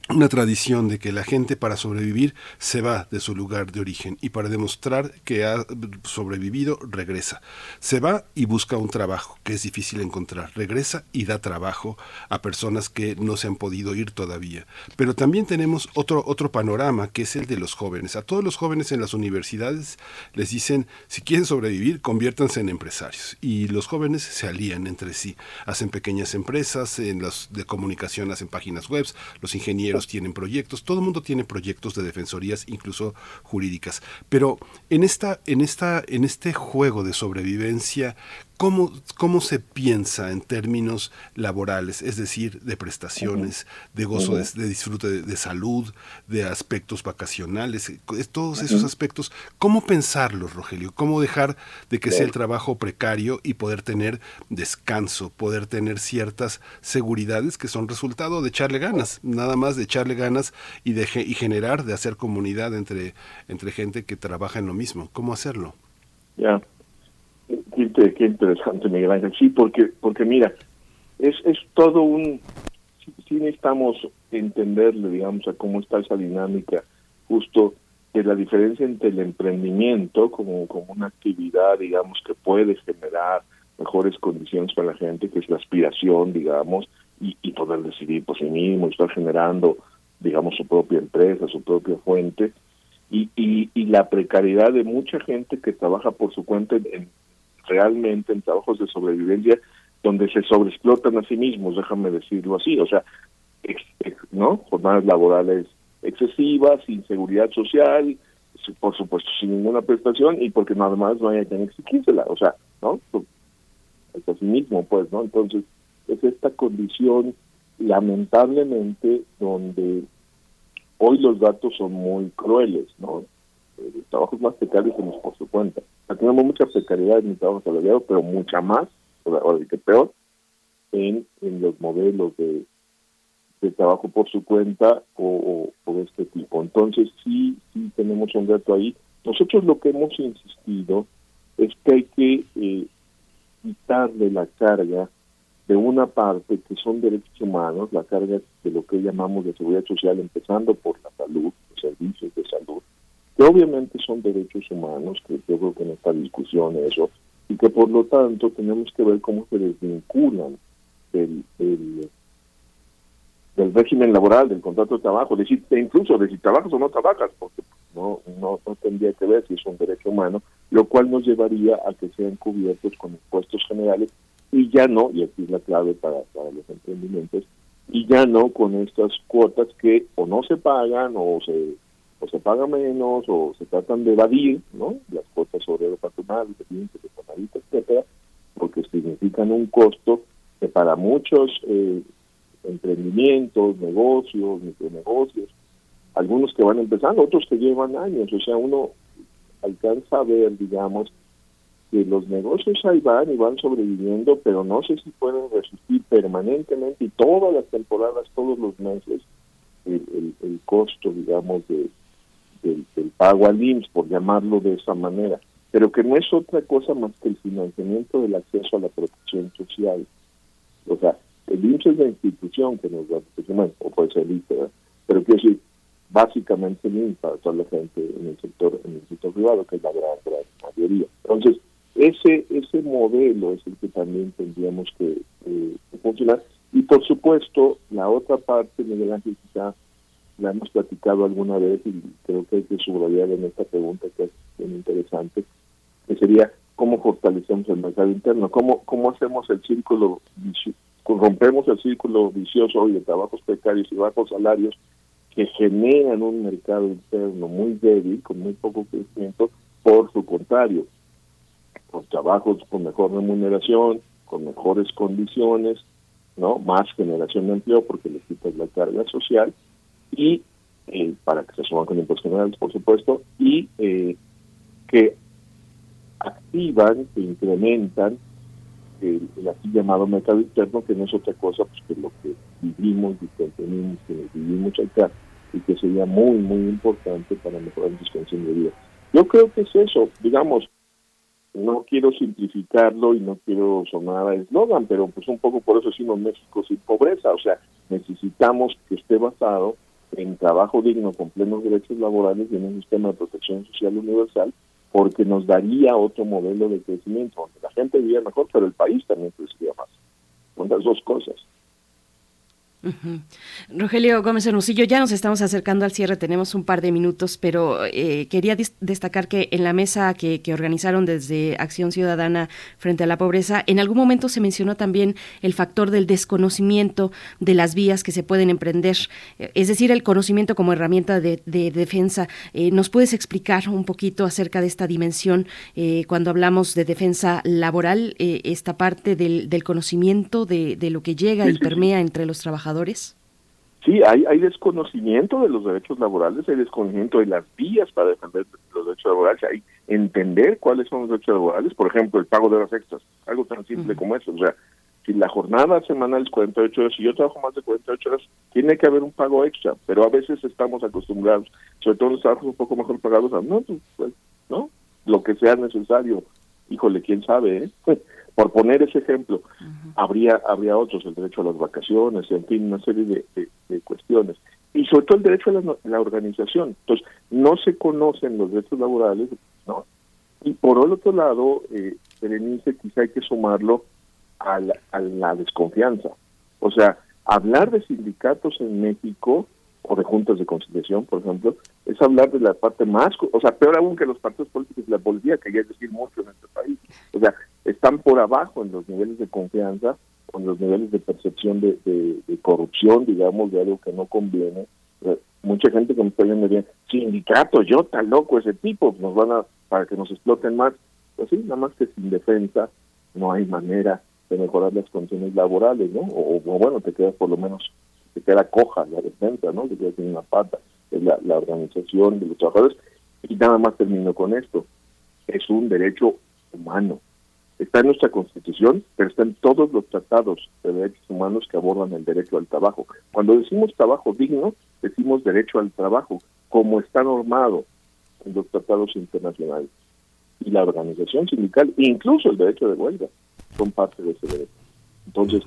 una tradición de que la gente para sobrevivir se va de su lugar de origen y para demostrar que ha sobrevivido regresa. Se va y busca un trabajo que es difícil encontrar. Regresa y da trabajo a personas que no se han podido ir todavía. Pero también tenemos otro, otro panorama que es el de los jóvenes. A todos los jóvenes en las universidades les dicen, si quieren sobrevivir, conviértanse en empresarios. Y los jóvenes se alían entre sí. Hacen pequeñas empresas, en las de comunicación hacen páginas web, los ingenieros tienen proyectos, todo el mundo tiene proyectos de defensorías, incluso jurídicas. Pero en esta, en esta, en este juego de sobrevivencia, ¿Cómo, ¿Cómo se piensa en términos laborales, es decir, de prestaciones, de gozo, de, de disfrute de, de, salud, de aspectos vacacionales, todos esos aspectos? ¿Cómo pensarlos, Rogelio? ¿Cómo dejar de que sea el trabajo precario y poder tener descanso, poder tener ciertas seguridades que son resultado de echarle ganas, nada más de echarle ganas y, de, y generar, de hacer comunidad entre, entre gente que trabaja en lo mismo? ¿Cómo hacerlo? Ya. Qué, interesante, Miguel Ángel. Sí, porque, porque mira, es, es todo un... Sí, necesitamos entenderle, digamos, a cómo está esa dinámica justo de la diferencia entre el emprendimiento como, como una actividad, digamos, que puede generar mejores condiciones para la gente, que es la aspiración, digamos, y, y poder decidir por sí mismo, estar generando, digamos, su propia empresa, su propia fuente, y, y, y la precariedad de mucha gente que trabaja por su cuenta en, realmente en trabajos de sobrevivencia donde se sobreexplotan a sí mismos, déjame decirlo así, o sea, ¿no? Jornadas laborales excesivas, inseguridad social, por supuesto sin ninguna prestación y porque nada más no hay quien exigírsela, o sea, ¿no? Es a sí mismo, pues, ¿no? Entonces, es esta condición lamentablemente donde hoy los datos son muy crueles, ¿no? Eh, Los trabajos más precarios tenemos por su cuenta. O tenemos mucha precariedad en el trabajo asalariado, pero mucha más, o que peor, en, los modelos de, trabajo por su cuenta o, o- o de este tipo. Entonces sí, sí tenemos un reto ahí. Nosotros lo que hemos insistido es que hay que eh, quitarle la carga de una parte que son derechos humanos, la carga de lo que llamamos de seguridad social, empezando por la salud, los servicios de salud, que obviamente son derechos humanos, que yo creo que en esta discusión eso, y que por lo tanto tenemos que ver cómo se desvinculan del, del, régimen laboral, del contrato de trabajo, de de incluso de si trabajas o no trabajas, porque no, no, no tendría que ver si es un derecho humano, lo cual nos llevaría a que sean cubiertos con impuestos generales y ya no, y aquí es la clave para, para los emprendimientos, y ya no con estas cuotas que o no se pagan o se o se paga menos o se tratan de evadir, ¿no? Las cuotas sobre el patronal, de etcétera, porque significan un costo que para muchos eh, emprendimientos, negocios, micronegocios, algunos que van empezando, otros que llevan años, o sea, uno alcanza a ver, digamos, que los negocios ahí van y van sobreviviendo, pero no sé si pueden resistir permanentemente y todas las temporadas, todos los meses, el, el, el costo, digamos, de, del, del pago al IMSS, por llamarlo de esa manera, pero que no es otra cosa más que el financiamiento del acceso a la protección social. O sea, el IMSS es la institución que nos da protección, o puede ser el ¿verdad? pero quiero decir, básicamente el IMSS para toda la gente en el sector en el sector privado, que es la gran, gran mayoría. Entonces, ese ese modelo es el que también tendríamos que, eh, que funcionar. Y por supuesto, la otra parte, Miguel Ángel, quizá la hemos platicado alguna vez y creo que hay que subrayar en esta pregunta que es bien interesante, que sería cómo fortalecemos el mercado interno, cómo, cómo hacemos el círculo, rompemos el círculo vicioso de trabajos precarios y bajos salarios que generan un mercado interno muy débil, con muy poco crecimiento, por su contrario, con trabajos con mejor remuneración, con mejores condiciones, no más generación de empleo porque les quitas la carga social y eh, para que se suban con impuestos generales, por supuesto, y eh, que activan, que incrementan el, el así llamado mercado interno, que no es otra cosa pues, que lo que vivimos y tenemos, que vivimos acá, y que sería muy, muy importante para mejorar nuestras condiciones. Yo creo que es eso, digamos, no quiero simplificarlo y no quiero sonar a eslogan, pero pues un poco por eso decimos México sin pobreza, o sea, necesitamos que esté basado en trabajo digno con plenos derechos laborales y en un sistema de protección social universal, porque nos daría otro modelo de crecimiento, donde la gente viviría mejor, pero el país también crecería más. Son las dos cosas. Rogelio Gómez Hermosillo, ya nos estamos acercando al cierre, tenemos un par de minutos, pero eh, quería destacar que en la mesa que, que organizaron desde Acción Ciudadana frente a la pobreza, en algún momento se mencionó también el factor del desconocimiento de las vías que se pueden emprender, eh, es decir, el conocimiento como herramienta de, de defensa. Eh, ¿Nos puedes explicar un poquito acerca de esta dimensión eh, cuando hablamos de defensa laboral, esta parte del, del conocimiento de, de lo que llega y permea entre los trabajadores? Sí, hay, hay desconocimiento de los derechos laborales, hay desconocimiento de las vías para defender los derechos laborales, hay entender cuáles son los derechos laborales, por ejemplo, el pago de horas extras, algo tan simple como eso. O sea, si la jornada semanal es 48 horas, si yo trabajo más de 48 horas, tiene que haber un pago extra, pero a veces estamos acostumbrados, sobre todo en los trabajos un poco mejor pagados, a no, pues, pues, ¿no? Lo que sea necesario. Híjole, quién sabe, ¿eh? Por poner ese ejemplo, habría habría otros, el derecho a las vacaciones, en fin, una serie de, de- de cuestiones. Y sobre todo el derecho a la organización. Entonces, no se conocen los derechos laborales, ¿no? Y por el otro lado, eh, Berenice, quizá hay que sumarlo a la, a la desconfianza. O sea, hablar de sindicatos en México o de juntas de conciliación, por ejemplo, es hablar de la parte más, o sea, peor aún que los partidos políticos la policía, que ya es decir mucho en este país. O sea, están por abajo en los niveles de confianza, en los niveles de percepción de, de- corrupción, digamos, de algo que no conviene. Mucha gente que me está viendo bien, sindicato, yo tan loco ese tipo, nos van a, para que nos exploten más. Pues sí, nada más que sin defensa no hay manera de mejorar las condiciones laborales, ¿no? O, o bueno, te queda por lo menos, te queda coja la defensa, ¿no? Te queda sin una pata, es la, la organización de los trabajadores. Y nada más termino con esto. Es un derecho humano. Está en nuestra constitución, pero está en todos los tratados de derechos humanos que abordan el derecho al trabajo. Cuando decimos trabajo digno, decimos derecho al trabajo, como está normado en los tratados internacionales. Y la organización sindical, incluso el derecho de huelga, son parte de ese derecho. Entonces,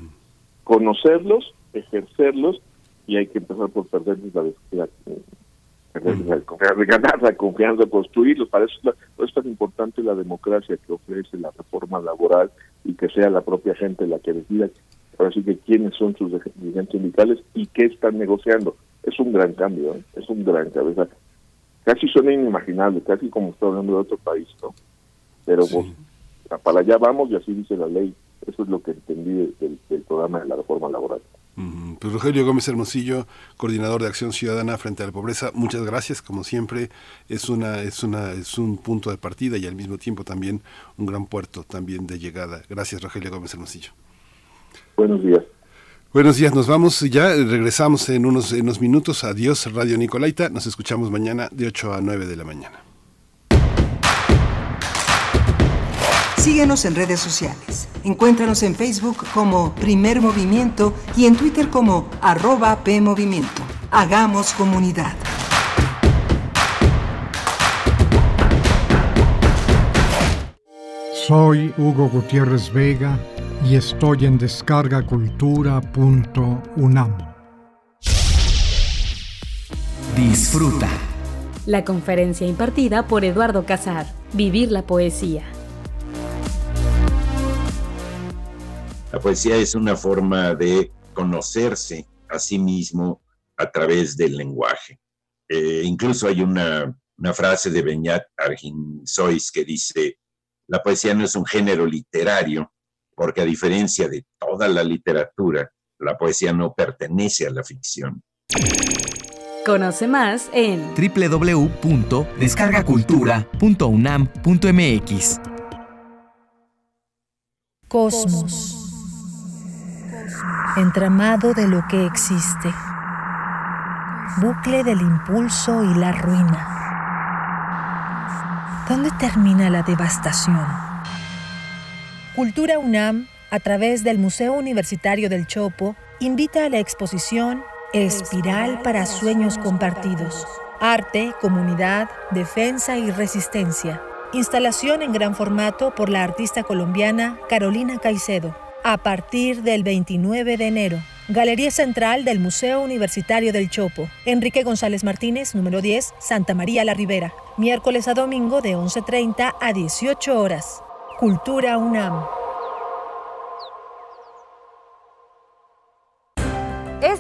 conocerlos, ejercerlos, y hay que empezar por perder la, la, perder la confianza, ganar la confianza, construirlos. Para eso, es la- por eso es tan importante la democracia que ofrece la reforma laboral y que sea la propia gente la que decida ahora sí que quiénes son sus dirigentes sindicales y qué están negociando. Es un gran cambio, ¿eh? es un gran sea, casi suena inimaginable, casi como está hablando de otro país, ¿no? Pero pues, para allá vamos y así dice la ley. Eso es lo que entendí del, programa de la reforma laboral. Pues Rogelio Gómez Hermosillo, coordinador de Acción Ciudadana frente a la pobreza, muchas gracias, como siempre, es una es una es un punto de partida y al mismo tiempo también un gran puerto también de llegada. Gracias Rogelio Gómez Hermosillo. Buenos días. Buenos días, nos vamos ya, regresamos en unos en unos minutos. Adiós Radio Nicolaita, nos escuchamos mañana de 8 a 9 de la mañana. Síguenos en redes sociales. Encuéntranos en Facebook como Primer Movimiento y en Twitter como arroba PMovimiento. Hagamos comunidad. Soy Hugo Gutiérrez Vega y estoy en descargacultura.unam. Disfruta. La conferencia impartida por Eduardo Casar, Vivir la Poesía. La poesía es una forma de conocerse a sí mismo a través del lenguaje. Eh, incluso hay una, una frase de Beñat Arginsois que dice, la poesía no es un género literario, porque a diferencia de toda la literatura, la poesía no pertenece a la ficción. Conoce más en www.descargacultura.unam.mx Cosmos. Entramado de lo que existe. Bucle del impulso y la ruina. ¿Dónde termina la devastación? Cultura UNAM, a través del Museo Universitario del Chopo, invita a la exposición Espiral para Sueños Compartidos. Arte, comunidad, defensa y resistencia. Instalación en gran formato por la artista colombiana Carolina Caicedo. A partir del 29 de enero. Galería Central del Museo Universitario del Chopo. Enrique González Martínez, número 10, Santa María la Ribera. Miércoles a domingo de 11.30 a 18 horas. Cultura UNAM.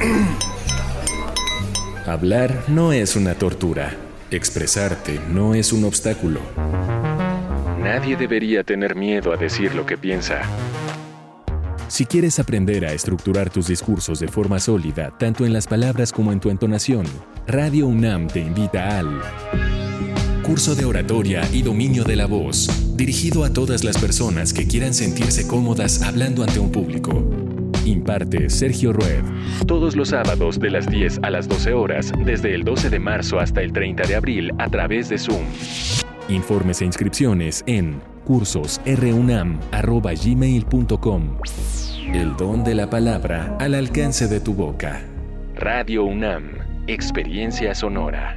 Hablar no es una tortura. Expresarte no es un obstáculo. Nadie debería tener miedo a decir lo que piensa. Si quieres aprender a estructurar tus discursos de forma sólida, tanto en las palabras como en tu entonación, Radio UNAM te invita al Curso de Oratoria y Dominio de la Voz, dirigido a todas las personas que quieran sentirse cómodas hablando ante un público. Imparte Sergio Rued. Todos los sábados de las 10 a las 12 horas, desde el 12 de marzo hasta el 30 de abril a través de Zoom. Informes e inscripciones en cursosrunam.gmail.com El don de la palabra al alcance de tu boca. Radio UNAM. Experiencia sonora.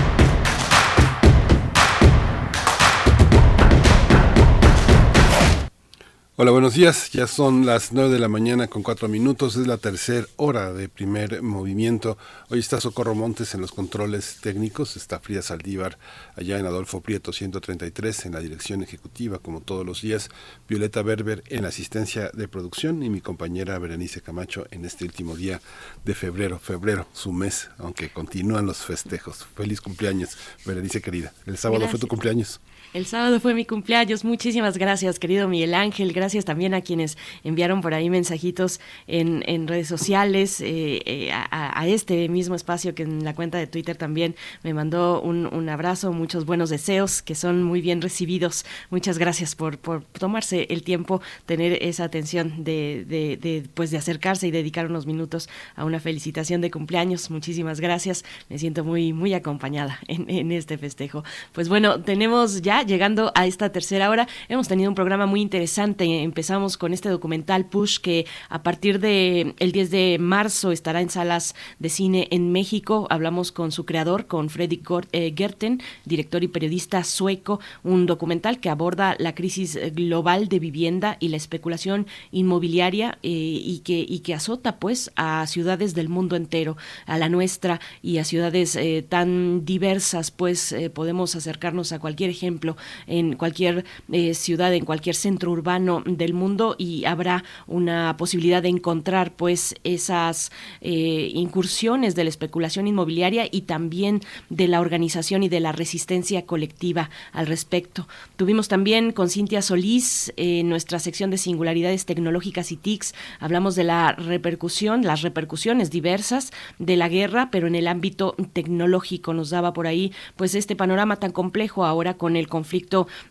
Hola, buenos días. Ya son las nueve de la mañana con cuatro minutos. Es la tercera hora de primer movimiento. Hoy está Socorro Montes en los controles técnicos. Está Frida Saldívar allá en Adolfo Prieto 133 en la dirección ejecutiva, como todos los días. Violeta Berber en la asistencia de producción y mi compañera Berenice Camacho en este último día de febrero. Febrero, su mes, aunque continúan los festejos. Feliz cumpleaños, Berenice querida. El sábado fue tu cumpleaños. El sábado fue mi cumpleaños. Muchísimas gracias, querido Miguel Ángel. Gracias también a quienes enviaron por ahí mensajitos en, redes sociales, eh, eh, a, este mismo espacio que en la cuenta de Twitter también me mandó un, abrazo, muchos buenos deseos que son muy bien recibidos. Muchas gracias por, tomarse el tiempo, tener esa atención de, de, de, pues de acercarse y dedicar unos minutos a una felicitación de cumpleaños. Muchísimas gracias. Me siento muy, muy acompañada en, en este festejo. Pues bueno, tenemos ya llegando a esta tercera hora. Hemos tenido un programa muy interesante. Empezamos con este documental Push que a partir de el 10 de marzo estará en salas de cine en México. Hablamos con su creador, con Freddy eh, Gerten, director y periodista sueco, un documental que aborda la crisis global de vivienda y la especulación inmobiliaria eh, y que y que azota pues a ciudades del mundo entero, a la nuestra y a ciudades eh, tan diversas, pues eh, podemos acercarnos a cualquier ejemplo en cualquier eh, ciudad, en cualquier centro urbano del mundo y habrá una posibilidad de encontrar pues esas eh, incursiones de la especulación inmobiliaria y también de la organización y de la resistencia colectiva al respecto. Tuvimos también con Cintia Solís en nuestra sección de singularidades tecnológicas y TICs, hablamos de la repercusión, las repercusiones diversas de la guerra, pero en el ámbito tecnológico nos daba por ahí pues este panorama tan complejo ahora con el conflicto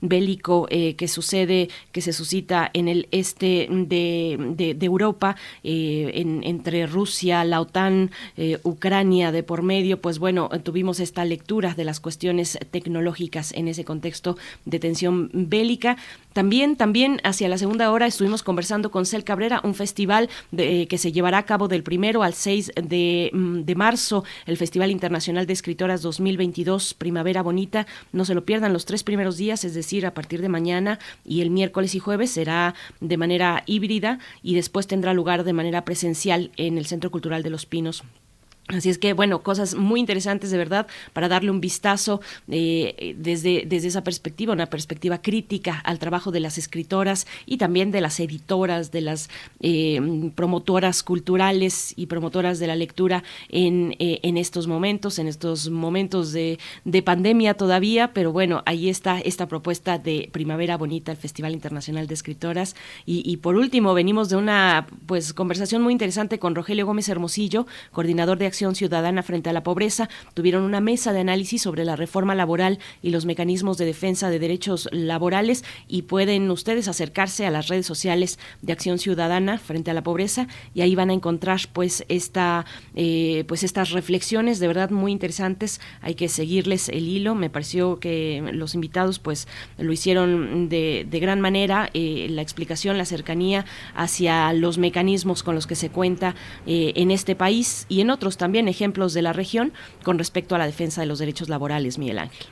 bélico eh, que sucede, que se suscita en el este de, de, Europa, eh, en, entre Rusia, la OTAN, eh, Ucrania de por medio, pues bueno, tuvimos esta lectura de las cuestiones tecnológicas en ese contexto de tensión bélica. También, también hacia la segunda hora estuvimos conversando con Cel Cabrera, un festival de, que se llevará a cabo del primero al 6 de, de marzo, el Festival Internacional de Escritoras 2022, Primavera Bonita. No se lo pierdan los tres primeros días, es decir, a partir de mañana y el miércoles y jueves será de manera híbrida y después tendrá lugar de manera presencial en el Centro Cultural de los Pinos. Así es que, bueno, cosas muy interesantes de verdad para darle un vistazo eh, desde, desde esa perspectiva, una perspectiva crítica al trabajo de las escritoras y también de las editoras, de las eh, promotoras culturales y promotoras de la lectura en, eh, en estos momentos, en estos momentos de, de, pandemia todavía, pero bueno, ahí está esta propuesta de Primavera Bonita, el Festival Internacional de Escritoras. Y, por último, venimos de una pues conversación muy interesante con Rogelio Gómez Hermosillo, coordinador de Acción Ciudadana frente a la Pobreza, tuvieron una mesa de análisis sobre la reforma laboral y los mecanismos de defensa de derechos laborales y pueden ustedes acercarse a las redes sociales de Acción Ciudadana frente a la pobreza y ahí van a encontrar pues esta eh, pues estas reflexiones de verdad muy interesantes. Hay que seguirles el hilo. Me pareció que los invitados pues lo hicieron de, de gran manera. Eh, la explicación, la cercanía hacia los mecanismos con los que se cuenta eh, en este país y en otros también ejemplos de la región con respecto a la defensa de los derechos laborales, Miguel Ángel.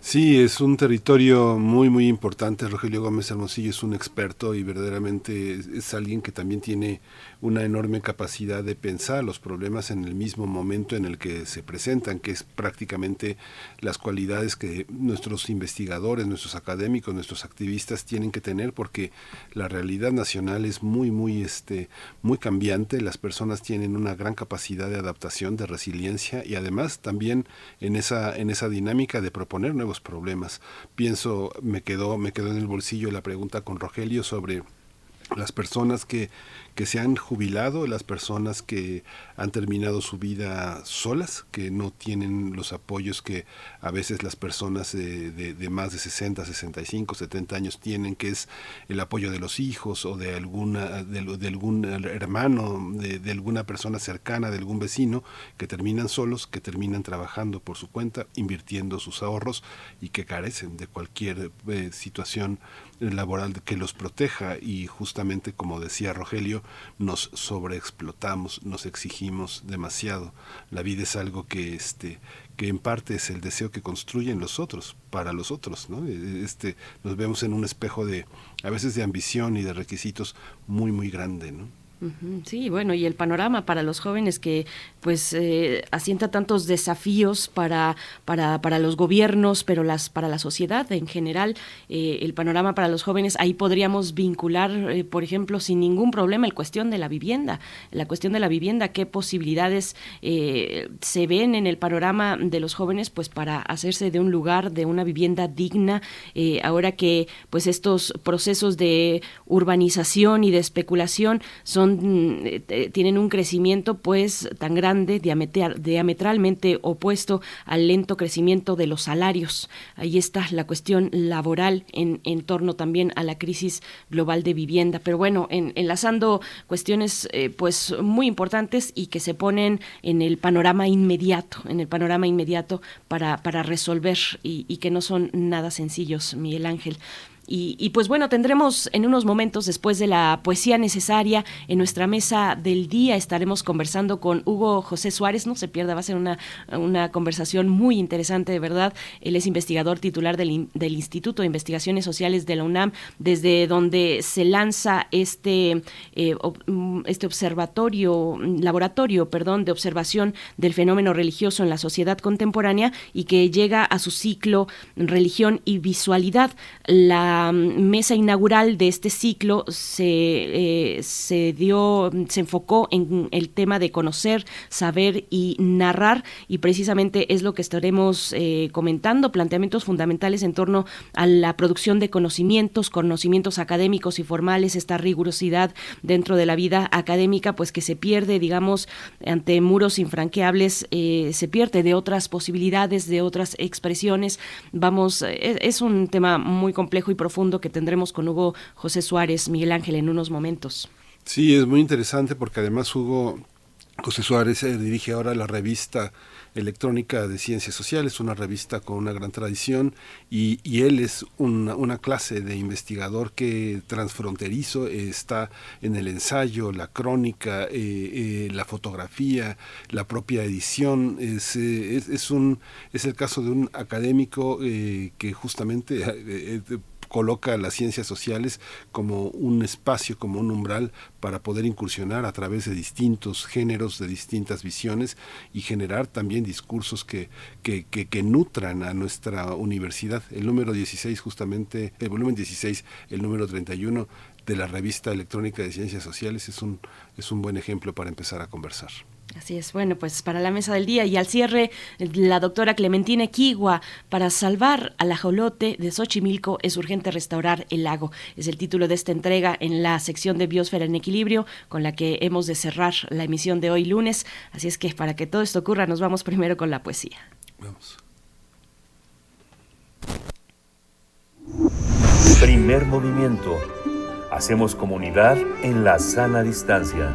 Sí, es un territorio muy, muy importante. Rogelio Gómez Hermosillo es un experto y verdaderamente es alguien que también tiene una enorme capacidad de pensar los problemas en el mismo momento en el que se presentan, que es prácticamente las cualidades que nuestros investigadores, nuestros académicos, nuestros activistas tienen que tener, porque la realidad nacional es muy, muy, este, muy cambiante. Las personas tienen una gran capacidad de adaptación, de resiliencia y además también en esa, en esa dinámica de proponer nuevos problemas. Pienso, me quedó, me quedó en el bolsillo la pregunta con Rogelio sobre las personas que, que se han jubilado, las personas que han terminado su vida solas, que no tienen los apoyos que a veces las personas de, de, de, más de 60, 65, 70 años tienen, que es el apoyo de los hijos o de alguna de, algún hermano, de, de, alguna persona cercana, de algún vecino, que terminan solos, que terminan trabajando por su cuenta, invirtiendo sus ahorros y que carecen de cualquier eh, situación laboral que los proteja y justamente como decía Rogelio, nos sobreexplotamos, nos exigimos demasiado. La vida es algo que este que en parte es el deseo que construyen los otros para los otros, ¿no? Este nos vemos en un espejo de a veces de ambición y de requisitos muy muy grande, ¿no? Sí, bueno, y el panorama para los jóvenes que pues eh, asienta tantos desafíos para, para, para, los gobiernos, pero las para la sociedad en general, eh, el panorama para los jóvenes, ahí podríamos vincular, eh, por ejemplo, sin ningún problema, el cuestión de la vivienda, la cuestión de la vivienda, qué posibilidades se ven en el panorama de los jóvenes, pues para hacerse de un lugar, de una vivienda digna, ahora que pues estos procesos de urbanización y de especulación son eh, eh, tienen un crecimiento pues tan grande, diametralmente opuesto al lento crecimiento de los salarios. Ahí está la cuestión laboral en, en torno también a la crisis global de vivienda. Pero bueno, enlazando cuestiones eh, pues muy importantes y que se ponen en el panorama inmediato, en el panorama inmediato para, para resolver y, y que no son nada sencillos, Miguel Ángel. Y, pues bueno, tendremos en unos momentos, después de la poesía necesaria, en nuestra mesa del día estaremos conversando con Hugo José Suárez, no se pierda, va a ser una, una conversación muy interesante, de verdad. Él es investigador titular del, del, Instituto de Investigaciones Sociales de la UNAM, desde donde se lanza este, eh, este observatorio, laboratorio, perdón, de observación del fenómeno religioso en la sociedad contemporánea y que llega a su ciclo Religión y Visualidad. La mesa inaugural de este ciclo se, eh, se dio, se enfocó en el tema de conocer, saber y narrar, y precisamente es lo que estaremos eh, comentando, planteamientos fundamentales en torno a la producción de conocimientos, conocimientos académicos y formales, esta rigurosidad dentro de la vida académica, pues que se pierde, digamos, ante muros infranqueables, eh, se pierde de otras posibilidades, de otras expresiones. Vamos, es, es un tema muy complejo y profundo que tendremos con Hugo José Suárez, Miguel Ángel, en unos momentos. Sí, es muy interesante porque además Hugo José Suárez eh, dirige ahora la revista electrónica de ciencias sociales, una revista con una gran tradición y, él es una, clase de investigador que transfronterizo está en el ensayo, la crónica, eh, eh, la fotografía, la propia edición. Es, es el caso de un académico que justamente coloca las ciencias sociales como un espacio, como un umbral para poder incursionar a través de distintos géneros, de distintas visiones y generar también discursos que, que, que, nutran a nuestra universidad. El número 16, justamente, el volumen 16, el número 31 de la revista electrónica de ciencias sociales es un, es un buen ejemplo para empezar a conversar. Así es, bueno, pues para la mesa del día y al cierre, la doctora Clementina Equigua, para salvar al ajolote de Xochimilco es urgente restaurar el lago. Es el título de esta entrega en la sección de Biosfera en Equilibrio, con la que hemos de cerrar la emisión de hoy lunes. Así es que para que todo esto ocurra, nos vamos primero con la poesía. Vamos. Primer movimiento. Hacemos comunidad en la sana distancia.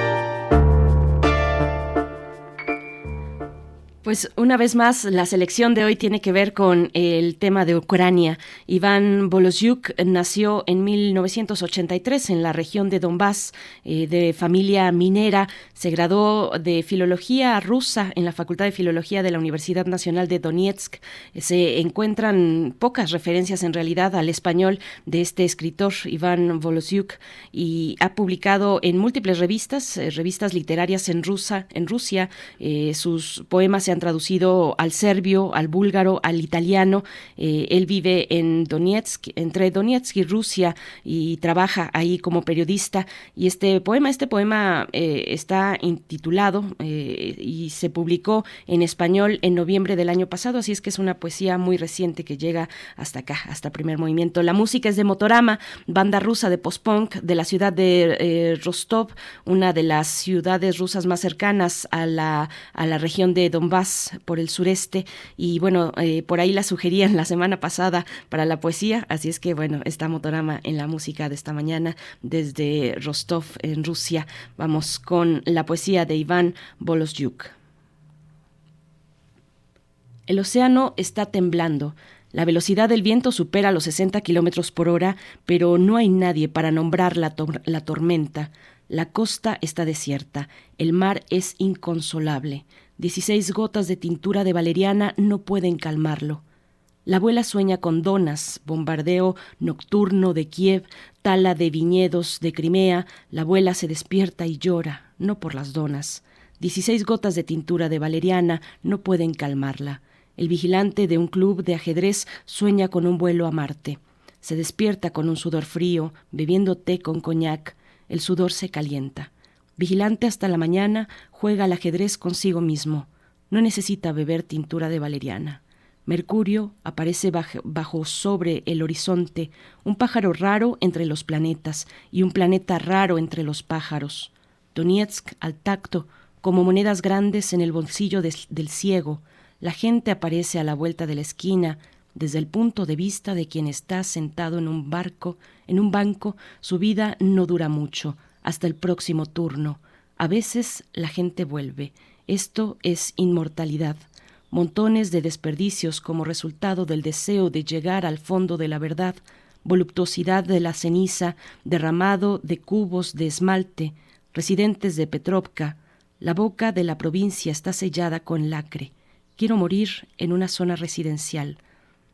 Pues una vez más, la selección de hoy tiene que ver con el tema de Ucrania. Iván Bolosyuk nació en 1983 en la región de Donbass, eh, de familia minera. Se graduó de Filología rusa en la Facultad de Filología de la Universidad Nacional de Donetsk. Se encuentran pocas referencias en realidad al español de este escritor, Iván Bolosyuk, y ha publicado en múltiples revistas, eh, revistas literarias en, rusa, en Rusia. Eh, sus poemas se han traducido al serbio, al búlgaro, al italiano. Eh, él vive en Donetsk, entre Donetsk y Rusia, y trabaja ahí como periodista. Y este poema, este poema eh, está intitulado eh, y se publicó en español en noviembre del año pasado, así es que es una poesía muy reciente que llega hasta acá, hasta primer movimiento. La música es de Motorama, banda rusa de post-punk de la ciudad de Rostov, una de las ciudades rusas más cercanas a la, a la región de Donbass Por el sureste, y bueno, eh, por ahí la sugerían la semana pasada para la poesía, así es que bueno, está Motorama en la música de esta mañana desde Rostov, en Rusia. Vamos con la poesía de Iván Bolosyuk. El océano está temblando. La velocidad del viento supera los 60 kilómetros por hora, pero no hay nadie para nombrar la, la tormenta. La costa está desierta. El mar es inconsolable. Dieciséis gotas de tintura de valeriana no pueden calmarlo. La abuela sueña con donas, bombardeo nocturno de Kiev, tala de viñedos de Crimea. La abuela se despierta y llora, no por las donas. Dieciséis gotas de tintura de valeriana no pueden calmarla. El vigilante de un club de ajedrez sueña con un vuelo a Marte. Se despierta con un sudor frío, bebiendo té con coñac. El sudor se calienta. Vigilante hasta la mañana, juega al ajedrez consigo mismo. No necesita beber tintura de valeriana. Mercurio aparece bajo, sobre el horizonte, un pájaro raro entre los planetas y un planeta raro entre los pájaros. Donetsk al tacto, como monedas grandes en el bolsillo del ciego. La gente aparece a la vuelta de la esquina, desde el punto de vista de quien está sentado en un barco, en un banco, su vida no dura mucho, hasta el próximo turno. A veces la gente vuelve. Esto es inmortalidad. Montones de desperdicios como resultado del deseo de llegar al fondo de la verdad, voluptuosidad de la ceniza, derramado de cubos de esmalte, residentes de Petrovka. La boca de la provincia está sellada con lacre. Quiero morir en una zona residencial.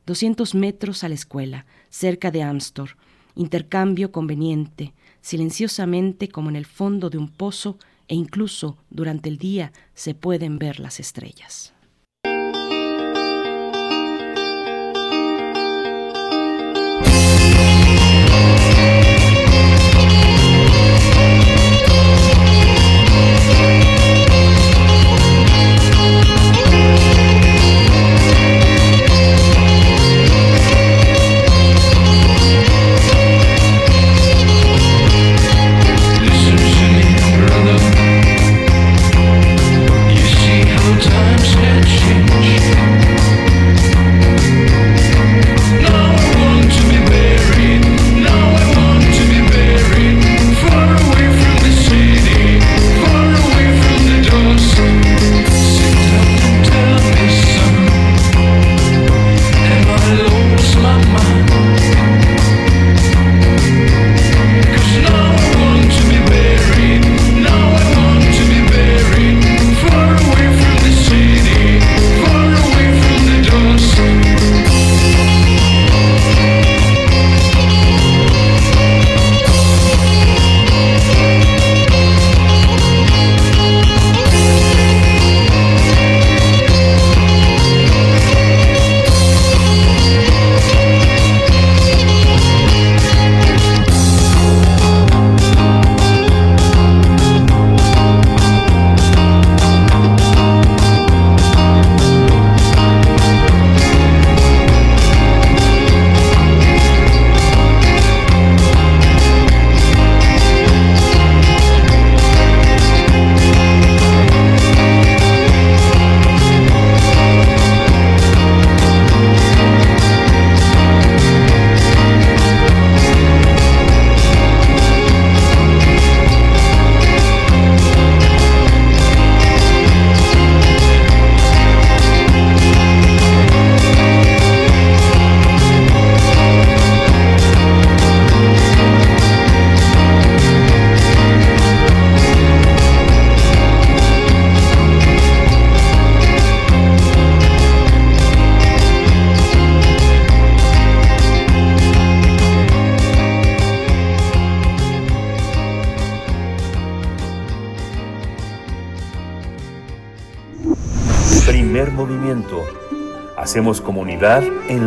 200 metros a la escuela, cerca de Amstor. Intercambio conveniente, silenciosamente como en el fondo de un pozo e incluso durante el día se pueden ver las estrellas.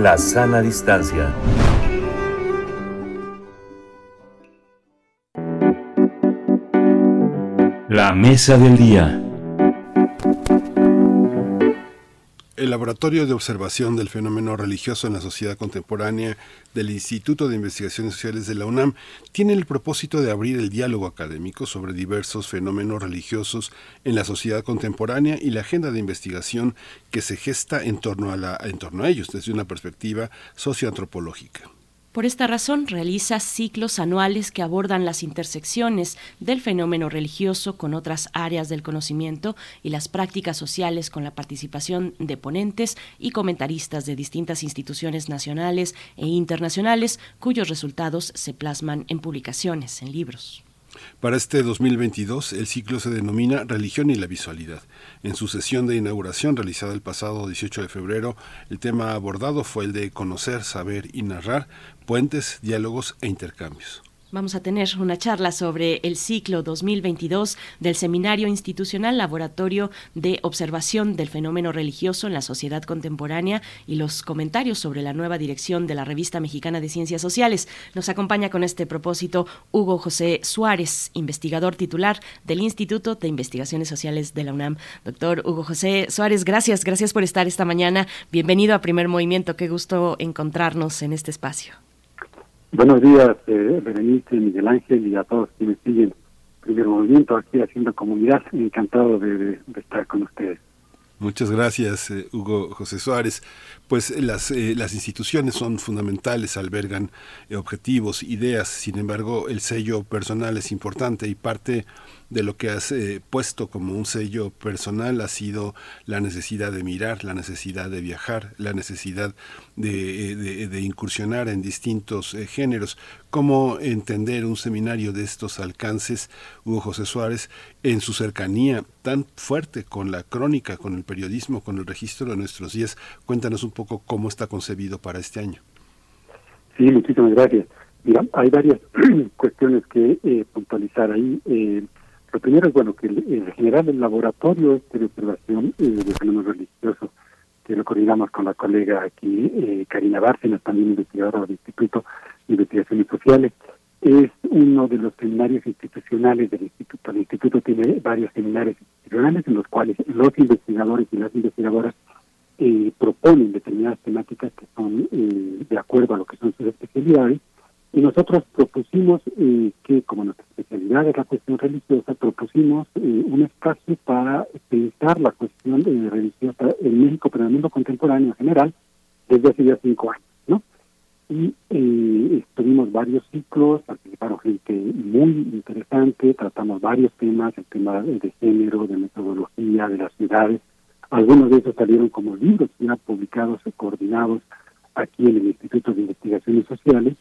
La sana distancia. La mesa del día. Laboratorio de Observación del Fenómeno Religioso en la Sociedad Contemporánea del Instituto de Investigaciones Sociales de la UNAM tiene el propósito de abrir el diálogo académico sobre diversos fenómenos religiosos en la sociedad contemporánea y la agenda de investigación que se gesta en torno a, en torno a ellos desde una perspectiva socioantropológica. Por esta razón, realiza ciclos anuales que abordan las intersecciones del fenómeno religioso con otras áreas del conocimiento y las prácticas sociales con la participación de ponentes y comentaristas de distintas instituciones nacionales e internacionales cuyos resultados se plasman en publicaciones, en libros. Para este 2022, el ciclo se denomina Religión y la Visualidad. En su sesión de inauguración realizada el pasado 18 de febrero, el tema abordado fue el de conocer, saber y narrar, puentes, diálogos e intercambios. Vamos a tener una charla sobre el ciclo 2022 del Seminario Institucional Laboratorio de Observación del Fenómeno Religioso en la Sociedad Contemporánea y los comentarios sobre la nueva dirección de la Revista Mexicana de Ciencias Sociales. Nos acompaña con este propósito Hugo José Suárez, investigador titular del Instituto de Investigaciones Sociales de la UNAM. Doctor Hugo José Suárez, gracias, gracias por estar esta mañana. Bienvenido a Primer Movimiento. Qué gusto encontrarnos en este espacio. Buenos días, eh, Berenice, Miguel Ángel y a todos quienes siguen Primer Movimiento aquí haciendo comunidad. Encantado de, estar con ustedes. Muchas gracias, eh, Hugo José Suárez. Pues eh, las, eh, las instituciones son fundamentales, albergan objetivos, ideas, sin embargo el sello personal es importante y parte de lo que has eh, puesto como un sello personal ha sido la necesidad de mirar, la necesidad de viajar, la necesidad de, eh, incursionar en distintos eh, géneros. ¿Cómo entender un seminario de estos alcances, Hugo José Suárez, en su cercanía tan fuerte con la crónica, con el periodismo, con el registro de nuestros días? Cuéntanos un poco cómo está concebido para este año. Sí, muchísimas gracias. Mira, hay varias cuestiones que puntualizar ahí. Lo primero es, bueno, que en general el laboratorio de observación eh, de fenómenos religiosos, que lo coordinamos con la colega aquí, eh, Karina Bárcenas, también investigadora del Instituto de Investigaciones Sociales, es uno de los seminarios institucionales del Instituto. El Instituto tiene varios seminarios institucionales en los cuales los investigadores y las investigadoras eh, proponen determinadas temáticas que son eh, de acuerdo a lo que son sus especialidades y nosotros propusimos eh, que, como nuestra especialidad es la cuestión religiosa, propusimos eh, un espacio para pensar la cuestión eh, religiosa en México, pero en el mundo contemporáneo en general, desde hace ya cinco años, ¿no? Y tuvimos varios ciclos, participaron gente muy interesante, tratamos varios temas, el tema de género, de metodología, de las ciudades. Algunos de esos salieron como libros ya publicados, coordinados aquí en el Instituto de Investigaciones Sociales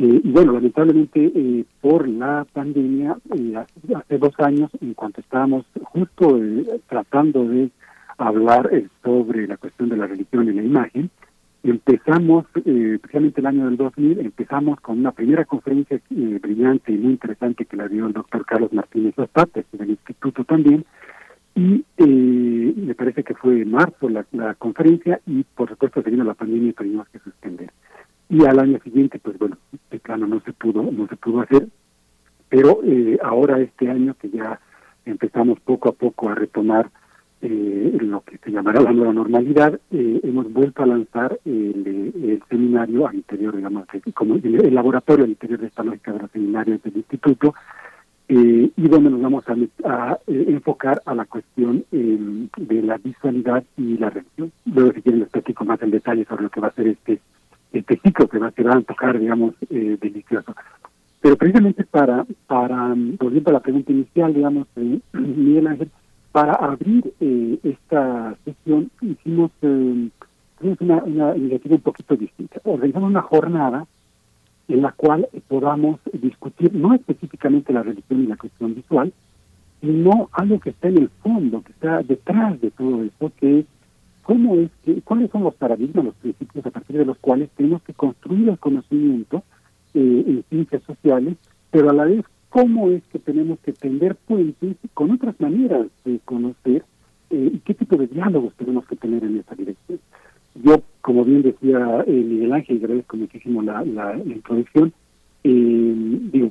eh, y bueno, lamentablemente eh, por la pandemia, eh, hace, dos años, en cuanto estábamos justo tratando de hablar sobre la cuestión de la religión y la imagen, empezamos, especialmente el año del 2000, empezamos con una primera conferencia brillante y muy interesante que la dio el doctor Carlos Martínez Zapata, del instituto también, y me parece que fue en marzo la, la conferencia y por supuesto se vino la pandemia tuvimos que suspender y al año siguiente pues bueno de plano no se pudo no se pudo hacer pero eh, ahora este año que ya empezamos poco a poco a retomar eh, lo que se llamará la nueva normalidad eh, hemos vuelto a lanzar el, seminario al interior digamos como el, laboratorio al interior de esta lógica de los seminarios del instituto eh, y donde nos vamos a, eh, enfocar a la cuestión de la visualidad y la religión. Luego, si quieren, les platico más en detalle sobre lo que va a ser este este ciclo que va, a a tocar, digamos, eh, delicioso. Pero precisamente para, para, volviendo a la pregunta inicial, digamos, eh, Miguel Ángel, para abrir eh, esta sesión hicimos, eh, una, una iniciativa un poquito distinta. Organizamos una jornada en la cual podamos discutir no específicamente la religión y la cuestión visual, sino algo que está en el fondo, que está detrás de todo esto, que es cómo es que, cuáles son los paradigmas, los principios a partir de los cuales tenemos que construir el conocimiento eh, en ciencias sociales, pero a la vez cómo es que tenemos que tender puentes con otras maneras de conocer eh, y qué tipo de diálogos tenemos que tener en esta dirección. Yo, como bien decía eh, Miguel Ángel, agradezco muchísimo la, la, introducción, digo,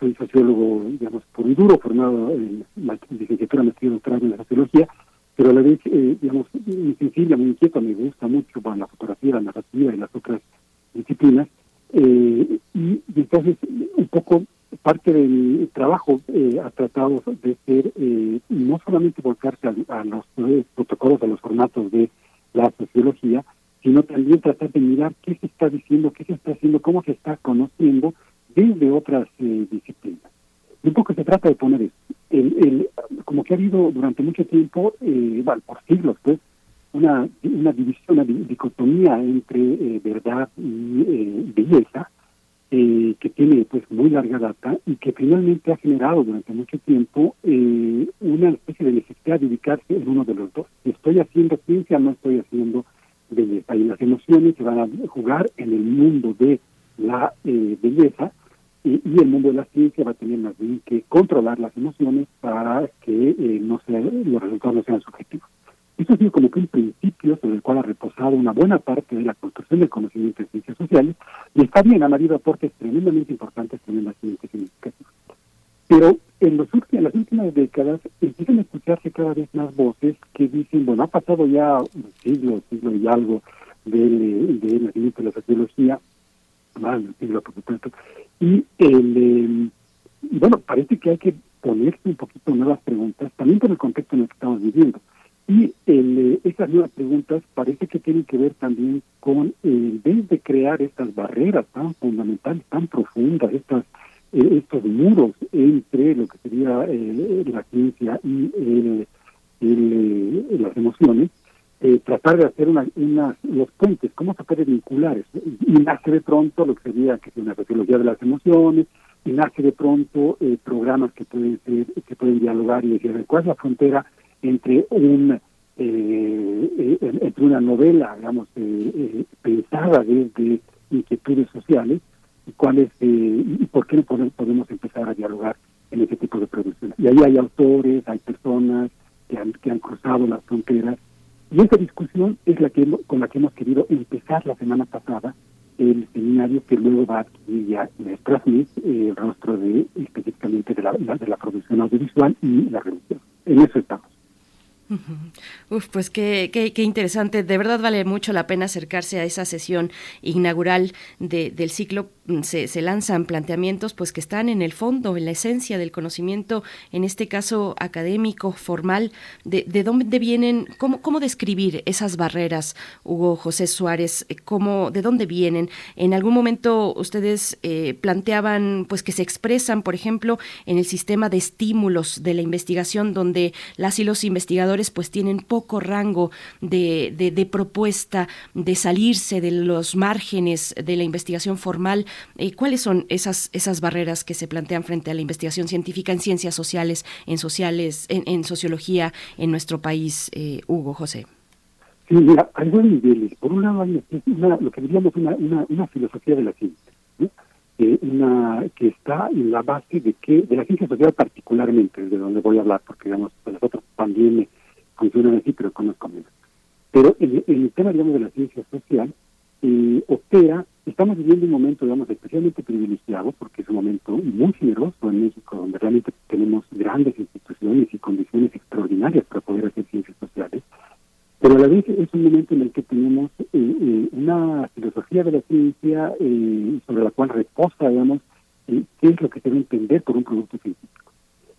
soy sociólogo, digamos, por duro, formado en la licenciatura, maestría y doctorado en la sociología, pero a la vez, eh, digamos, muy sensible, muy inquieto, me gusta mucho la fotografía, la narrativa y las otras disciplinas. Eh, y, entonces, un poco parte de mi trabajo eh, ha tratado de ser eh, no solamente volcarse a, los protocolos, a los formatos de la sociología, sino también tratar de mirar qué se está diciendo, qué se está haciendo, cómo se está conociendo desde otras disciplinas. Un poco se trata de poner eso. El, como que ha habido durante mucho tiempo, eh, bueno, por siglos, pues, una, una división, una di- dicotomía entre eh, verdad y eh, belleza, eh, que tiene pues muy larga data y que finalmente ha generado durante mucho tiempo eh, una especie de necesidad de ubicarse en uno de los dos. ¿Estoy haciendo ciencia no estoy haciendo belleza? Y las emociones se van a jugar en el mundo de la eh, belleza y, el mundo de la ciencia va a tener más bien que controlar las emociones para que eh, no sea, los resultados no sean subjetivos. Eso ha sido como que un principio sobre el cual ha reposado una buena parte de la construcción del conocimiento en ciencias sociales, y está bien, han habido aportes tremendamente importantes tremendamente significativos. Pero en, los, en las últimas décadas empiezan a escucharse cada vez más voces que dicen, bueno, ha pasado ya un siglo, siglo y algo del, eh, del nacimiento de la sociología, un siglo por supuesto, y el... y bueno, parece que hay que ponerse un poquito nuevas preguntas, también por el contexto en el que estamos viviendo. Y el, eh, esas nuevas preguntas parece que tienen que ver también con, en vez de crear estas barreras tan fundamentales, tan profundas, estas, eh, estos muros entre lo que sería eh, la ciencia y el, eh, las emociones, eh, tratar de hacer una, unas, los puentes, cómo se puede vincular eso. Y nace de pronto lo que sería que una sociología de las emociones, y nace de pronto eh, programas que pueden ser, que pueden dialogar y decir cuál es la frontera entre un eh, eh, entre una novela, digamos, eh, eh, pensada desde inquietudes sociales y cuál es, eh, y por qué no podemos, podemos empezar a dialogar en ese tipo de producciones. Y ahí hay autores, hay personas que han, que han cruzado las fronteras y esa discusión es la que con la que hemos querido empezar la semana pasada el seminario que luego va a adquirir ya Transmit, eh, el rostro de específicamente de la, de la producción audiovisual y la religión. En eso estamos. Uf, pues qué, qué, qué interesante. De verdad vale mucho la pena acercarse a esa sesión inaugural de- del ciclo. Mm, Se, lanzan planteamientos pues que están en el fondo, en la esencia del conocimiento, en este caso académico, formal. ¿De, de dónde vienen? Cómo, ¿Cómo describir esas barreras, Hugo José Suárez? Eh, ¿Cómo, ¿De dónde vienen? En algún momento ustedes eh, planteaban pues que se expresan, por ejemplo, en el sistema de estímulos de la investigación, donde las y los investigadores pues tienen poco rango de, de propuesta, de salirse de los márgenes de la investigación formal. Eh, ¿Cuáles son esas, esas barreras que se plantean frente a la investigación científica en ciencias sociales, en sociales, en, en sociología en nuestro país, eh, Hugo José? Sí, mira, hay dos niveles. Por un lado hay una, lo que diríamos una, una, una filosofía de la ciencia, ¿no? Eh, una que está en la base de que de la ciencia social particularmente, de donde voy a hablar, porque digamos pues, las otras también funcionan así, pero conozco menos. Pero en el tema, digamos, de la ciencia social, eh, opera, estamos viviendo un momento, digamos, especialmente privilegiado, porque es un momento muy generoso en México, donde realmente tenemos grandes instituciones y condiciones extraordinarias para poder hacer ciencias sociales, pero a la vez es un momento en el que tenemos eh, eh, una filosofía de la ciencia eh, sobre la cual reposa, digamos, eh, qué es lo que se debe entender por un producto científico.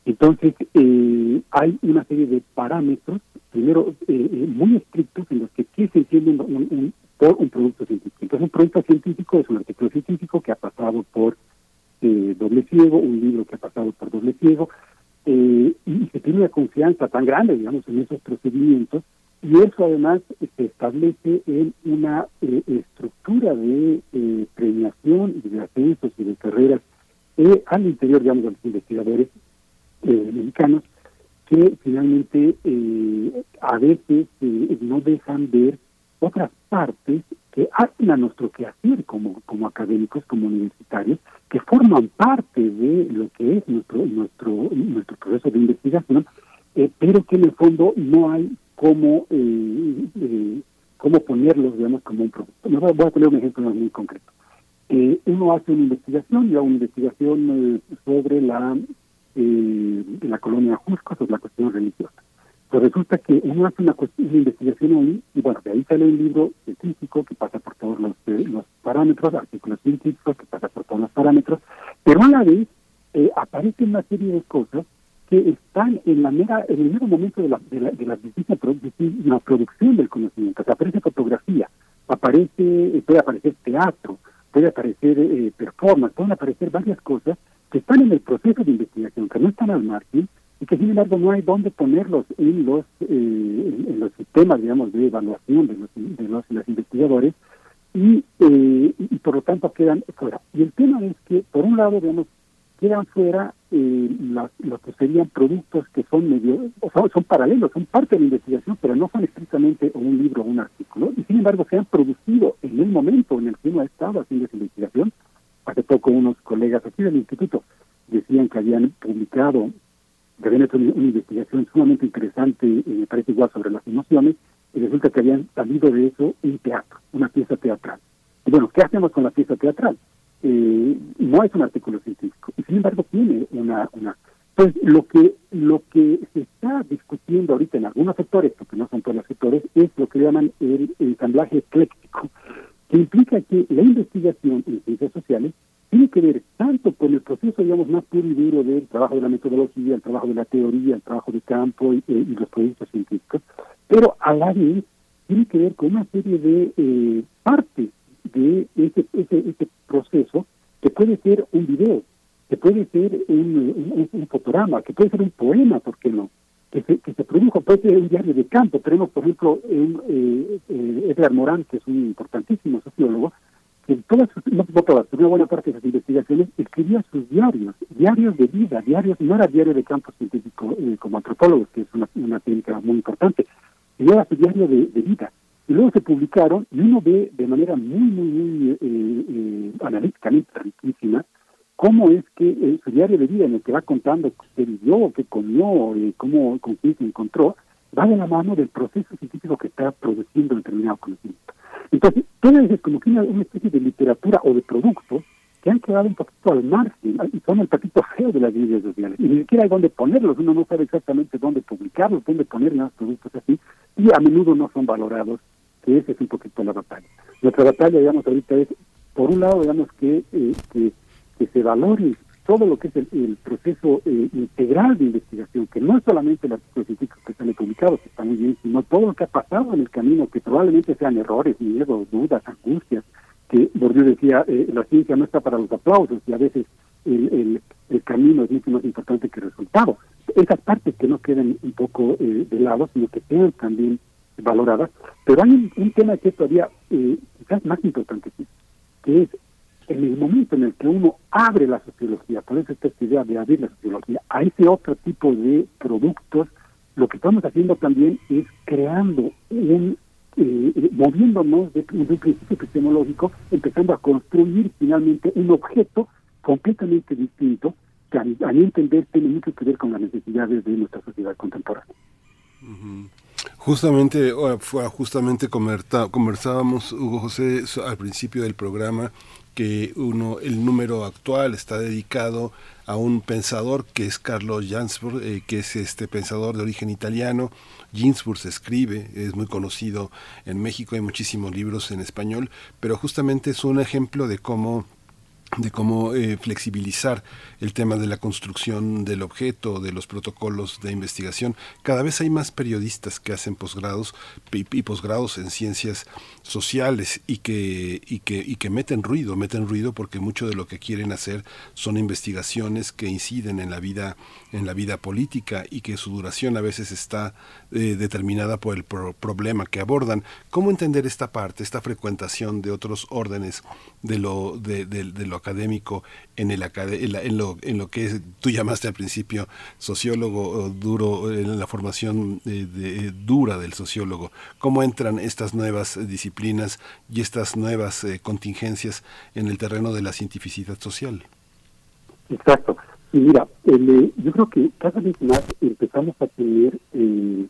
Entonces, hay una serie de parámetros, primero, muy estrictos en los que qué se entiende un- un- por un producto científico. Entonces, un producto científico es un artículo científico que ha pasado por eh, doble ciego, un libro que ha pasado por doble ciego, eh, y se tiene una confianza tan grande, digamos, en esos procedimientos, y eso además se establece en una eh, estructura de eh, premiación y de ascensos y de carreras eh, al interior, digamos, de los investigadores mexicanos, que finalmente a veces no dejan ver otras partes que hacen a nuestro quehacer como, como académicos, como universitarios, que forman parte de lo que es nuestro nuestro nuestro proceso de investigación, eh, pero que en el fondo no hay cómo eh, eh, cómo ponerlos, digamos, como un producto. Voy a- voy a poner un ejemplo muy concreto. Eh, uno hace una investigación, ya una investigación sobre la la colonia Jusco, sobre la cuestión religiosa. Pues resulta que uno hace una, una investigación ahí, y bueno, de ahí sale un libro científico que pasa por todos los, eh, los parámetros, artículos científicos que pasa por todos los parámetros, pero a la vez eh, aparece una serie de cosas que están en la mera, en el mero momento de la, de la, de la, de la producción del conocimiento. O aparece fotografía, aparece, eh, puede aparecer teatro, puede aparecer eh, performance, pueden aparecer varias cosas que están en el proceso de investigación, que no están al margen y que sin embargo no hay dónde ponerlos en los eh, en, los sistemas, digamos, de evaluación de los, de los, investigadores y, eh, y por lo tanto quedan fuera. Y el tema es que, por un lado, digamos, quedan fuera eh, lo que serían productos que son medio, o sea, son paralelos, son parte de la investigación, pero no son estrictamente un libro o un artículo, y sin embargo se han producido en el momento en el que uno ha estado haciendo esa investigación. Hace poco unos colegas aquí del instituto decían que habían publicado, habían hecho una, investigación sumamente interesante, me parece igual, sobre las emociones, y resulta que habían salido de eso un teatro, una pieza teatral. Y bueno, ¿qué hacemos con la pieza teatral? eh, no es un artículo científico y sin embargo tiene una una pues lo que lo que se está discutiendo ahorita en algunos sectores porque no son todos los sectores es lo que llaman el ensamblaje ecléctico que implica que la investigación en ciencias sociales tiene que ver tanto con el proceso digamos más puro del trabajo de la metodología el trabajo de la teoría el trabajo de campo y, eh, y los proyectos científicos pero a la vez tiene que ver con una serie de eh, partes de ese proceso que puede ser un video, que puede ser un, fotograma, que puede ser un poema, ¿por qué no? Que se, que se produjo, puede ser un diario de campo. Tenemos, por ejemplo, eh, eh, Edgar Morán, que es un importantísimo sociólogo, en todas sus, no todas, pero una buena parte de sus investigaciones escribía sus diarios, diarios de vida, diarios, no era diario de campo científico eh, como antropólogos, que es una, técnica muy importante, escribía su diario de, de vida y luego se publicaron y uno ve de manera muy, muy, muy eh, eh, analíticamente riquísima cómo es que eh, su diario de vida en el que va contando qué vivió, qué comió, eh, cómo, con quién se encontró, va de la mano del proceso científico que está produciendo determinado conocimiento. Entonces, todo es como que una, una especie de literatura o de productos que han quedado un poquito al margen y son el patito feo de las redes sociales. Y ni siquiera hay dónde ponerlos, uno no sabe exactamente dónde publicarlos, dónde poner los productos así, y a menudo no son valorados que esa es un poquito la batalla. Nuestra batalla, digamos, ahorita es, por un lado, digamos, eh, que, que, se valore todo lo que es el, proceso eh, integral de investigación, que no es solamente el artículo científico que sale publicado, que está muy bien, sino todo lo que ha pasado en el camino, que probablemente sean errores, miedos, dudas, angustias, que Bourdieu decía, eh, la ciencia no está para los aplausos y a veces el, el, el camino es mucho más importante que el resultado. Esas partes que no queden un poco de lado, sino que sean también valoradas, pero hay un, tema que es todavía eh, quizás más importante, que es en el momento en el que uno abre la sociología, por eso esta idea de abrir la sociología a ese otro tipo de productos, lo que estamos haciendo también es creando un, eh, moviéndonos de, un principio epistemológico, empezando a construir finalmente un objeto completamente distinto que a, mi entender tiene mucho que ver con las necesidades de nuestra sociedad contemporánea. Justamente, justamente conversábamos, Hugo José, al principio del programa, el número actual está dedicado a un pensador que es Carlos Jansburg, eh, que es este pensador de origen italiano. Ginsburg se escribe, es muy conocido en México, hay muchísimos libros en español, pero justamente es un ejemplo de cómo de cómo eh, flexibilizar el tema de la construcción del objeto, de los protocolos de investigación. Cada vez hay más periodistas que hacen posgrados y, posgrados en ciencias sociales y que, y, que, y que meten ruido, meten ruido porque mucho de lo que quieren hacer son investigaciones que inciden en la vida, en la vida política y que su duración a veces está eh, determinada por el problema que abordan. ¿Cómo entender esta parte, esta frecuentación de otros órdenes de lo, de lo académico en, el, en, lo, en lo que tú llamaste al principio sociólogo duro, en la formación de, dura del sociólogo. ¿Cómo entran estas nuevas disciplinas y estas nuevas eh, contingencias en el terreno de la cientificidad social? Exacto. Y mira, eh, yo creo que cada vez más empezamos a tener eh,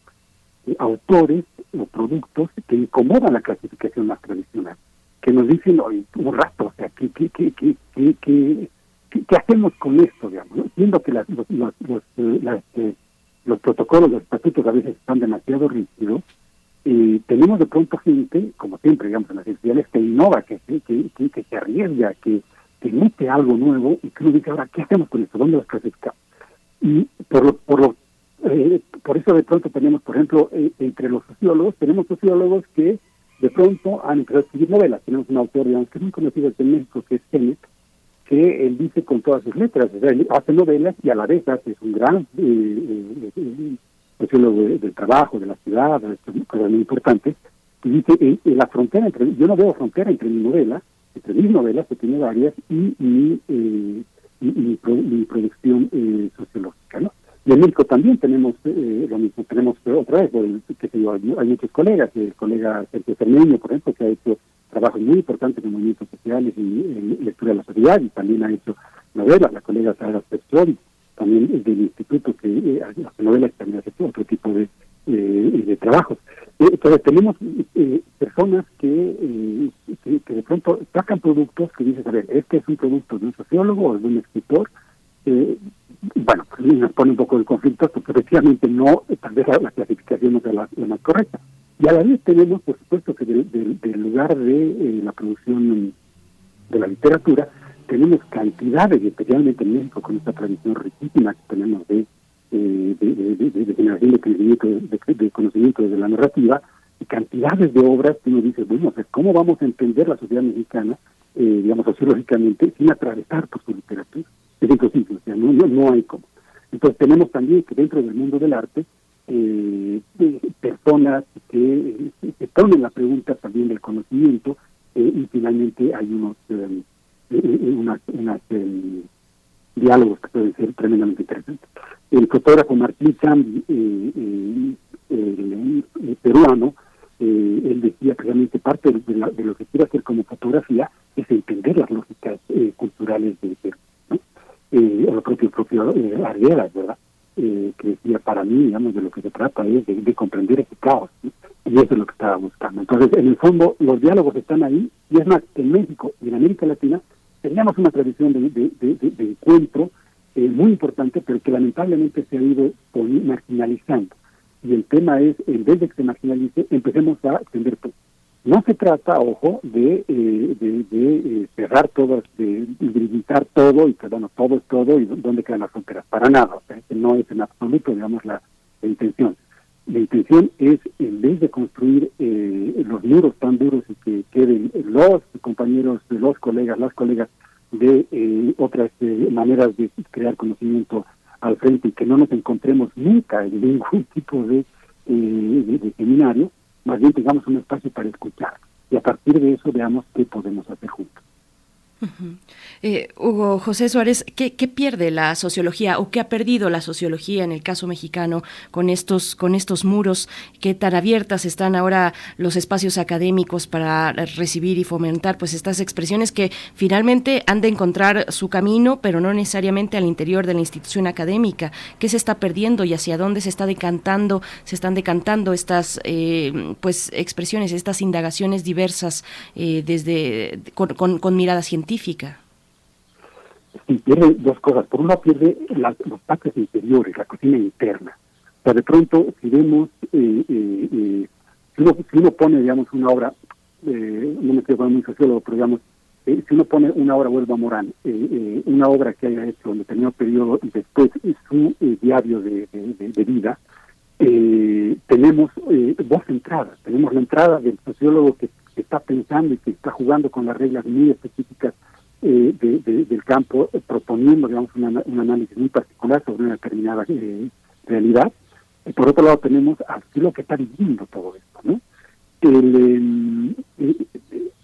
autores o productos que incomodan la clasificación más tradicional que nos dicen hoy un rato, o sea, ¿qué, qué, qué, qué, qué, qué, hacemos con esto, digamos? Viendo que las, los, eh, eh, los protocolos, los estatutos a veces están demasiado rígidos, y tenemos de pronto gente, como siempre, digamos, en las sociales, que innova, que, que, que, que se arriesga, que, que mete algo nuevo y que uno dice, ahora, ¿qué hacemos con esto? ¿Dónde los clasificamos? Y por lo, por lo eh, por eso de pronto tenemos, por ejemplo, eh, entre los sociólogos, tenemos sociólogos que de pronto han empezado a escribir novelas. Tenemos un autor, digamos, que muy conocido en México, que es Kenneth, que él dice con todas sus letras, o sea, él hace novelas y a la vez hace, un gran eh, eh, sociólogo del trabajo, de la ciudad, cosas muy importantes, y dice, eh, la frontera entre, yo no veo frontera entre mi novela, entre mis novelas, que tiene varias, y mi, eh, y, y mi producción eh, sociológica, ¿no? Y en México también tenemos eh, lo mismo, tenemos otra vez, que sé yo, hay, muchos colegas, el colega Sergio Cermeño, por ejemplo, que ha hecho trabajos muy importantes en movimientos sociales y en lectura de la sociedad, y también ha hecho novelas, la colega Sara Pestrón, también del instituto que eh, hace novelas también hace otro tipo de, eh, de trabajos. Eh, entonces tenemos eh, personas que, que, que de pronto sacan productos que dices, a ver, este es un producto de un sociólogo o de un escritor, eh, bueno, pues nos pone un poco de conflicto porque efectivamente no, tal vez la, la clasificación no sea la, más correcta. Y a la vez tenemos, por supuesto, que del de, de lugar de eh, la producción de la literatura, tenemos cantidades, especialmente en México, con esta tradición riquísima que tenemos de, eh, de, generación de conocimiento, de, conocimiento desde la narrativa, y cantidades de obras que uno dice, bueno, pues, ¿cómo vamos a entender la sociedad mexicana, eh, digamos, sociológicamente, sin atravesar por su literatura? Es imposible, o sea, no, no, hay cómo. Entonces tenemos también que dentro del mundo del arte, eh, personas que, que ponen la pregunta también del conocimiento eh, y finalmente hay unos eh, unas eh, diálogos que pueden ser tremendamente interesantes. El fotógrafo Martín Chambi, eh, el, peruano, él decía precisamente parte de, la, de, lo que quiere hacer como fotografía es entender las lógicas culturales del Perú, o lo propio, propio Arguedas, ¿verdad? Eh, que decía, para mí, digamos, de lo que se trata es de, de comprender ese caos. Y eso es lo que estaba buscando. Entonces, en el fondo, los diálogos están ahí. Y es más, en México y en América Latina teníamos una tradición de, de, de, encuentro eh, muy importante, pero que lamentablemente se ha ido marginalizando. Y el tema es, en vez de que se marginalice, empecemos a extender. No se trata, ojo, de, eh, de, eh, cerrar todo, de limitar todo y que, bueno, todo es todo y dónde quedan las fronteras. Para nada, o sea, no es en absoluto, digamos, la, intención. La intención es, en vez de construir eh, los muros tan duros y que queden los compañeros, los colegas, las colegas de eh, otras maneras de crear conocimiento al frente y que no nos encontremos nunca en ningún tipo de, de, de seminario, más bien tengamos un espacio para escuchar y a partir de eso veamos qué podemos hacer juntos. Eh, Hugo José Suárez, ¿qué, ¿qué, pierde la sociología o qué ha perdido la sociología en el caso mexicano con estos, con estos muros? ¿Qué tan abiertas están ahora los espacios académicos para recibir y fomentar pues estas expresiones que finalmente han de encontrar su camino, pero no necesariamente al interior de la institución académica? ¿Qué se está perdiendo y hacia dónde se está decantando, se están decantando estas eh, pues expresiones, estas indagaciones diversas eh, desde con, miradas? Científica. Sí, pierde dos cosas. Por una pierde la, los patres interiores, la cocina interna. O sea, de pronto, si vemos, eh, eh, eh, si, uno, si, uno, pone, digamos, una obra, no me quiero muy sociólogo, pero digamos, si uno pone una obra, vuelvo a Morán, una obra que haya hecho en determinado periodo y después su diario de, de, de vida, tenemos dos entradas. Tenemos la entrada del sociólogo que que está pensando y que está jugando con las reglas muy específicas eh, de, de, del campo, eh, proponiendo, digamos, una, un análisis muy particular sobre una determinada eh, realidad. Y por otro lado tenemos así lo que está viviendo todo esto, ¿no? El,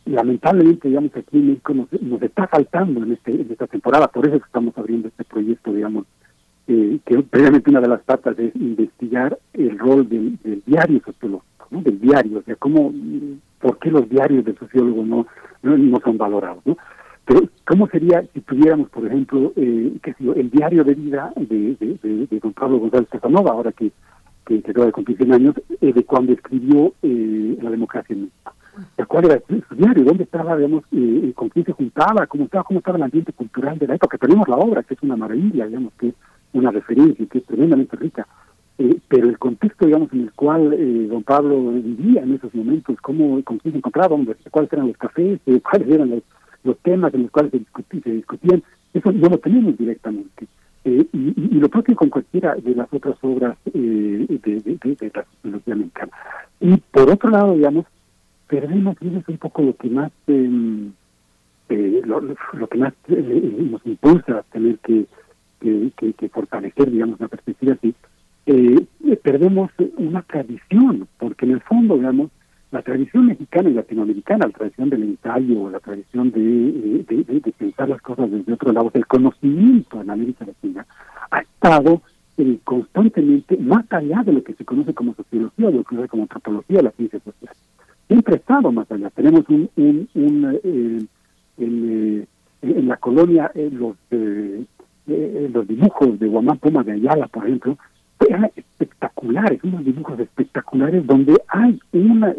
lamentablemente, digamos, aquí en México nos, nos, está faltando en, este, en esta temporada, por eso estamos abriendo este proyecto, digamos, que previamente una de las patas es investigar el rol del, del diario sociológico, ¿no? Del diario, o sea, cómo por qué los diarios del sociólogo no, no, son valorados, ¿no? Pero, ¿cómo sería si tuviéramos, por ejemplo, eh, que si el diario de vida de, de, de, de don Pablo González Casanova, ahora que, que, que acaba de cumplir 100 años, eh, de cuando escribió eh, La democracia en México? ¿Cuál era su diario? ¿Dónde estaba, digamos, eh, con quién se juntaba? ¿Cómo estaba, ¿Cómo estaba el ambiente cultural de la época? Tenemos la obra, que es una maravilla, digamos, que es una referencia, que es tremendamente rica Eh, pero el contexto, digamos, en el cual eh, don Pablo vivía en esos momentos, cómo, con quién se encontraba, cuáles eran los cafés, eh, cuáles eran los, los, temas en los cuales se, se discutían, eso no lo tenemos directamente. Eh, y, lo propio con cualquiera de las otras obras eh, de, de, de, de, la sociología. Y por otro lado, digamos, perdemos, y eso es un poco lo que más, em, lo, lo, que más nos impulsa a tener que, que, que, que fortalecer, digamos, una perspectiva así, eh, perdemos una tradición, porque en el fondo, digamos, la tradición mexicana y latinoamericana, la tradición del ensayo, la tradición de, de, de, de pensar las cosas desde otro lado, el conocimiento en América Latina, ha estado eh, constantemente más allá de lo que se conoce como sociología, o lo que se conoce como antropología, la ciencia social. Siempre ha estado más allá. Tenemos un, un, un eh, en, eh, la colonia eh, los eh, los dibujos de Guamán Puma de Ayala, por ejemplo, espectaculares, unos dibujos espectaculares donde hay una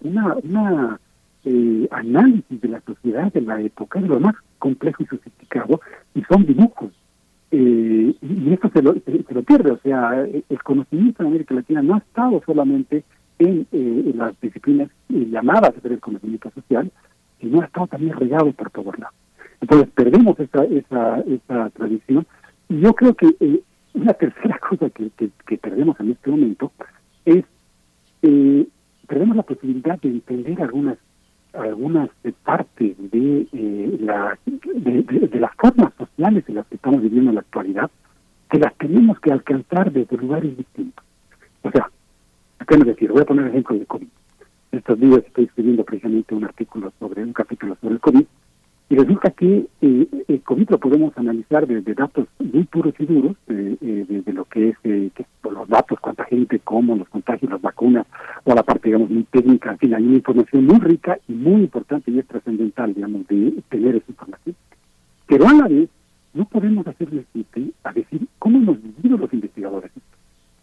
una una, eh, análisis de la sociedad de la época, de lo más complejo y sofisticado, y son dibujos. Eh, y esto se lo, se, lo pierde, o sea, el conocimiento en América Latina no ha estado solamente en, eh, las disciplinas llamadas del conocimiento social, sino ha estado también regado por todos lados. Entonces perdemos esa, esa, esa tradición, y yo creo que eh, una tercera cosa que, que, perdemos en este momento es eh, perdemos la posibilidad de entender algunas algunas partes de, eh, la, de, las formas sociales en las que estamos viviendo en la actualidad, que las tenemos que alcanzar desde lugares distintos. O sea, ¿qué me decir? Voy a poner ejemplo de COVID. Estos días estoy escribiendo precisamente un artículo sobre un capítulo sobre el COVID y resulta que eh, el COVID lo podemos analizar desde datos muy puros y duros, eh, eh, desde lo que es que, los datos, cuánta gente, cómo, los contagios, las vacunas, o la parte, digamos, muy técnica. En fin, hay una información muy rica y muy importante y es trascendental, digamos, de tener esa información. Pero a la vez, no podemos hacerle a decir cómo hemos vivido los investigadores.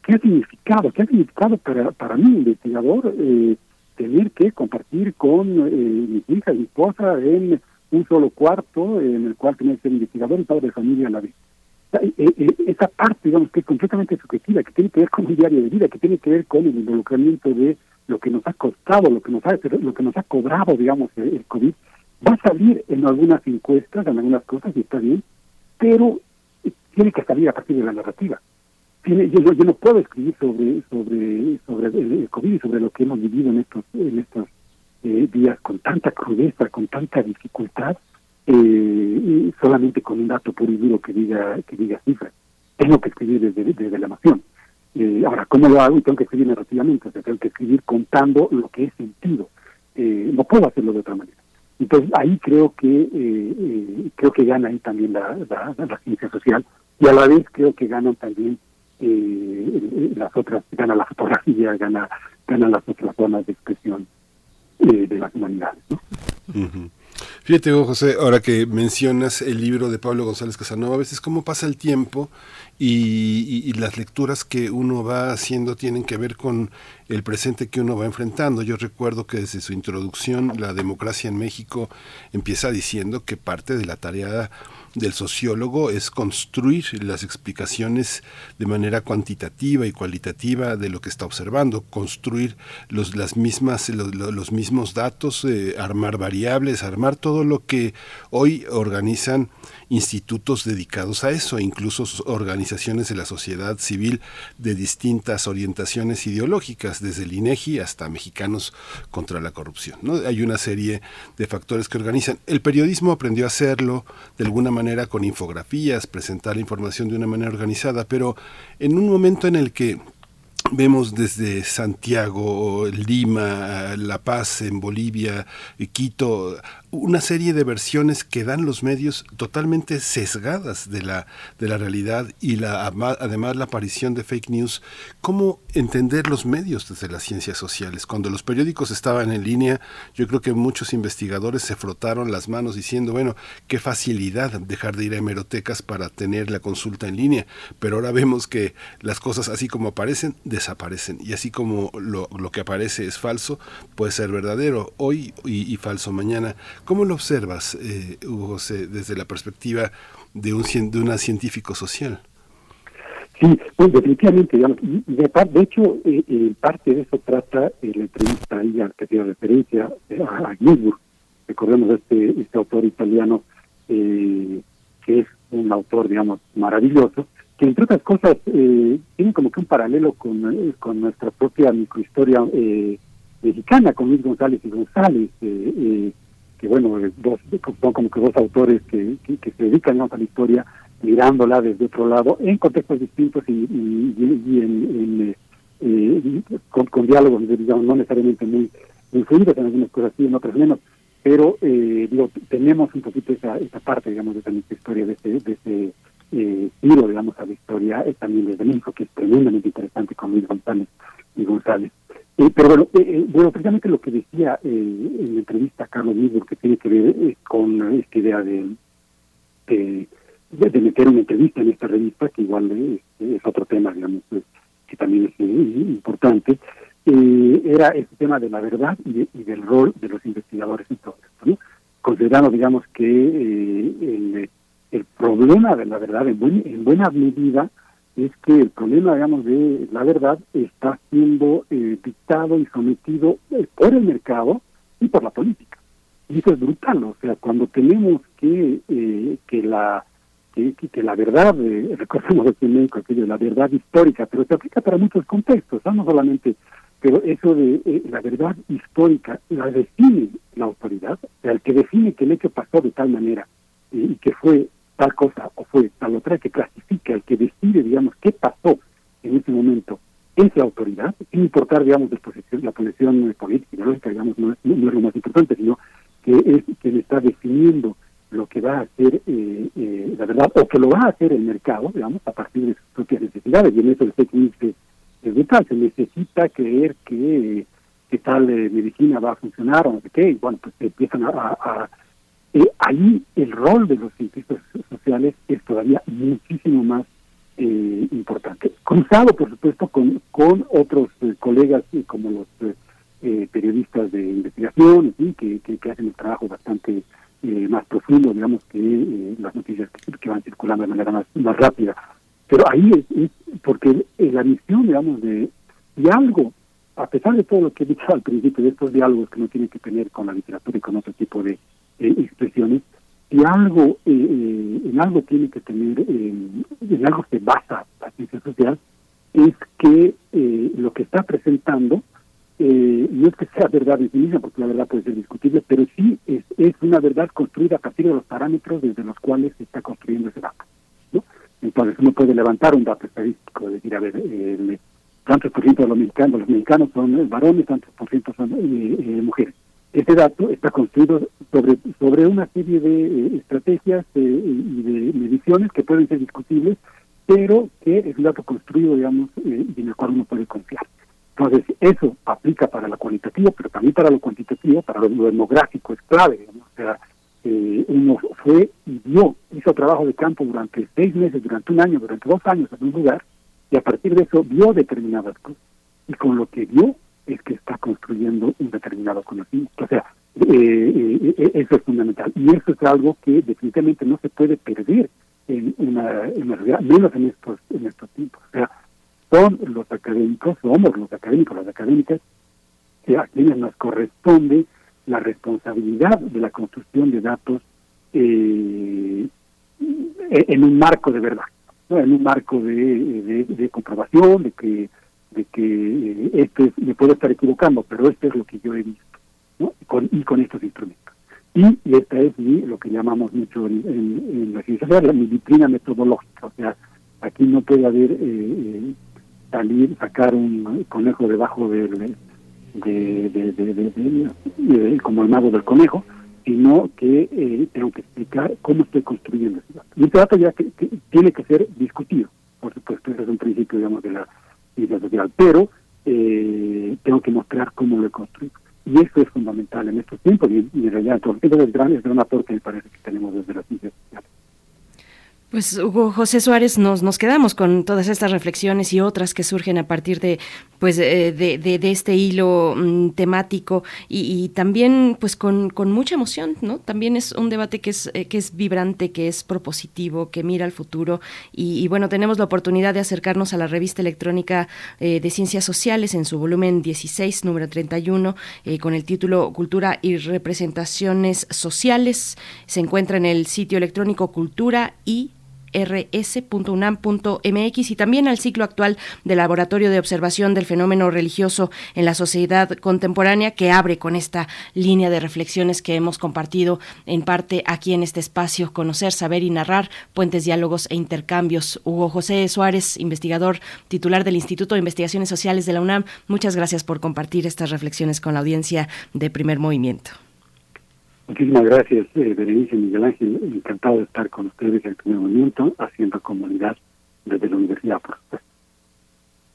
¿Qué ha significado? ¿Qué ha significado para, para mí, investigador, tener que compartir con mis hijas, mi esposa, en un solo cuarto en el cual tenía que ser investigador y padre de familia a la vez. Esa parte, digamos, que es completamente subjetiva, que tiene que ver con un diario de vida, que tiene que ver con el involucramiento de lo que nos ha costado, lo que nos ha, lo que nos ha cobrado, digamos, el COVID, va a salir en algunas encuestas, en algunas cosas, y está bien, pero tiene que salir a partir de la narrativa. Yo, no puedo escribir sobre sobre sobre el COVID y sobre lo que hemos vivido en estos en estos eh, días con tanta crudeza, con tanta dificultad, eh, solamente con un dato puro y duro que diga que diga cifras. Tengo que escribir desde, la emoción. Eh, ahora, ¿cómo lo hago? Y tengo que escribir narrativamente, o sea, tengo que escribir contando lo que es sentido. Eh, no puedo hacerlo de otra manera. Entonces, ahí creo que eh, creo que gana ahí también la, ciencia social y a la vez creo que ganan también las otras, gana la fotografía, gana, gana las otras formas de expresión de las humanidades. ¿no? Fíjate, José, ahora que mencionas el libro de Pablo González Casanova, a veces cómo pasa el tiempo y, las lecturas que uno va haciendo tienen que ver con el presente que uno va enfrentando. Yo recuerdo que desde su introducción, La democracia en México empieza diciendo que parte de la tarea del sociólogo es construir las explicaciones de manera cuantitativa y cualitativa de lo que está observando, construir los, las mismas, los, los mismos datos, eh, armar variables, armar todo lo que hoy organizan institutos dedicados a eso, incluso organizaciones de la sociedad civil de distintas orientaciones ideológicas, desde el INEGI hasta Mexicanos contra la Corrupción. ¿no? Hay una serie de factores que organizan. El periodismo aprendió a hacerlo de alguna manera con infografías, presentar la información de una manera organizada, pero en un momento en el que vemos desde Santiago, Lima, La Paz en Bolivia, Quito, una serie de versiones que dan los medios totalmente sesgadas de la, de la realidad y la, además la aparición de fake news. ¿Cómo entender los medios desde las ciencias sociales? Cuando los periódicos estaban en línea, yo creo que muchos investigadores se frotaron las manos diciendo, bueno, qué facilidad dejar de ir a hemerotecas para tener la consulta en línea. Pero ahora vemos que las cosas así como aparecen, desaparecen. Y así como lo, lo que aparece es falso, puede ser verdadero hoy y, y falso mañana. ¿Cómo lo observas, eh, Hugo José, desde la perspectiva de un de una científico social? Sí, pues definitivamente, digamos, y de, hecho, eh, en parte de eso trata eh, la entrevista ahí al que hacía referencia eh, a, a Ginsburg. Recordemos este, este autor italiano eh, que es un autor, digamos, maravilloso, que entre otras cosas eh, tiene como que un paralelo con, eh, con nuestra propia microhistoria eh, mexicana, con Luis González y González, eh, eh, que bueno, eh, dos, son como que dos autores que, que, se dedican a la historia mirándola desde otro lado, en contextos distintos y, en, eh, eh, con, diálogos, digamos, no necesariamente muy, muy fluidos, en algunas cosas sí, en otras menos, pero eh, digo, tenemos un poquito esa, esa parte, digamos, de esa historia, de ese, de ese eh, giro, digamos, a la historia, eh, también desde México, que es tremendamente interesante con Luis González y González. Eh, pero bueno, eh, eh, bueno, precisamente lo que decía eh, en la entrevista Carlos Mismo, que tiene que ver eh, con esta idea de, de, meter una entrevista en esta revista, que igual eh, es otro tema, digamos, que también es importante, era este tema de la verdad y, y del rol de los investigadores en todo esto, ¿no? Digamos, que el, el problema de la verdad en, buen- en buena medida es que el problema, digamos, de la verdad está siendo eh, dictado y sometido eh, por el mercado y por la política. Y eso es brutal, o sea, cuando tenemos que, eh, que la que, la verdad, eh, recordemos aquí en México aquello la verdad histórica, pero se aplica para muchos contextos, ¿no? no solamente, pero eso de eh, la verdad histórica la define la autoridad, o sea, el que define que el hecho pasó de tal manera eh, y que fue tal cosa o fue tal otra, que clasifica, el que decide, digamos, qué pasó en ese momento, es la autoridad, sin importar, digamos, la posición, la posición política, ideológica, digamos, no es, lo más importante, sino que es quien está definiendo lo que va a hacer eh, eh, la verdad, o que lo va a hacer el mercado, digamos, a partir de sus propias necesidades, y en eso el fake news es, vital, se necesita creer que, que tal eh, medicina va a funcionar o no sé qué, y bueno, pues empiezan a- eh, ahí el rol de los científicos sociales es todavía muchísimo más eh, importante. Cruzado, por supuesto, con, con otros eh, colegas eh, como los eh, periodistas de investigación, que, que, hacen un trabajo bastante más profundo, digamos, que las noticias que, van circulando de manera más, más rápida. Pero ahí es, porque la misión, digamos, de, de algo, a pesar de todo lo que he dicho al principio, de estos diálogos que no tienen que tener con la literatura y con otro tipo de eh, expresiones, y algo, eh, eh, en algo tiene que tener, eh, en algo se basa la ciencia social, es que eh, lo que está presentando no es que sea verdad en sí porque la verdad puede ser discutible, pero sí es, una verdad construida a partir de los parámetros desde los cuales se está construyendo ese dato. ¿no? Entonces uno puede levantar un dato estadístico, decir, a ver, el- tantos por ciento de los mexicanos, los mexicanos son varones, tantos por ciento son eh, eh, mujeres. Este dato está construido sobre sobre una serie de eh, estrategias eh, y de mediciones que pueden ser discutibles, pero que es un dato construido, digamos, eh, y en el cual uno puede confiar. Entonces, eso aplica para lo cualitativo, pero también para lo cuantitativo, para lo, lo demográfico es clave. digamos. O sea, uno fue y vio, hizo trabajo de campo durante seis meses, durante un año, durante dos años en un lugar, y a partir de eso vio determinadas cosas. Y con lo que vio es que está construyendo un determinado conocimiento. O sea, eh, eh, eh, eso es fundamental. Y eso es algo que definitivamente no se puede perder en una, en una realidad, menos en estos, en estos tiempos. O sea, son los académicos, somos los académicos, las académicas, a quienes nos corresponde la responsabilidad de la construcción de datos eh, en un marco de verdad, ¿no? en un marco de, de comprobación, de que de que eh, esto es, me puedo estar equivocando, pero esto es lo que yo he visto. Con, y con estos instrumentos. Y, y esta es mi, lo que llamamos mucho en, la ciencia social, la mi vitrina metodológica, o sea, aquí no puede haber eh, eh, salir, sacar un conejo debajo del, de, como el mago del conejo, sino que eh, tengo que explicar cómo estoy construyendo ese dato. Y ese dato ya que tiene que ser discutido, por supuesto, ese es un principio, digamos, de la ciencia social, pero eh, tengo que mostrar cómo lo he. Y eso es fundamental en estos tiempos y, en realidad los tiempos es gran, es gran aporte, me parece, que tenemos desde la ciencia social. Pues Hugo José Suárez, nos quedamos con todas estas reflexiones y otras que surgen a partir de, pues, eh, de, de, este hilo mm, temático y, también pues con, con, mucha emoción, ¿no? También es un debate que es, eh, que es vibrante, que es propositivo, que mira al futuro y, bueno, tenemos la oportunidad de acercarnos a la revista electrónica eh, de Ciencias Sociales en su volumen 16, número 31, con el título Cultura y Representaciones Sociales. Se encuentra en el sitio electrónico Cultura y rs.unam.mx y también al ciclo actual del Laboratorio de Observación del Fenómeno Religioso en la Sociedad Contemporánea que abre con esta línea de reflexiones que hemos compartido en parte aquí en este espacio, conocer, saber y narrar, puentes, diálogos e intercambios. Hugo José Suárez, investigador titular del Instituto de Investigaciones Sociales de la UNAM, muchas gracias por compartir estas reflexiones con la audiencia de Primer Movimiento. Muchísimas gracias, eh, Berenice Miguel Ángel. Encantado de estar con ustedes en primer movimiento, haciendo comunidad desde la universidad, por supuesto.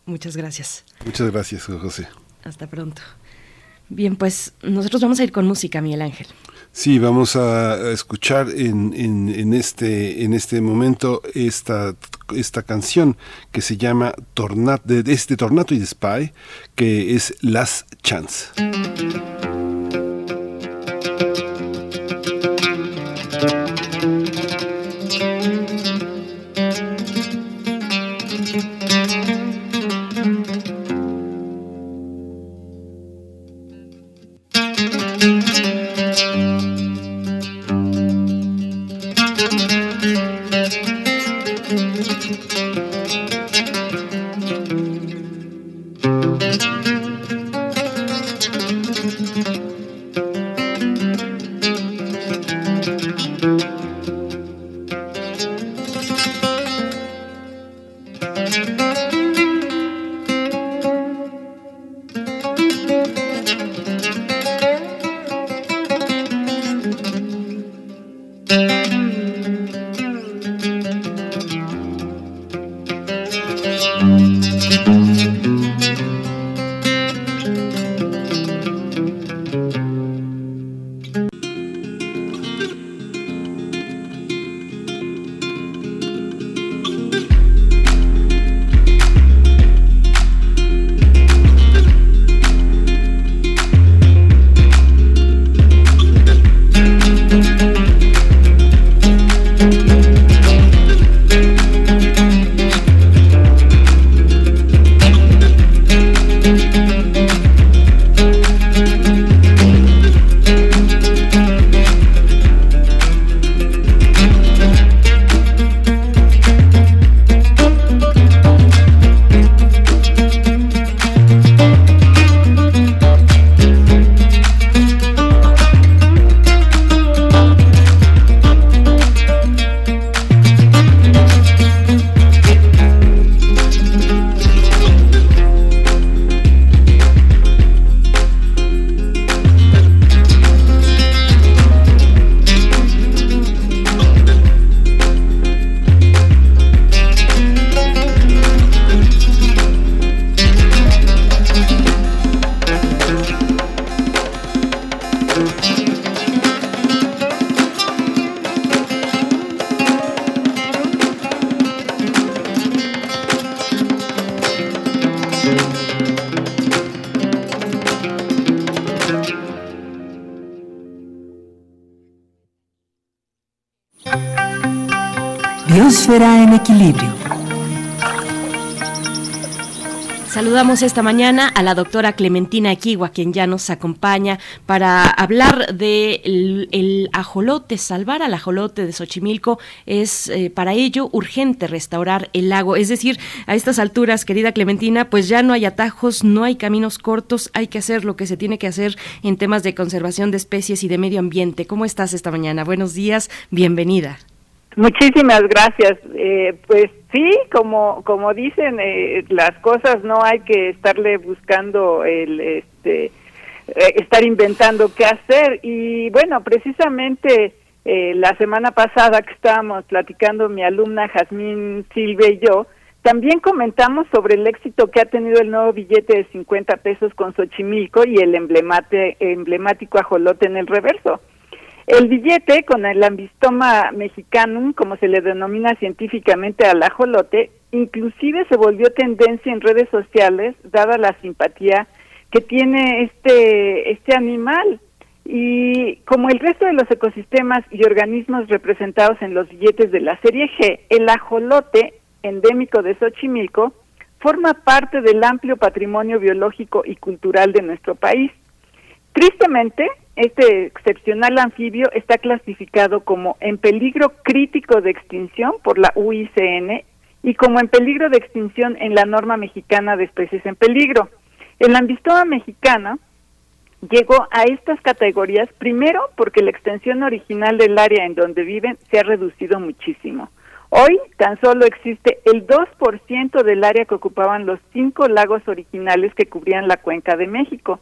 Muchas gracias. Muchas gracias, José. Hasta pronto. Bien, pues nosotros vamos a ir con música, Miguel Ángel. Sí, vamos a escuchar en, en, en, este, en este momento esta, esta canción que se llama Tornat, de, este Tornato y de Spy, que es Las Chance. Esta mañana a la doctora Clementina Equigua, quien ya nos acompaña para hablar de el, ajolote, salvar al ajolote de Xochimilco. Es eh, para ello urgente restaurar el lago. Es decir, a estas alturas, querida Clementina, pues ya no hay atajos, no hay caminos cortos, hay que hacer lo que se tiene que hacer en temas de conservación de especies y de medio ambiente. ¿Cómo estás esta mañana? Buenos días, bienvenida. Muchísimas gracias. Eh, pues sí, como como dicen, eh, las cosas no hay que estarle buscando el este eh, estar inventando qué hacer y bueno, precisamente la semana pasada que estábamos platicando mi alumna Jazmín Silve y yo, también comentamos sobre el éxito que ha tenido el nuevo billete de 50 pesos con Xochimilco y el emblemático ajolote en el reverso. El billete con el ambistoma mexicanum, como se le denomina científicamente al ajolote, inclusive se volvió tendencia en redes sociales, dada la simpatía que tiene este, este animal. Y como el resto de los ecosistemas y organismos representados en los billetes de la serie G, el ajolote endémico de Xochimilco forma parte del amplio patrimonio biológico y cultural de nuestro país. Tristemente, este excepcional anfibio está clasificado como en peligro crítico de extinción por la UICN y como en peligro de extinción en la norma mexicana de especies en peligro. El ambistoma mexicana llegó a estas categorías primero porque la extensión original del área en donde viven se ha reducido muchísimo. Hoy tan solo existe el 2% del área que ocupaban los cinco lagos originales que cubrían la cuenca de México.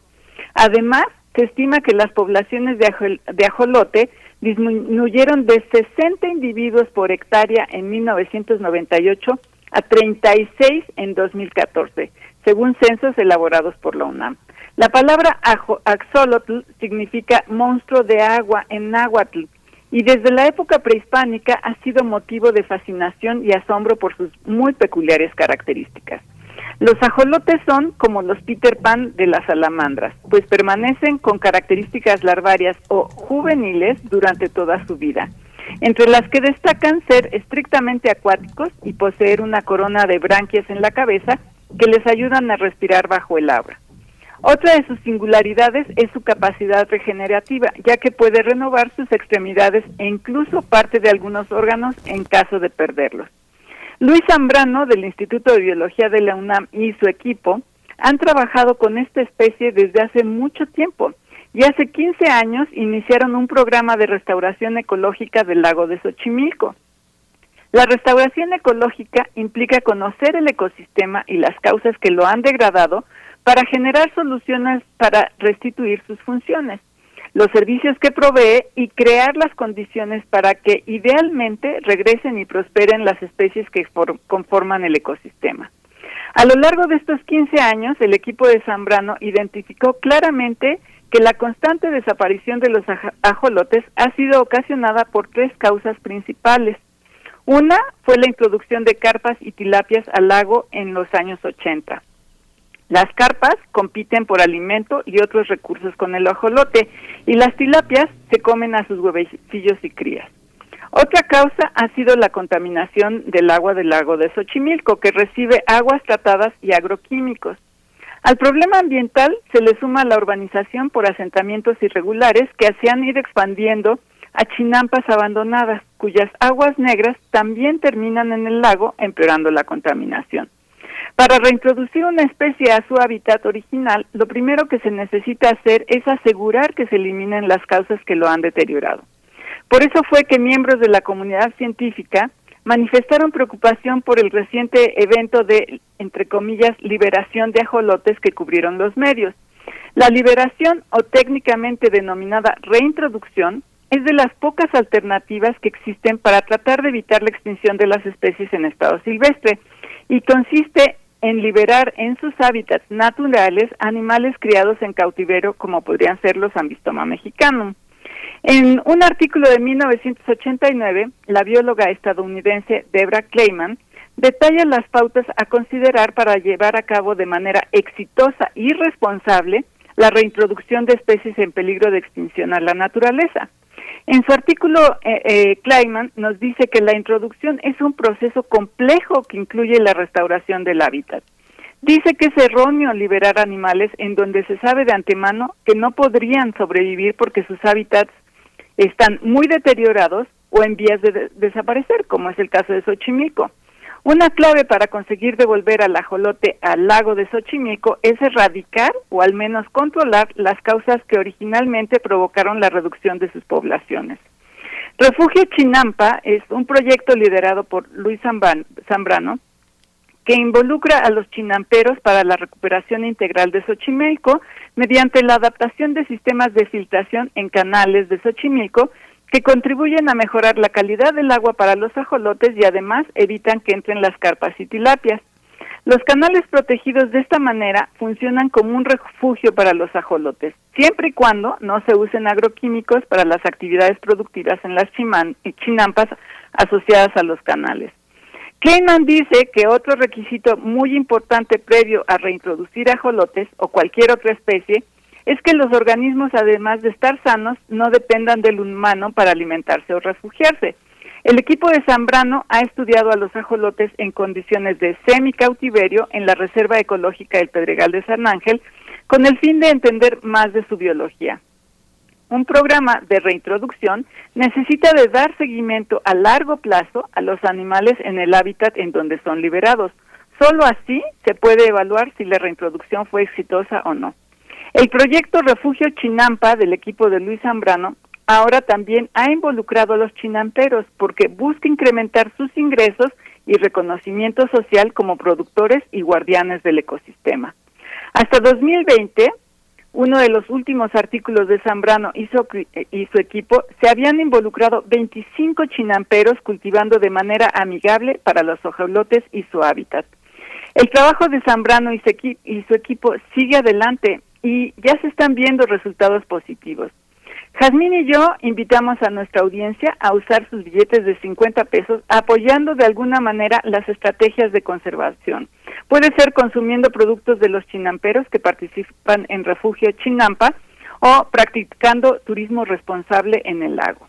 Además, se estima que las poblaciones de, ajolote disminuyeron de 60 individuos por hectárea en 1998 a 36 en 2014, según censos elaborados por la UNAM. La palabra axolotl significa monstruo de agua en náhuatl y desde la época prehispánica ha sido motivo de fascinación y asombro por sus muy peculiares características. Los ajolotes son como los Peter Pan de las salamandras, pues permanecen con características larvarias o juveniles durante toda su vida, entre las que destacan ser estrictamente acuáticos y poseer una corona de branquias en la cabeza que les ayudan a respirar bajo el agua. Otra de sus singularidades es su capacidad regenerativa, ya que puede renovar sus extremidades e incluso parte de algunos órganos en caso de perderlos. Luis Zambrano del Instituto de Biología de la UNAM y su equipo han trabajado con esta especie desde hace mucho tiempo y hace 15 años iniciaron un programa de restauración ecológica del lago de Xochimilco. La restauración ecológica implica conocer el ecosistema y las causas que lo han degradado para generar soluciones para restituir sus funciones, los servicios que provee y crear las condiciones para que idealmente regresen y prosperen las especies que conforman el ecosistema. A lo largo de estos 15 años, el equipo de Zambrano identificó claramente que la constante desaparición de los ajolotes ha sido ocasionada por tres causas principales. Una fue la introducción de carpas y tilapias al lago en los años 80. Las carpas compiten por alimento y otros recursos con el ajolote y las tilapias se comen a sus huevecillos y crías. Otra causa ha sido la contaminación del agua del lago de Xochimilco, que recibe aguas tratadas y agroquímicos. Al problema ambiental se le suma la urbanización por asentamientos irregulares que se han ido expandiendo a chinampas abandonadas, cuyas aguas negras también terminan en el lago, empeorando la contaminación. Para reintroducir una especie a su hábitat original, lo primero que se necesita hacer es asegurar que se eliminen las causas que lo han deteriorado. Por eso fue que miembros de la comunidad científica manifestaron preocupación por el reciente evento de, entre comillas, liberación de ajolotes que cubrieron los medios. La liberación, o técnicamente denominada reintroducción, es de las pocas alternativas que existen para tratar de evitar la extinción de las especies en estado silvestre y consiste en liberar en sus hábitats naturales animales criados en cautiverio como podrían ser los ambistoma mexicanum. En un artículo de 1989, la bióloga estadounidense Debra Clayman detalla las pautas a considerar para llevar a cabo de manera exitosa y responsable la reintroducción de especies en peligro de extinción a la naturaleza. En su artículo, eh, eh, Kleiman nos dice que la introducción es un proceso complejo que incluye la restauración del hábitat. Dice que es erróneo liberar animales en donde se sabe de antemano que no podrían sobrevivir porque sus hábitats están muy deteriorados o en vías de desaparecer, como es el caso de Xochimilco. Una clave para conseguir devolver al ajolote al lago de Xochimilco es erradicar o al menos controlar las causas que originalmente provocaron la reducción de sus poblaciones. Refugio Chinampa es un proyecto liderado por Luis Zambrano que involucra a los chinamperos para la recuperación integral de Xochimilco mediante la adaptación de sistemas de filtración en canales de Xochimilco que contribuyen a mejorar la calidad del agua para los ajolotes y además evitan que entren las carpas y tilapias. Los canales protegidos de esta manera funcionan como un refugio para los ajolotes, siempre y cuando no se usen agroquímicos para las actividades productivas en las chinampas asociadas a los canales. Kleinman dice que otro requisito muy importante previo a reintroducir ajolotes o cualquier otra especie es que los organismos, además de estar sanos, no dependan del humano para alimentarse o refugiarse. El equipo de Zambrano ha estudiado a los ajolotes en condiciones de semi-cautiverio en la Reserva Ecológica del Pedregal de San Ángel con el fin de entender más de su biología. Un programa de reintroducción necesita de dar seguimiento a largo plazo a los animales en el hábitat en donde son liberados. Solo así se puede evaluar si la reintroducción fue exitosa o no. El proyecto Refugio Chinampa del equipo de Luis Zambrano ahora también ha involucrado a los chinamperos porque busca incrementar sus ingresos y reconocimiento social como productores y guardianes del ecosistema. Hasta 2020, uno de los últimos artículos de Zambrano y su, y su equipo se habían involucrado 25 chinamperos cultivando de manera amigable para los ojolotes y su hábitat. El trabajo de Zambrano y su equipo sigue adelante y ya se están viendo resultados positivos. Jazmín y yo invitamos a nuestra audiencia a usar sus billetes de 50 pesos apoyando de alguna manera las estrategias de conservación. Puede ser consumiendo productos de los chinamperos que participan en Refugio Chinampa o practicando turismo responsable en el lago.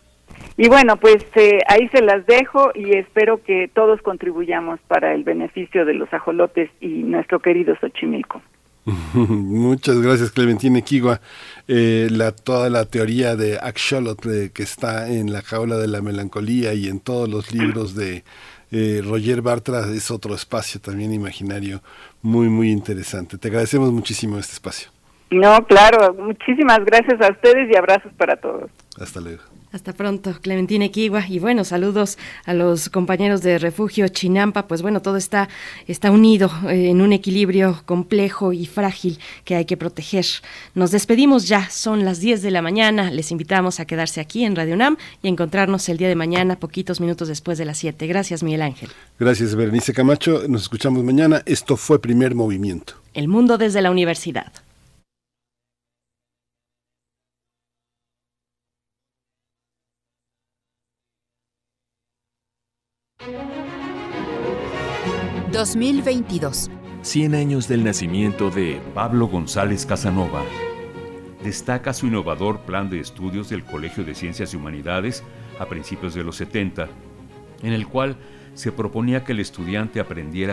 Y bueno, pues eh, ahí se las dejo y espero que todos contribuyamos para el beneficio de los ajolotes y nuestro querido Xochimilco. Muchas gracias, Clementina Kigua. Eh, la, toda la teoría de Axolot que está en la jaula de la melancolía y en todos los libros de eh, Roger Bartra es otro espacio también imaginario muy, muy interesante. Te agradecemos muchísimo este espacio. No, claro, muchísimas gracias a ustedes y abrazos para todos. Hasta luego. Hasta pronto, Clementina Equigua. Y bueno, saludos a los compañeros de Refugio Chinampa. Pues bueno, todo está, está unido eh, en un equilibrio complejo y frágil que hay que proteger. Nos despedimos ya, son las 10 de la mañana. Les invitamos a quedarse aquí en Radio UNAM y encontrarnos el día de mañana, poquitos minutos después de las 7. Gracias, Miguel Ángel. Gracias, Berenice Camacho. Nos escuchamos mañana. Esto fue Primer Movimiento. El mundo desde la universidad. ...2022... 100 años del nacimiento de Pablo González Casanova. Destaca su innovador plan de estudios del Colegio de Ciencias y Humanidades a principios de los 70, en el cual se proponía que el estudiante aprendiera